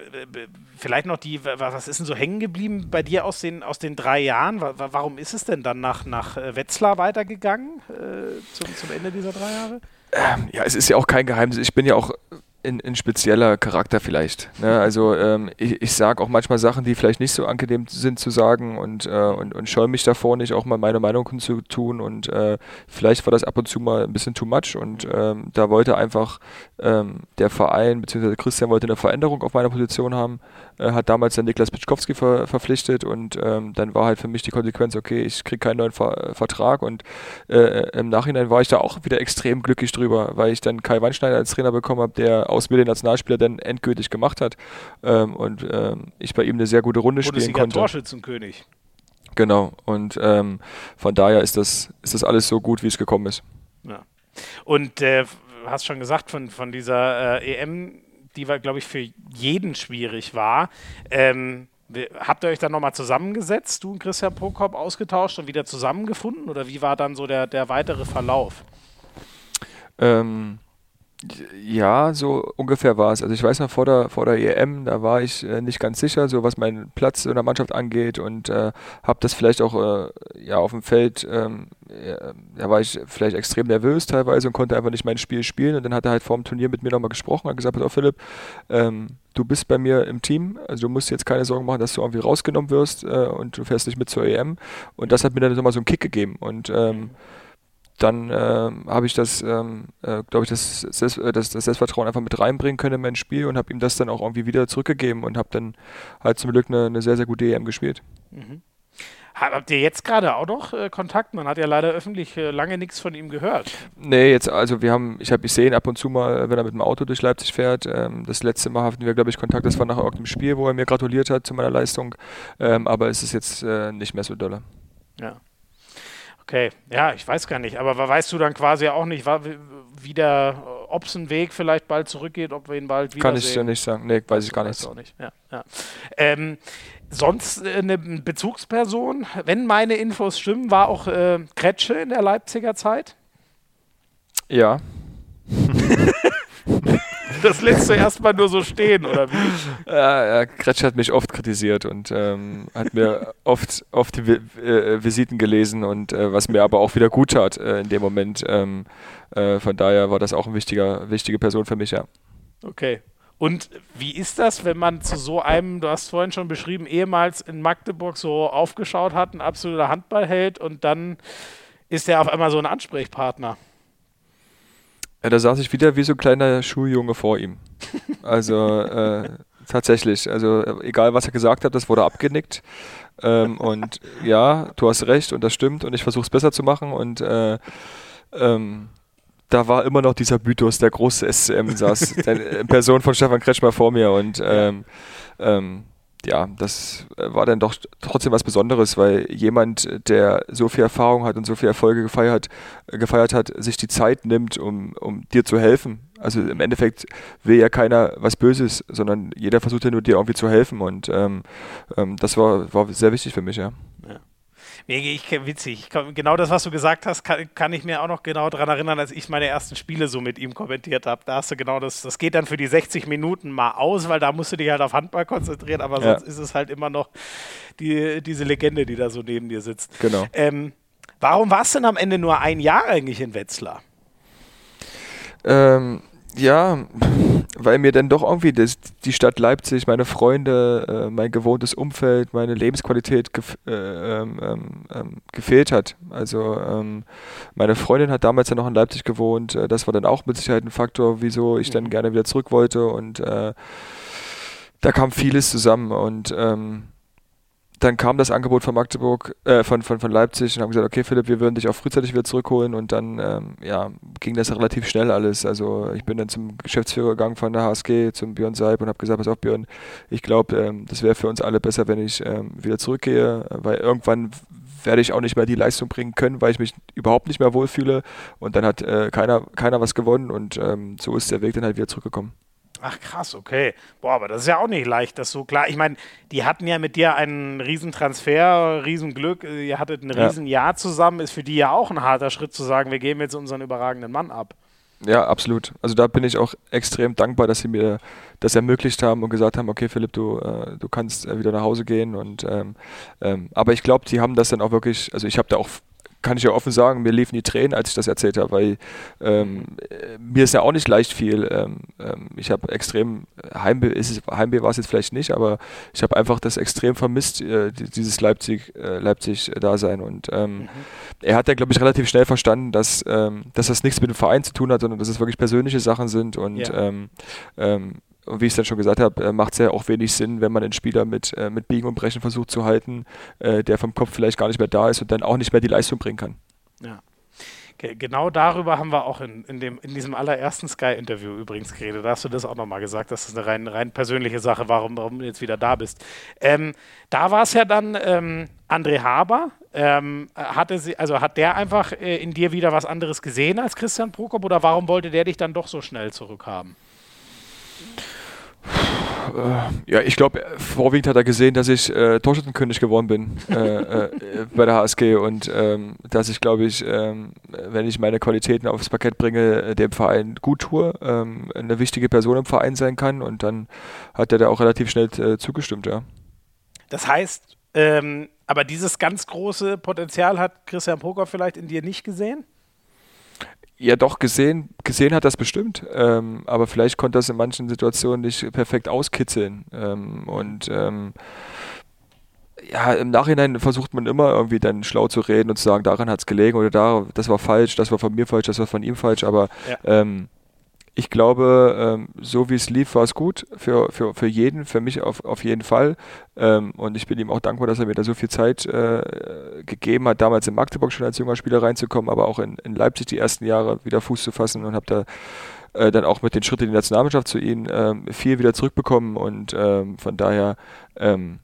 Speaker 1: vielleicht noch die, was ist denn so hängen geblieben bei dir aus den, aus den drei Jahren? Warum ist es denn dann nach, nach äh, Wetzlar weitergegangen äh, zum, zum Ende dieser drei Jahre?
Speaker 2: Ähm, ja, es ist ja auch kein Geheimnis. Ich bin ja auch ein, ein spezieller Charakter vielleicht. Ne? Also ähm, ich, ich sage auch manchmal Sachen, die vielleicht nicht so angenehm sind zu sagen und, äh, und, und scheue mich davor nicht, auch mal meine Meinung zu tun und äh, vielleicht war das ab und zu mal ein bisschen too much und ähm, da wollte einfach ähm, der Verein, beziehungsweise Christian wollte eine Veränderung auf meiner Position haben, äh, hat damals dann Niklas Pitschkowski ver verpflichtet und ähm, dann war halt für mich die Konsequenz, okay, ich kriege keinen neuen Ver Vertrag und äh, im Nachhinein war ich da auch wieder extrem glücklich drüber, weil ich dann Kai Weinsteiner als Trainer bekommen habe, der aus mir den Nationalspieler dann endgültig gemacht hat ähm, und ähm, ich bei ihm eine sehr gute Runde spielen konnte.
Speaker 1: Torschützenkönig.
Speaker 2: Genau, und ähm, von daher ist das, ist das alles so gut, wie es gekommen ist.
Speaker 1: Ja. Und äh, hast schon gesagt, von, von dieser äh, EM, die war, glaube ich, für jeden schwierig war. Ähm, habt ihr euch dann nochmal zusammengesetzt, du und Christian Prokop ausgetauscht und wieder zusammengefunden? Oder wie war dann so der, der weitere Verlauf?
Speaker 2: Ähm, ja, so ungefähr war es. Also ich weiß noch vor der, vor der EM, da war ich äh, nicht ganz sicher, so was meinen Platz in der Mannschaft angeht und äh, habe das vielleicht auch äh, ja, auf dem Feld, ähm, ja, da war ich vielleicht extrem nervös teilweise und konnte einfach nicht mein Spiel spielen und dann hat er halt vor dem Turnier mit mir nochmal gesprochen und gesagt, pass Philipp, ähm, du bist bei mir im Team, also du musst jetzt keine Sorgen machen, dass du irgendwie rausgenommen wirst äh, und du fährst nicht mit zur EM und das hat mir dann nochmal so einen Kick gegeben und ähm, mhm dann äh, habe ich das, ähm, äh, glaube ich, das, Selbst, äh, das, das, Selbstvertrauen einfach mit reinbringen können in mein Spiel und habe ihm das dann auch irgendwie wieder zurückgegeben und habe dann halt zum Glück eine, eine, sehr, sehr gute EM gespielt. Mhm.
Speaker 1: Habt ihr jetzt gerade auch noch äh, Kontakt? Man hat ja leider öffentlich äh, lange nichts von ihm gehört.
Speaker 2: Nee, jetzt, also wir haben, ich habe ich sehe ihn ab und zu mal, wenn er mit dem Auto durch Leipzig fährt. Ähm, das letzte Mal hatten wir, glaube ich, Kontakt, das war nach irgendeinem Spiel, wo er mir gratuliert hat zu meiner Leistung. Ähm, aber es ist jetzt äh, nicht mehr so dolle.
Speaker 1: Ja. Okay, ja, ich weiß gar nicht. Aber weißt du dann quasi auch nicht, wie der, ob es ein Weg vielleicht bald zurückgeht, ob wir ihn bald wieder
Speaker 2: Kann ich dir nicht sagen. Nee, weiß ich gar nicht.
Speaker 1: Auch nicht. Ja, ja. Ähm, sonst äh, eine Bezugsperson, wenn meine Infos stimmen, war auch äh, Kretsche in der Leipziger Zeit?
Speaker 2: Ja.
Speaker 1: das lässt du erstmal nur so stehen, oder wie?
Speaker 2: Ja, ja Kretsch hat mich oft kritisiert und ähm, hat mir oft, oft die äh, Visiten gelesen und äh, was mir aber auch wieder gut tat äh, in dem Moment. Ähm, äh, von daher war das auch eine wichtiger, wichtige Person für mich, ja.
Speaker 1: Okay. Und wie ist das, wenn man zu so einem, du hast vorhin schon beschrieben, ehemals in Magdeburg so aufgeschaut hat, ein absoluter Handballheld und dann ist er auf einmal so ein Ansprechpartner?
Speaker 2: Ja, da saß ich wieder wie so ein kleiner Schuljunge vor ihm. Also äh, tatsächlich, also egal was er gesagt hat, das wurde abgenickt. Ähm, und ja, du hast recht und das stimmt und ich versuche es besser zu machen und äh, ähm, da war immer noch dieser Mythos, der große SCM saß, in Person von Stefan Kretschmer vor mir und ähm, ähm ja, das äh, war dann doch trotzdem was Besonderes, weil jemand, der so viel Erfahrung hat und so viel Erfolge gefeiert, äh, gefeiert hat, sich die Zeit nimmt, um, um dir zu helfen Also im Endeffekt will ja keiner was Böses, sondern jeder versucht ja nur dir irgendwie zu helfen und ähm, ähm, das war, war sehr wichtig für mich, ja. ja.
Speaker 1: Ich, witzig. Genau das, was du gesagt hast, kann, kann ich mir auch noch genau daran erinnern, als ich meine ersten Spiele so mit ihm kommentiert habe. Da hast du genau das, das geht dann für die 60 Minuten mal aus, weil da musst du dich halt auf Handball konzentrieren, aber ja. sonst ist es halt immer noch die, diese Legende, die da so neben dir sitzt.
Speaker 2: Genau.
Speaker 1: Ähm, warum warst du denn am Ende nur ein Jahr eigentlich in Wetzlar?
Speaker 2: Ähm, ja, weil mir dann doch irgendwie das, die Stadt Leipzig, meine Freunde, äh, mein gewohntes Umfeld, meine Lebensqualität gef äh, ähm, ähm, ähm, gefehlt hat. Also ähm, meine Freundin hat damals ja noch in Leipzig gewohnt. Äh, das war dann auch mit Sicherheit ein Faktor, wieso ich dann mhm. gerne wieder zurück wollte. Und äh, da kam vieles zusammen und ähm, dann kam das Angebot von Magdeburg, äh, von, von, von Leipzig und haben gesagt, okay Philipp, wir würden dich auch frühzeitig wieder zurückholen und dann ähm, ja, ging das relativ schnell alles. Also ich bin dann zum Geschäftsführer gegangen von der HSG, zum Björn Seib und habe gesagt, pass auf Björn, ich glaube, ähm, das wäre für uns alle besser, wenn ich ähm, wieder zurückgehe, weil irgendwann werde ich auch nicht mehr die Leistung bringen können, weil ich mich überhaupt nicht mehr wohlfühle und dann hat äh, keiner, keiner was gewonnen und ähm, so ist der Weg dann halt wieder zurückgekommen.
Speaker 1: Ach krass, okay. Boah, aber das ist ja auch nicht leicht, das so klar. Ich meine, die hatten ja mit dir einen Riesentransfer, Riesenglück. Ihr hattet ein ja. Riesenjahr zusammen. Ist für die ja auch ein harter Schritt zu sagen, wir geben jetzt unseren überragenden Mann ab.
Speaker 2: Ja, absolut. Also da bin ich auch extrem dankbar, dass sie mir das ermöglicht haben und gesagt haben, okay Philipp, du, äh, du kannst äh, wieder nach Hause gehen. Und ähm, ähm, aber ich glaube, die haben das dann auch wirklich, also ich habe da auch kann ich ja offen sagen, mir liefen die Tränen, als ich das erzählt habe, weil ähm, mir ist ja auch nicht leicht viel. Ähm, ähm ich habe extrem, Heimweh, Heimweh war es jetzt vielleicht nicht, aber ich habe einfach das extrem vermisst, äh, dieses Leipzig, äh, Leipzig-Dasein. Und ähm, mhm. er hat ja, glaube ich, relativ schnell verstanden, dass, ähm, dass das nichts mit dem Verein zu tun hat, sondern dass es wirklich persönliche Sachen sind. Und ja. Und wie ich es dann schon gesagt habe, äh, macht es ja auch wenig Sinn, wenn man einen Spieler mit, äh, mit Biegen und Brechen versucht zu halten, äh, der vom Kopf vielleicht gar nicht mehr da ist und dann auch nicht mehr die Leistung bringen kann.
Speaker 1: Ja. Genau darüber haben wir auch in, in, dem, in diesem allerersten Sky-Interview übrigens geredet. Da hast du das auch nochmal gesagt, dass das eine rein, rein persönliche Sache war, warum, warum du jetzt wieder da bist. Ähm, da war es ja dann ähm, André Haber. Ähm, hatte sie, also hat der einfach äh, in dir wieder was anderes gesehen als Christian Prokop oder warum wollte der dich dann doch so schnell zurückhaben?
Speaker 2: Äh, ja, ich glaube, vorwiegend hat er gesehen, dass ich äh, Torschützenkönig geworden bin äh, äh, bei der HSG und ähm, dass ich, glaube ich, ähm, wenn ich meine Qualitäten aufs Parkett bringe, äh, dem Verein gut tue, ähm, eine wichtige Person im Verein sein kann und dann hat er da auch relativ schnell äh, zugestimmt, ja.
Speaker 1: Das heißt, ähm, aber dieses ganz große Potenzial hat Christian Poker vielleicht in dir nicht gesehen?
Speaker 2: Ja doch gesehen, gesehen hat das bestimmt, ähm, aber vielleicht konnte das in manchen Situationen nicht perfekt auskitzeln. Ähm, und ähm, ja, im Nachhinein versucht man immer irgendwie dann schlau zu reden und zu sagen, daran hat es gelegen oder da, das war falsch, das war von mir falsch, das war von ihm falsch, aber ja. ähm, ich glaube, ähm, so wie es lief, war es gut für, für, für jeden, für mich auf, auf jeden Fall. Ähm, und ich bin ihm auch dankbar, dass er mir da so viel Zeit äh, gegeben hat, damals in Magdeburg schon als junger Spieler reinzukommen, aber auch in, in Leipzig die ersten Jahre wieder Fuß zu fassen und habe da äh, dann auch mit den Schritten in die Nationalmannschaft zu ihnen ähm, viel wieder zurückbekommen und ähm, von daher ähm,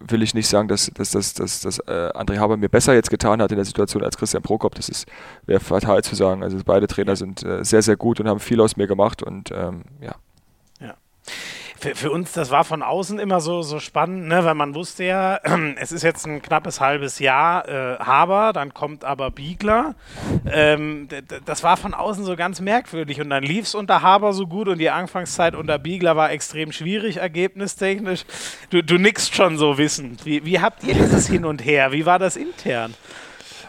Speaker 2: will ich nicht sagen, dass, dass, dass, dass, dass äh, André Haber mir besser jetzt getan hat in der Situation als Christian Prokop. Das ist wäre fatal zu sagen. Also beide Trainer sind äh, sehr, sehr gut und haben viel aus mir gemacht und ähm, ja.
Speaker 1: Ja für, für uns, das war von außen immer so, so spannend, ne? weil man wusste ja, es ist jetzt ein knappes halbes Jahr äh, Haber, dann kommt aber Biegler. Ähm, das war von außen so ganz merkwürdig und dann lief es unter Haber so gut und die Anfangszeit unter Biegler war extrem schwierig, ergebnistechnisch. Du, du nickst schon so wissend. Wie, wie habt ihr dieses Hin und Her? Wie war das intern?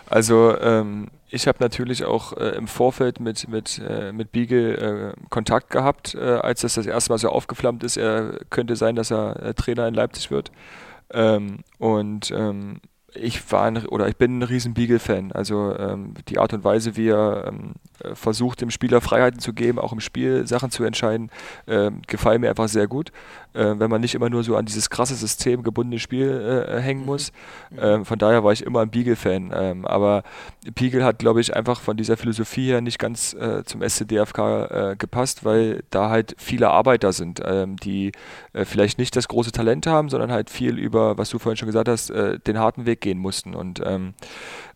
Speaker 2: Also ähm, ich habe natürlich auch äh, im Vorfeld mit, mit, äh, mit Biegel äh, Kontakt gehabt, äh, als das das erste Mal so aufgeflammt ist. Er könnte sein, dass er äh, Trainer in Leipzig wird. Ähm, und ähm, ich war ein, oder ich bin ein riesen Beagle-Fan. Also ähm, die Art und Weise, wie er ähm, äh, versucht, dem Spieler Freiheiten zu geben, auch im Spiel Sachen zu entscheiden, ähm, gefallen mir einfach sehr gut. Äh, wenn man nicht immer nur so an dieses krasse System gebundene Spiel äh, äh hängen muss. Mhm. Ähm, von daher war ich immer ein Beagle-Fan. Ähm, aber Beagle hat, glaube ich, einfach von dieser Philosophie her nicht ganz äh, zum SCDFK äh, gepasst, weil da halt viele Arbeiter sind, ähm, die äh, vielleicht nicht das große Talent haben, sondern halt viel über, was du vorhin schon gesagt hast, den harten Weg gehen mussten. Und ähm,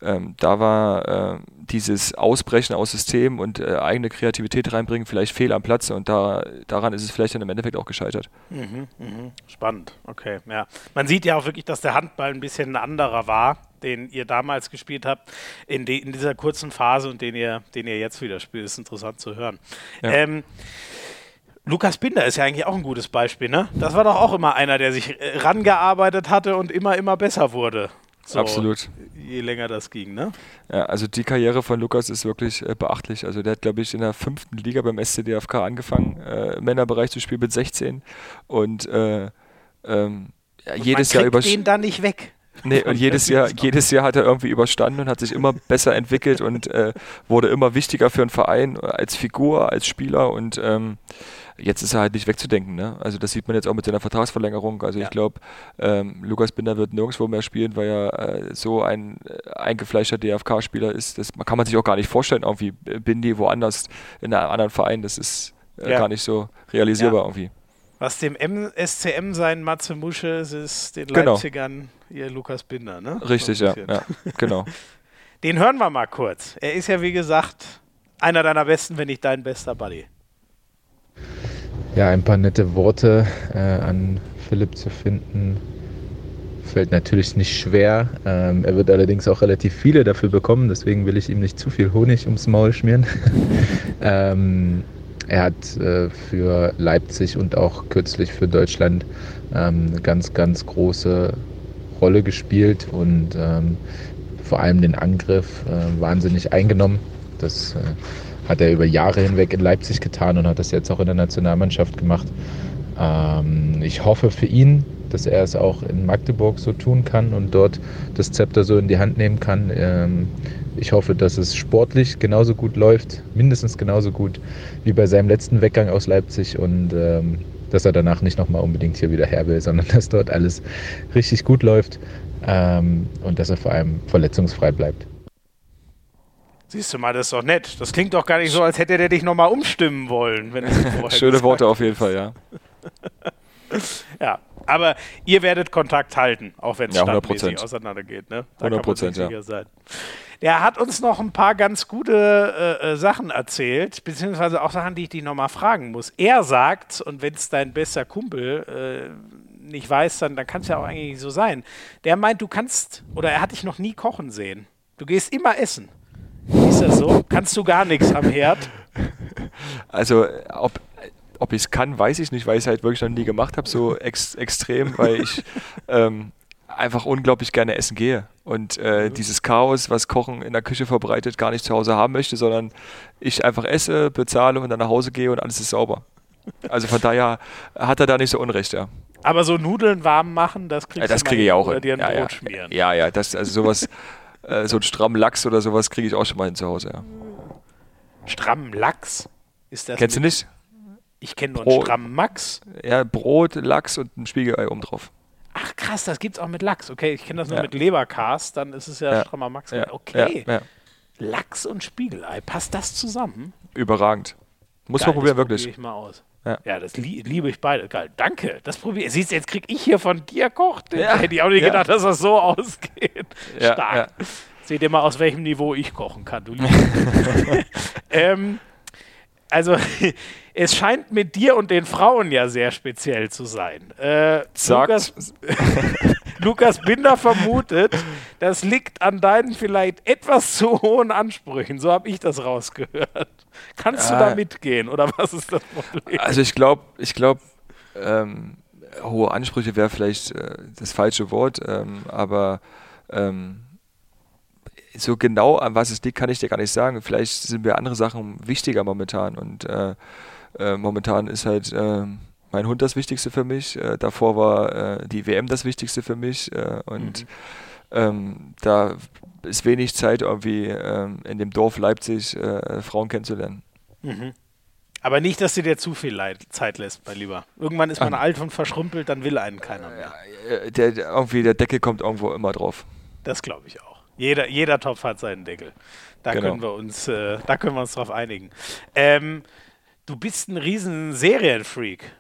Speaker 2: ähm, da war dieses Ausbrechen aus System und eigene Kreativität reinbringen vielleicht fehl am Platze und da, daran ist es vielleicht dann im Endeffekt auch gescheitert.
Speaker 1: Mhm, mh. Spannend, okay. Ja. Man sieht ja auch wirklich, dass der Handball ein bisschen ein anderer war, den ihr damals gespielt habt, in, de, in dieser kurzen Phase und den ihr, den ihr jetzt wieder spielt. Das ist interessant zu hören. Ja. Ähm, Lukas Binder ist ja eigentlich auch ein gutes Beispiel, ne? Das war doch auch immer einer, der sich äh, rangearbeitet hatte und immer, immer besser wurde.
Speaker 2: So, Absolut.
Speaker 1: Je länger das ging, ne?
Speaker 2: Ja, also die Karriere von Lukas ist wirklich äh, beachtlich. Also der hat, glaube ich, in der fünften Liga beim SCDFK angefangen, äh, Männerbereich zu spielen mit 16 und äh, ähm, ja, jedes Jahr über.
Speaker 1: den dann nicht weg.
Speaker 2: Nee, und jedes Jahr, jedes Jahr hat er irgendwie überstanden und hat sich immer besser entwickelt und äh, wurde immer wichtiger für einen Verein als Figur, als Spieler und ähm, jetzt ist er halt nicht wegzudenken. Ne? Also das sieht man jetzt auch mit seiner Vertragsverlängerung. Also ja. ich glaube, ähm, Lukas Binder wird nirgendwo mehr spielen, weil er äh, so ein äh, eingefleischter DFK-Spieler ist. Das kann man sich auch gar nicht vorstellen, irgendwie Bindi woanders in einem anderen Verein. Das ist äh, ja. gar nicht so realisierbar ja. irgendwie.
Speaker 1: Was dem SCM sein Matze Musche ist, ist den genau. Leipzigern ihr Lukas Binder, ne?
Speaker 2: Richtig, so ja, ja, genau.
Speaker 1: Den hören wir mal kurz. Er ist ja, wie gesagt, einer deiner besten, wenn nicht dein bester Buddy
Speaker 3: ja, ein paar nette Worte äh, an Philipp zu finden. Fällt natürlich nicht schwer. Ähm, er wird allerdings auch relativ viele dafür bekommen, deswegen will ich ihm nicht zu viel Honig ums Maul schmieren. ähm, er hat äh, für Leipzig und auch kürzlich für Deutschland ähm, eine ganz, ganz große Rolle gespielt und ähm, vor allem den Angriff äh, wahnsinnig eingenommen. Das äh, hat er über Jahre hinweg in Leipzig getan und hat das jetzt auch in der Nationalmannschaft gemacht. Ähm, ich hoffe für ihn, dass er es auch in Magdeburg so tun kann und dort das Zepter so in die Hand nehmen kann. Ähm, ich hoffe, dass es sportlich genauso gut läuft, mindestens genauso gut wie bei seinem letzten Weggang aus Leipzig und ähm, dass er danach nicht nochmal unbedingt hier wieder her will, sondern dass dort alles richtig gut läuft ähm, und dass er vor allem verletzungsfrei bleibt.
Speaker 1: Siehst du mal, das ist doch nett. Das klingt doch gar nicht so, als hätte der dich nochmal umstimmen wollen. Wenn
Speaker 2: Schöne Worte auf jeden Fall, ja.
Speaker 1: ja, aber ihr werdet Kontakt halten, auch wenn es
Speaker 2: ja,
Speaker 1: standmäßig auseinandergeht. Ne?
Speaker 2: Da 100 Prozent, ja.
Speaker 1: Sein. Der hat uns noch ein paar ganz gute äh, äh, Sachen erzählt, beziehungsweise auch Sachen, die ich dich nochmal fragen muss. Er sagt, und wenn es dein bester Kumpel äh, nicht weiß, dann, dann kann es ja auch eigentlich so sein. Der meint, du kannst, oder er hat dich noch nie kochen sehen. Du gehst immer essen. Ist das so? Kannst du gar nichts am Herd?
Speaker 2: Also, ob, ob ich es kann, weiß ich nicht, weil ich es halt wirklich noch nie gemacht habe, so ex extrem, weil ich ähm, einfach unglaublich gerne essen gehe und äh, mhm. dieses Chaos, was Kochen in der Küche verbreitet, gar nicht zu Hause haben möchte, sondern ich einfach esse, bezahle und dann nach Hause gehe und alles ist sauber. Also von daher hat er da nicht so Unrecht, ja.
Speaker 1: Aber so Nudeln warm machen, das kriegst
Speaker 2: ja, das kriege ich auch.
Speaker 1: Oder dir ein
Speaker 2: ja,
Speaker 1: Brot
Speaker 2: ja.
Speaker 1: schmieren.
Speaker 2: Ja, ja, das, also sowas, äh, so einen strammen Lachs oder sowas kriege ich auch schon mal hin zu Hause, ja.
Speaker 1: Strammen Lachs? Ist das
Speaker 2: Kennst du nicht?
Speaker 1: Ich kenne nur einen strammen Max.
Speaker 2: Ja, Brot, Lachs und ein Spiegelei oben drauf.
Speaker 1: Ach krass, das gibt's auch mit Lachs. Okay, ich kenne das nur ja. mit Leberkast, dann ist es ja, ja. strammer Max. Ja. Okay. Lachs und Spiegelei, passt das zusammen?
Speaker 2: Überragend. Muss Geil, man probieren, wirklich.
Speaker 1: ich mal aus. Ja, ja das li liebe ich beide. Geil, danke. Das probiere Siehst du, jetzt krieg ich hier von dir kocht. Ja. Hätte ich auch nicht gedacht, dass das so ausgeht. Stark. Seht ihr mal, aus welchem Niveau ich kochen kann, du ähm, also, es scheint mit dir und den Frauen ja sehr speziell zu sein. Äh, Lukas, Lukas Binder vermutet, das liegt an deinen vielleicht etwas zu hohen Ansprüchen. So habe ich das rausgehört. Kannst du äh, da mitgehen oder was ist das Problem?
Speaker 2: Also ich glaube, ich glaube, ähm, hohe Ansprüche wäre vielleicht äh, das falsche Wort, ähm, aber ähm, so genau an was es liegt, kann ich dir gar nicht sagen. Vielleicht sind mir andere Sachen wichtiger momentan und äh, äh, momentan ist halt äh, mein Hund das Wichtigste für mich. Äh, davor war äh, die WM das Wichtigste für mich äh, und mhm. ähm, da ist wenig Zeit irgendwie ähm, in dem Dorf Leipzig Frauen kennenzulernen.
Speaker 1: Mhm. Aber nicht, dass dir zu viel Leid, Zeit lässt, mein Lieber. Irgendwann ist man Ach. alt und verschrumpelt, dann will einen keiner mehr.
Speaker 2: Der, der, irgendwie der Deckel kommt irgendwo immer drauf.
Speaker 1: Das glaube ich auch. Jeder, jeder Topf hat seinen Deckel. Da genau. können wir uns, äh, da können wir uns drauf einigen. Ähm, du bist ein riesen Serienfreak.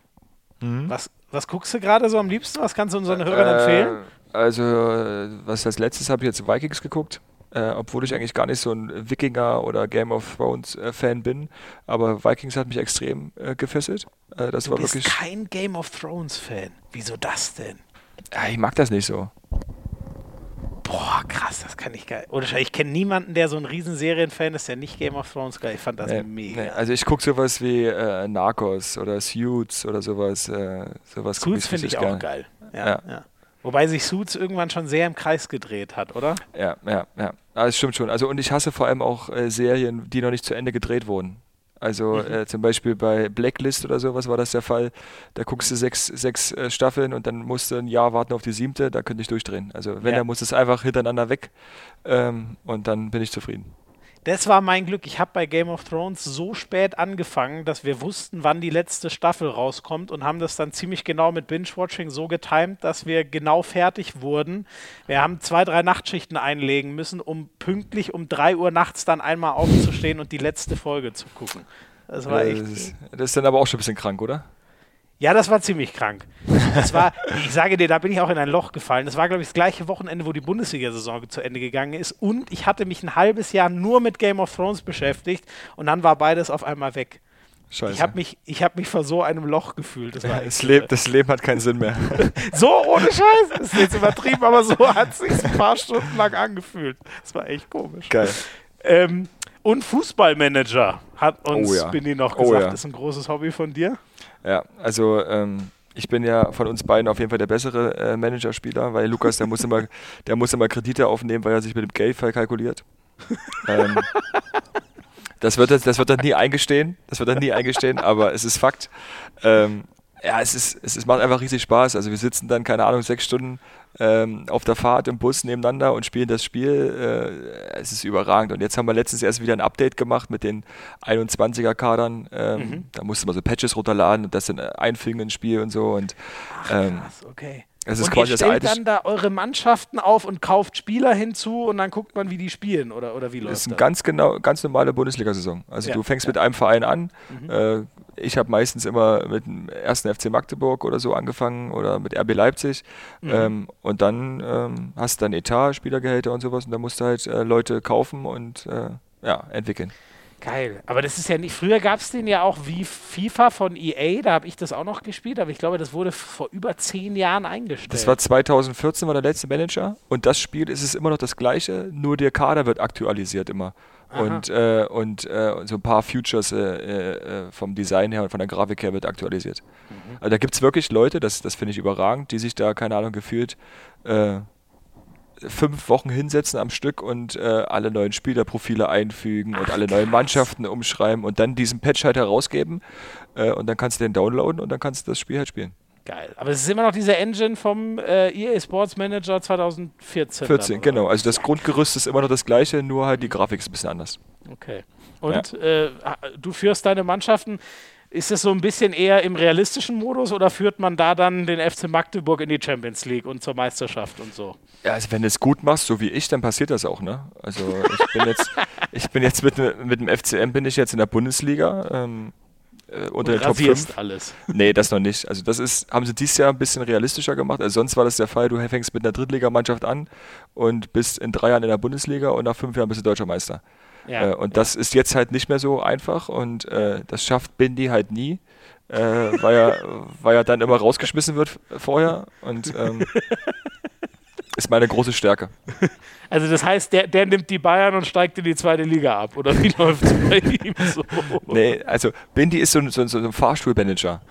Speaker 1: Mhm. Was, was guckst du gerade so am liebsten? Was kannst du unseren Hörern äh, empfehlen?
Speaker 2: Also, was als letztes habe ich jetzt Vikings geguckt. Äh, obwohl ich eigentlich gar nicht so ein Wikinger oder Game of Thrones äh, Fan bin. Aber Vikings hat mich extrem äh, gefesselt.
Speaker 1: Äh, das du war bist wirklich kein Game of Thrones Fan. Wieso das denn?
Speaker 2: Ja, ich mag das nicht so.
Speaker 1: Boah, krass, das kann ich geil. Oder ich kenne niemanden, der so ein riesen Serienfan ist, der nicht Game of Thrones geil. Ich fand das nee, mega. Nee.
Speaker 2: Also ich gucke sowas wie äh, Narcos oder Suits oder sowas. Äh, sowas
Speaker 1: Suits finde ich auch geil. Ja, ja. ja. Wobei sich Suits irgendwann schon sehr im Kreis gedreht hat, oder?
Speaker 2: Ja, ja, ja. Ah, das stimmt schon. Also und ich hasse vor allem auch äh, Serien, die noch nicht zu Ende gedreht wurden. Also mhm. äh, zum Beispiel bei Blacklist oder sowas war das der Fall. Da guckst du sechs, sechs äh, Staffeln und dann musst du ein Jahr warten auf die siebte, da könnte ich durchdrehen. Also wenn, ja. dann muss es einfach hintereinander weg ähm, und dann bin ich zufrieden.
Speaker 1: Das war mein Glück. Ich habe bei Game of Thrones so spät angefangen, dass wir wussten, wann die letzte Staffel rauskommt und haben das dann ziemlich genau mit Binge-Watching so getimt, dass wir genau fertig wurden. Wir haben zwei, drei Nachtschichten einlegen müssen, um pünktlich um drei Uhr nachts dann einmal aufzustehen und die letzte Folge zu gucken.
Speaker 2: Das war echt. Das ist, das ist dann aber auch schon ein bisschen krank, oder?
Speaker 1: Ja, das war ziemlich krank. Das war, ich sage dir, da bin ich auch in ein Loch gefallen. Das war, glaube ich, das gleiche Wochenende, wo die Bundesliga-Saison zu Ende gegangen ist. Und ich hatte mich ein halbes Jahr nur mit Game of Thrones beschäftigt und dann war beides auf einmal weg. Scheiße. Ich habe mich, hab mich vor so einem Loch gefühlt. Das,
Speaker 2: das, Leb, das, Leben hat keinen Sinn mehr.
Speaker 1: so ohne Scheiß. Das ist jetzt übertrieben, aber so hat es sich ein paar Stunden lang angefühlt. Das war echt komisch.
Speaker 2: Geil.
Speaker 1: Ähm, und Fußballmanager hat uns oh ja. Bindi noch oh gesagt. Oh ja. ist ein großes Hobby von dir.
Speaker 2: Ja, also ähm, ich bin ja von uns beiden auf jeden Fall der bessere äh, Managerspieler, weil Lukas, der muss immer, der muss immer Kredite aufnehmen, weil er sich mit dem Geld verkalkuliert. ähm, das wird, das wird er nie eingestehen, das wird er nie eingestehen, aber es ist Fakt. Ähm, ja, es, ist, es, es macht einfach riesig Spaß. Also wir sitzen dann, keine Ahnung, sechs Stunden ähm, auf der Fahrt im Bus nebeneinander und spielen das Spiel. Äh, es ist überragend. Und jetzt haben wir letztens erst wieder ein Update gemacht mit den 21er-Kadern. Ähm, mhm. Da musste man so Patches runterladen und das dann einfügen ins Spiel und so. Und,
Speaker 1: ähm, Ach, krass, okay.
Speaker 2: Es ist
Speaker 1: und
Speaker 2: quasi
Speaker 1: ihr
Speaker 2: stellt
Speaker 1: dann da eure Mannschaften auf und kauft Spieler hinzu und dann guckt man, wie die spielen oder, oder wie läuft
Speaker 2: das? ist eine ganz genau, ganz normale Bundesliga-Saison. Also ja, du fängst ja. mit einem Verein an. Mhm. Äh, ich habe meistens immer mit dem ersten FC Magdeburg oder so angefangen oder mit RB Leipzig. Mhm. Ähm, und dann ähm, hast du dann Etat, Spielergehälter und sowas und dann musst du halt äh, Leute kaufen und äh, ja, entwickeln.
Speaker 1: Geil. Aber das ist ja nicht. Früher gab es den ja auch wie FIFA von EA, da habe ich das auch noch gespielt, aber ich glaube, das wurde vor über zehn Jahren eingestellt.
Speaker 2: Das war 2014, war der letzte Manager und das Spiel ist es immer noch das gleiche, nur der Kader wird aktualisiert immer. Und, äh, und äh, so ein paar Futures äh, äh, vom Design her und von der Grafik her wird aktualisiert. Mhm. Also da gibt es wirklich Leute, das, das finde ich überragend, die sich da, keine Ahnung, gefühlt äh, fünf Wochen hinsetzen am Stück und äh, alle neuen Spielerprofile einfügen Ach, und alle krass. neuen Mannschaften umschreiben und dann diesen Patch halt herausgeben äh, und dann kannst du den downloaden und dann kannst du das Spiel halt spielen.
Speaker 1: Geil. Aber es ist immer noch diese Engine vom äh, EA Sports Manager 2014.
Speaker 2: 14, genau. Also das Grundgerüst ist immer noch das gleiche, nur halt die Grafik ist ein bisschen anders.
Speaker 1: Okay. Und ja. äh, du führst deine Mannschaften ist es so ein bisschen eher im realistischen Modus oder führt man da dann den FC Magdeburg in die Champions League und zur Meisterschaft und so?
Speaker 2: Ja, also wenn du es gut machst, so wie ich, dann passiert das auch, ne? Also ich bin jetzt, ich bin jetzt mit, mit dem FCM bin ich jetzt in der Bundesliga. Ähm, äh, unter der Top 5.
Speaker 1: alles.
Speaker 2: Nee, das noch nicht. Also das ist, haben sie dieses Jahr ein bisschen realistischer gemacht. Also sonst war das der Fall, du fängst mit einer Drittligamannschaft an und bist in drei Jahren in der Bundesliga und nach fünf Jahren bist du deutscher Meister. Ja, äh, und ja. das ist jetzt halt nicht mehr so einfach und äh, das schafft Bindi halt nie, äh, weil, er, weil er dann immer rausgeschmissen wird vorher und ähm, ist meine große Stärke.
Speaker 1: Also das heißt, der, der nimmt die Bayern und steigt in die zweite Liga ab, oder wie läuft es bei ihm so?
Speaker 2: Nee, also Bindi ist so, so, so ein Fahrstuhlmanager.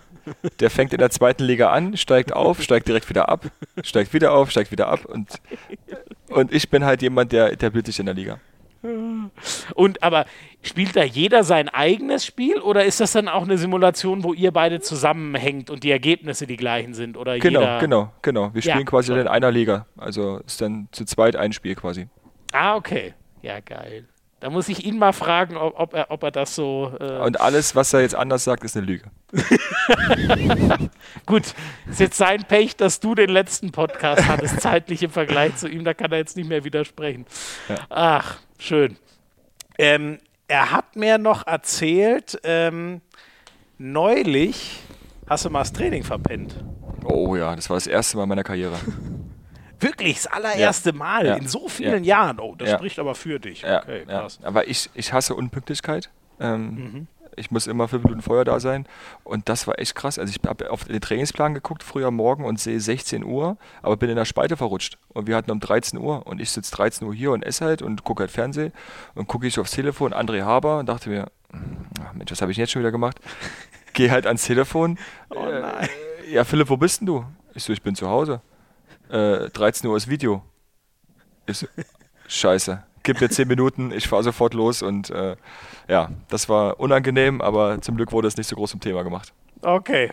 Speaker 2: Der fängt in der zweiten Liga an, steigt auf, steigt direkt wieder ab, steigt wieder auf, steigt wieder ab und, und ich bin halt jemand, der etabliert sich in der Liga.
Speaker 1: Und aber spielt da jeder sein eigenes Spiel oder ist das dann auch eine Simulation, wo ihr beide zusammenhängt und die Ergebnisse die gleichen sind? Oder
Speaker 2: genau,
Speaker 1: jeder
Speaker 2: genau, genau. Wir spielen ja, quasi schon. in einer Liga. Also ist dann zu zweit ein Spiel quasi.
Speaker 1: Ah, okay. Ja, geil. Da muss ich ihn mal fragen, ob, ob, er, ob er das so.
Speaker 2: Äh Und alles, was er jetzt anders sagt, ist eine Lüge.
Speaker 1: Gut, ist jetzt sein Pech, dass du den letzten Podcast hattest, zeitlich im Vergleich zu ihm. Da kann er jetzt nicht mehr widersprechen. Ja. Ach, schön. Ähm, er hat mir noch erzählt, ähm, neulich hast du mal das Training verpennt.
Speaker 2: Oh ja, das war das erste Mal in meiner Karriere.
Speaker 1: Wirklich, das allererste ja. Mal ja. in so vielen ja. Jahren. Oh, das spricht aber für dich.
Speaker 2: Okay, krass. Aber ich, ich hasse Unpünktlichkeit. Ähm, mhm. Ich muss immer fünf Minuten vorher da sein. Und das war echt krass. Also ich habe auf den Trainingsplan geguckt, früher morgen und sehe 16 Uhr, aber bin in der Spalte verrutscht. Und wir hatten um 13 Uhr und ich sitze 13 Uhr hier und esse halt und gucke halt Fernsehen. Und gucke ich aufs Telefon, André Haber, und dachte mir, ach Mensch, was habe ich jetzt schon wieder gemacht? Gehe halt ans Telefon. Oh nein. Äh, ja, Philipp, wo bist denn du? Ich so, ich bin zu Hause äh, 13 Uhr ist Video. Ist scheiße. Gib mir 10 Minuten, ich fahre sofort los und äh, ja, das war unangenehm, aber zum Glück wurde es nicht so groß zum Thema gemacht.
Speaker 1: Okay.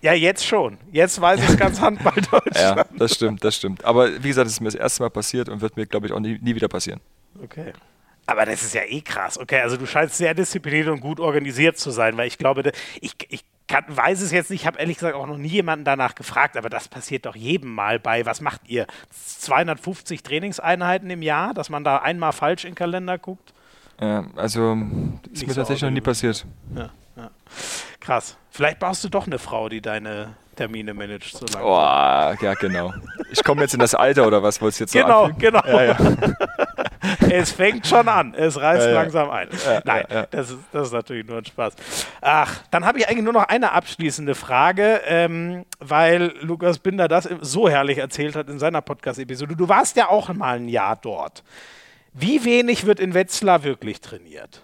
Speaker 1: Ja, jetzt schon. Jetzt weiß ich ganz Handball Deutschland.
Speaker 2: ja, das stimmt, das stimmt. Aber wie gesagt, es ist mir das erste Mal passiert und wird mir, glaube ich, auch nie, nie wieder passieren.
Speaker 1: Okay. Aber das ist ja eh krass. Okay, also du scheinst sehr diszipliniert und gut organisiert zu sein, weil ich glaube, ich, ich kann, weiß es jetzt nicht, ich habe ehrlich gesagt auch noch nie jemanden danach gefragt, aber das passiert doch jedem Mal bei, was macht ihr? 250 Trainingseinheiten im Jahr, dass man da einmal falsch in den Kalender guckt?
Speaker 2: Ja, also ist nicht mir so tatsächlich noch nie passiert. Ja,
Speaker 1: ja. Krass. Vielleicht brauchst du doch eine Frau, die deine Termine managt.
Speaker 2: So lange. Oh, ja, genau. Ich komme jetzt in das Alter oder was wolltest du jetzt
Speaker 1: genau,
Speaker 2: so
Speaker 1: Genau, genau. Ja, ja. es fängt schon an. Es reißt ja, langsam ein. Nein, Das, ist, das ist natürlich nur ein Spaß. Ach, dann habe ich eigentlich nur noch eine abschließende Frage, ähm, weil Lukas Binder das so herrlich erzählt hat in seiner Podcast-Episode. Du warst ja auch mal ein Jahr dort. Wie wenig wird in Wetzlar wirklich trainiert?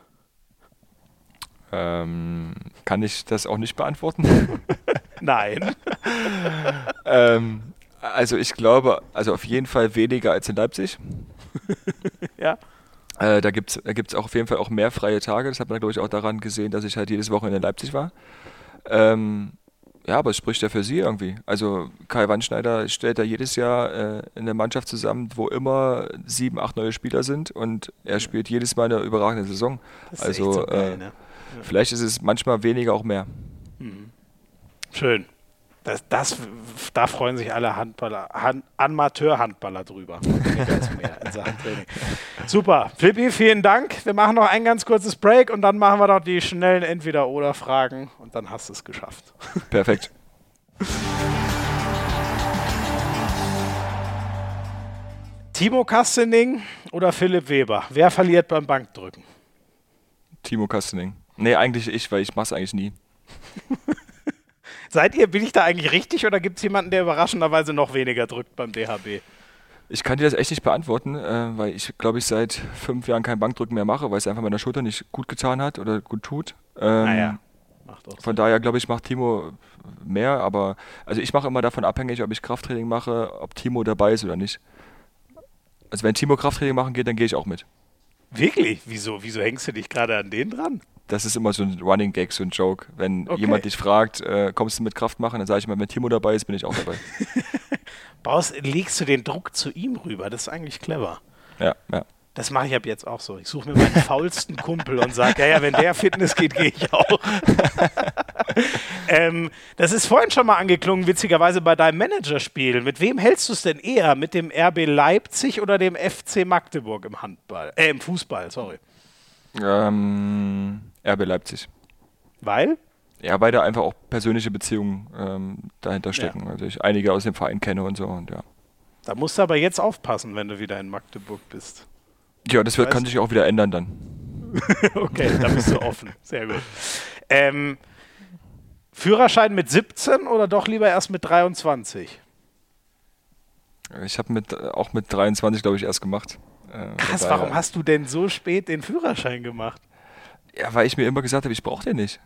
Speaker 2: Ähm, kann ich das auch nicht beantworten?
Speaker 1: Nein.
Speaker 2: ähm, also ich glaube, also auf jeden Fall weniger als in Leipzig.
Speaker 1: ja.
Speaker 2: Äh, da gibt es da gibt's auch auf jeden Fall auch mehr freie Tage. Das hat man, glaube ich, auch daran gesehen, dass ich halt jedes Wochenende in Leipzig war. Ähm, ja, aber es spricht ja für sie irgendwie. Also Kai Wandschneider stellt da jedes Jahr äh, eine Mannschaft zusammen, wo immer sieben, acht neue Spieler sind und er spielt jedes Mal eine überragende Saison. Das ist also so geil, äh, ne? ja. vielleicht ist es manchmal weniger auch mehr.
Speaker 1: Mhm. Schön. Das, das, da freuen sich alle Handballer, Han, Amateur-Handballer drüber. Super. Flippi, vielen Dank. Wir machen noch ein ganz kurzes Break und dann machen wir noch die schnellen Entweder-Oder-Fragen und dann hast du es geschafft.
Speaker 2: Perfekt.
Speaker 1: Timo Kastening oder Philipp Weber? Wer verliert beim Bankdrücken?
Speaker 2: Timo Kastening. Nee, eigentlich ich, weil ich mache es eigentlich nie.
Speaker 1: Seid ihr, bin ich da eigentlich richtig oder gibt es jemanden, der überraschenderweise noch weniger drückt beim DHB?
Speaker 2: Ich kann dir das echt nicht beantworten, äh, weil ich glaube ich seit fünf Jahren kein Bankdrücken mehr mache, weil es einfach meiner Schulter nicht gut getan hat oder gut tut. Ähm, naja. Von daher glaube ich, macht Timo mehr, aber also ich mache immer davon abhängig, ob ich Krafttraining mache, ob Timo dabei ist oder nicht. Also wenn Timo Krafttraining machen geht, dann gehe ich auch mit.
Speaker 1: Wirklich? Wieso, wieso hängst du dich gerade an den dran?
Speaker 2: das ist immer so ein Running Gag, so ein Joke. Wenn okay. jemand dich fragt, äh, kommst du mit Kraft machen, dann sage ich mal, wenn Timo dabei ist, bin ich auch dabei.
Speaker 1: Baust, legst du den Druck zu ihm rüber, das ist eigentlich clever.
Speaker 2: Ja, ja.
Speaker 1: Das mache ich ab jetzt auch so. Ich suche mir meinen faulsten Kumpel und sage, ja, ja, wenn der Fitness geht, gehe ich auch. ähm, das ist vorhin schon mal angeklungen, witzigerweise bei deinem Managerspiel. Mit wem hältst du es denn eher? Mit dem RB Leipzig oder dem FC Magdeburg im Handball? Äh, im Fußball, sorry.
Speaker 2: Ähm, RB Leipzig.
Speaker 1: Weil?
Speaker 2: Ja, weil da einfach auch persönliche Beziehungen ähm, dahinter stecken. Ja. Also ich einige aus dem Verein kenne und so und ja.
Speaker 1: Da musst du aber jetzt aufpassen, wenn du wieder in Magdeburg bist.
Speaker 2: Ja, das wird, kann sich auch wieder ändern dann.
Speaker 1: okay, da bist du offen. Sehr gut. Ähm, Führerschein mit 17 oder doch lieber erst mit 23?
Speaker 2: Ich habe mit, auch mit 23, glaube ich, erst gemacht.
Speaker 1: Äh, Krass, warum hast du denn so spät den Führerschein gemacht?
Speaker 2: Ja, weil ich mir immer gesagt habe, ich brauche den nicht.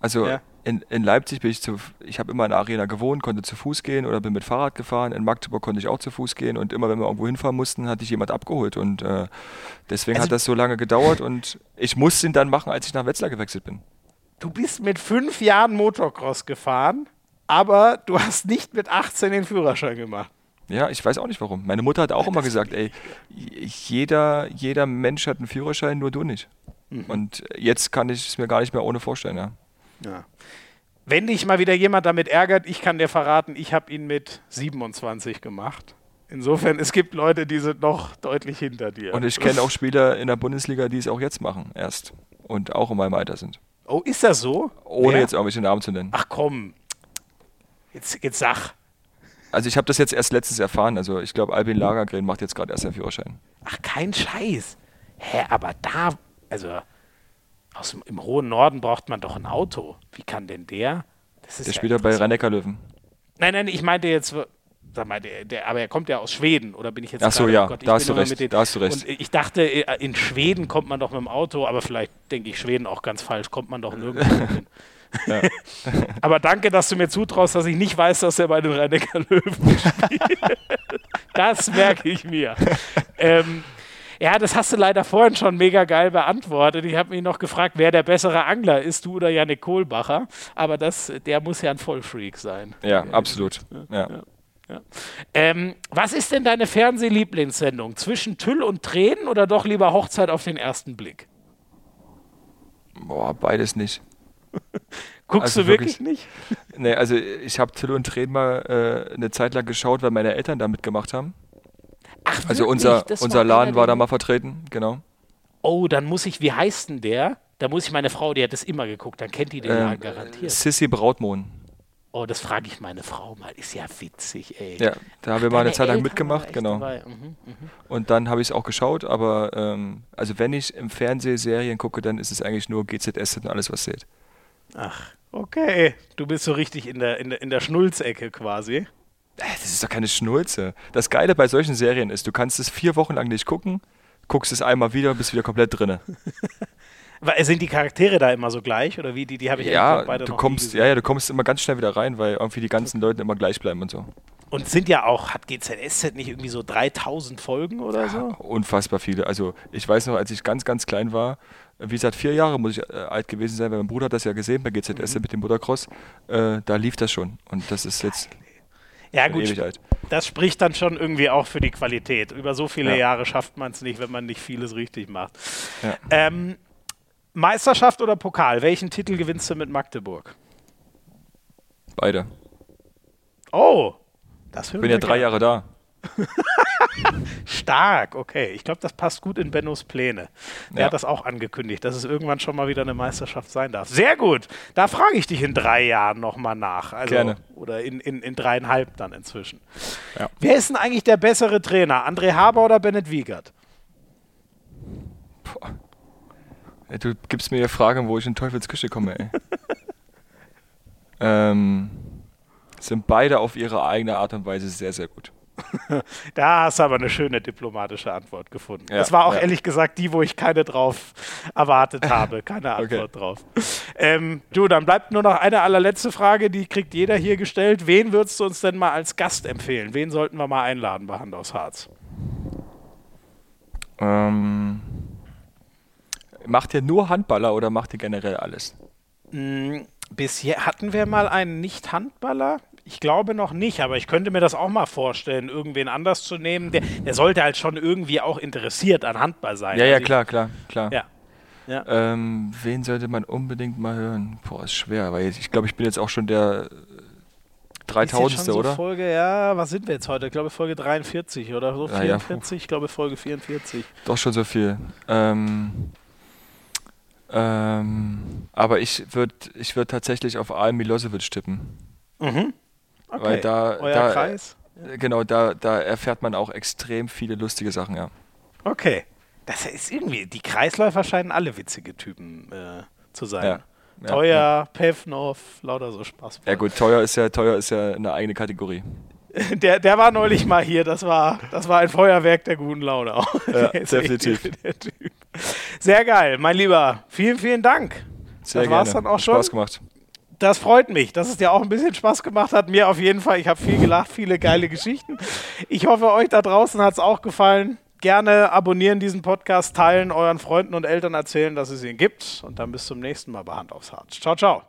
Speaker 2: Also ja. in, in Leipzig bin ich zu, ich habe immer in der Arena gewohnt, konnte zu Fuß gehen oder bin mit Fahrrad gefahren. In Magdeburg konnte ich auch zu Fuß gehen und immer wenn wir irgendwo hinfahren mussten, hatte ich jemand abgeholt und äh, deswegen also, hat das so lange gedauert und ich musste ihn dann machen, als ich nach Wetzlar gewechselt bin.
Speaker 1: Du bist mit fünf Jahren Motocross gefahren, aber du hast nicht mit 18 den Führerschein gemacht.
Speaker 2: Ja, ich weiß auch nicht warum. Meine Mutter hat auch immer gesagt, ey, jeder, jeder Mensch hat einen Führerschein, nur du nicht. Mhm. Und jetzt kann ich es mir gar nicht mehr ohne vorstellen, ja.
Speaker 1: Ja. Wenn dich mal wieder jemand damit ärgert, ich kann dir verraten, ich habe ihn mit 27 gemacht. Insofern, es gibt Leute, die sind noch deutlich hinter dir.
Speaker 2: Und ich kenne auch Spieler in der Bundesliga, die es auch jetzt machen, erst. Und auch in meinem Alter sind.
Speaker 1: Oh, ist das so?
Speaker 2: Ohne Wer? jetzt irgendwelche Namen zu nennen.
Speaker 1: Ach komm. Jetzt, jetzt sag.
Speaker 2: Also ich habe das jetzt erst letztens erfahren. Also ich glaube, Albin Lagergren macht jetzt gerade erst seinen Führerschein.
Speaker 1: Ach, kein Scheiß. Hä, aber da, also aus dem, im hohen Norden braucht man doch ein Auto. Wie kann denn der?
Speaker 2: der ja spielt ja bei rhein löwen
Speaker 1: Nein, nein, ich meinte jetzt, sag mal, der, der, aber er kommt ja aus Schweden, oder bin ich jetzt
Speaker 2: Ach so, ja, oh Gott, da, hast du recht, den, da hast du recht.
Speaker 1: Und ich dachte, äh, in Schweden kommt man doch mit dem Auto, aber vielleicht denke ich Schweden auch ganz falsch, kommt man doch nirgendwo hin. Ja. aber danke, dass du mir zutraust, dass ich nicht weiß, dass er bei den rhein löwen spielt. das merke ich mir. ähm, ja, das hast du leider vorhin schon mega geil beantwortet. Ich habe mich noch gefragt, wer der bessere Angler ist, du oder Janik Kohlbacher. Aber das, der muss ja ein Vollfreak sein.
Speaker 2: Ja, absolut. Ja. ja.
Speaker 1: Ja. Ähm, was ist denn deine Fernsehlieblingssendung? Zwischen Tüll und Tränen oder doch lieber Hochzeit auf den ersten Blick?
Speaker 2: Boah, beides nicht.
Speaker 1: Guckst also du wirklich, wirklich, nicht?
Speaker 2: Nee, also ich habe Tüll und Tränen mal äh, eine Zeit lang geschaut, weil meine Eltern da mitgemacht haben. Ach, also unser, unser Laden war da mal vertreten, genau.
Speaker 1: Oh, dann muss ich, wie heißt denn der? Da muss ich meine Frau, die hat das immer geguckt, dann kennt die den äh, Laden garantiert.
Speaker 2: Sissy Brautmohn.
Speaker 1: Oh, das frage ich meine Frau mal. Ist ja witzig, ey.
Speaker 2: Ja, da haben wir mal eine Zeit lang mitgemacht, genau. Mhm, mh. Und dann habe ich es auch geschaut, aber ähm, also wenn ich im Fernsehen Serien gucke, dann ist es eigentlich nur GZS und alles, was seht.
Speaker 1: Ach, okay. Du bist so richtig in der, in der, in der Schnulzecke quasi.
Speaker 2: Äh, das ist doch keine Schnulze. Das Geile bei solchen Serien ist, du kannst es vier Wochen lang nicht gucken, guckst es einmal wieder und bist wieder komplett drinne.
Speaker 1: Sind die Charaktere da immer so gleich oder wie? Die, die habe ich
Speaker 2: ja, beide du kommst, Ja, ja, du kommst immer ganz schnell wieder rein, weil irgendwie die ganzen Leute immer gleich bleiben und so.
Speaker 1: Und sind ja auch, hat GZSZ nicht irgendwie so 3000 Folgen oder so? Ja,
Speaker 2: unfassbar viele. Also ich weiß noch, als ich ganz, ganz klein war, wie gesagt, vier Jahre muss ich äh, alt gewesen sein, weil mein Bruder hat das ja gesehen bei GZSZ mhm. mit dem Muttercross. Äh, da lief das schon. Und das ist jetzt
Speaker 1: ja, gut. Das spricht dann schon irgendwie auch für die Qualität. Über so viele ja. Jahre schafft man es nicht, wenn man nicht vieles richtig macht. Ja. Ähm, Meisterschaft oder Pokal? Welchen Titel gewinnst du mit Magdeburg?
Speaker 2: Beide.
Speaker 1: Oh,
Speaker 2: das Ich bin ja drei Jahre da.
Speaker 1: Stark, okay. Ich glaube, das passt gut in Bennos Pläne. Der ja. hat das auch angekündigt, dass es irgendwann schon mal wieder eine Meisterschaft sein darf. Sehr gut. Da frage ich dich in drei Jahren nochmal nach. Also,
Speaker 2: Gerne.
Speaker 1: Oder in, in, in dreieinhalb dann inzwischen. Ja. Wer ist denn eigentlich der bessere Trainer? André Haber oder Bennett Wiegert?
Speaker 2: Boah. Du gibst mir ja Fragen, wo ich in Teufels Küche komme, ey. ähm, sind beide auf ihre eigene Art und Weise sehr, sehr gut.
Speaker 1: da hast du aber eine schöne diplomatische Antwort gefunden. Ja, das war auch ja. ehrlich gesagt die, wo ich keine drauf erwartet habe. Keine Antwort okay. drauf. Ähm, du, dann bleibt nur noch eine allerletzte Frage, die kriegt jeder hier gestellt. Wen würdest du uns denn mal als Gast empfehlen? Wen sollten wir mal einladen bei Hand aus Harz?
Speaker 2: Ähm, macht ihr nur Handballer oder macht ihr generell alles?
Speaker 1: Mm, bisher hatten wir mal einen Nicht-Handballer. Ich glaube noch nicht, aber ich könnte mir das auch mal vorstellen, irgendwen anders zu nehmen. Der, der sollte halt schon irgendwie auch interessiert an Handball sein.
Speaker 2: Ja, ja, also klar, klar, klar.
Speaker 1: Ja.
Speaker 2: ja. Ähm, wen sollte man unbedingt mal hören? Boah, ist schwer, weil ich glaube, ich bin jetzt auch schon der 3000. So oder?
Speaker 1: Folge, ja, was sind wir jetzt heute? Ich glaube Folge 43 oder so 44. Ja, ich glaube Folge 44.
Speaker 2: Doch schon so viel. Ähm, ähm, aber ich würde ich würd tatsächlich auf Al Milosevic tippen.
Speaker 1: Mhm.
Speaker 2: Okay. Weil da, Euer da, Kreis? Ja. Genau, da, da erfährt man auch extrem viele lustige Sachen, ja.
Speaker 1: Okay. Das ist irgendwie, die Kreisläufer scheinen alle witzige Typen äh, zu sein. Ja. Ja, teuer, ja. Pevnov, lauter so Spaß.
Speaker 2: Ja gut, teuer ist ja, teuer ist ja eine eigene Kategorie.
Speaker 1: Der, der war neulich mal hier, das war, das war ein Feuerwerk der guten Laune.
Speaker 2: Ja, definitiv.
Speaker 1: Sehr geil, mein Lieber. Vielen, vielen Dank.
Speaker 2: Sehr das war's gerne. dann auch schon. Spaß gemacht.
Speaker 1: Das freut mich, dass es dir auch ein bisschen Spaß gemacht hat. Mir auf jeden Fall. Ich habe viel gelacht, viele geile Geschichten. Ich hoffe, euch da draußen hat es auch gefallen. Gerne abonnieren diesen Podcast, teilen, euren Freunden und Eltern erzählen, dass es ihn gibt. Und dann bis zum nächsten Mal bei Hand aufs Harz. Ciao, ciao.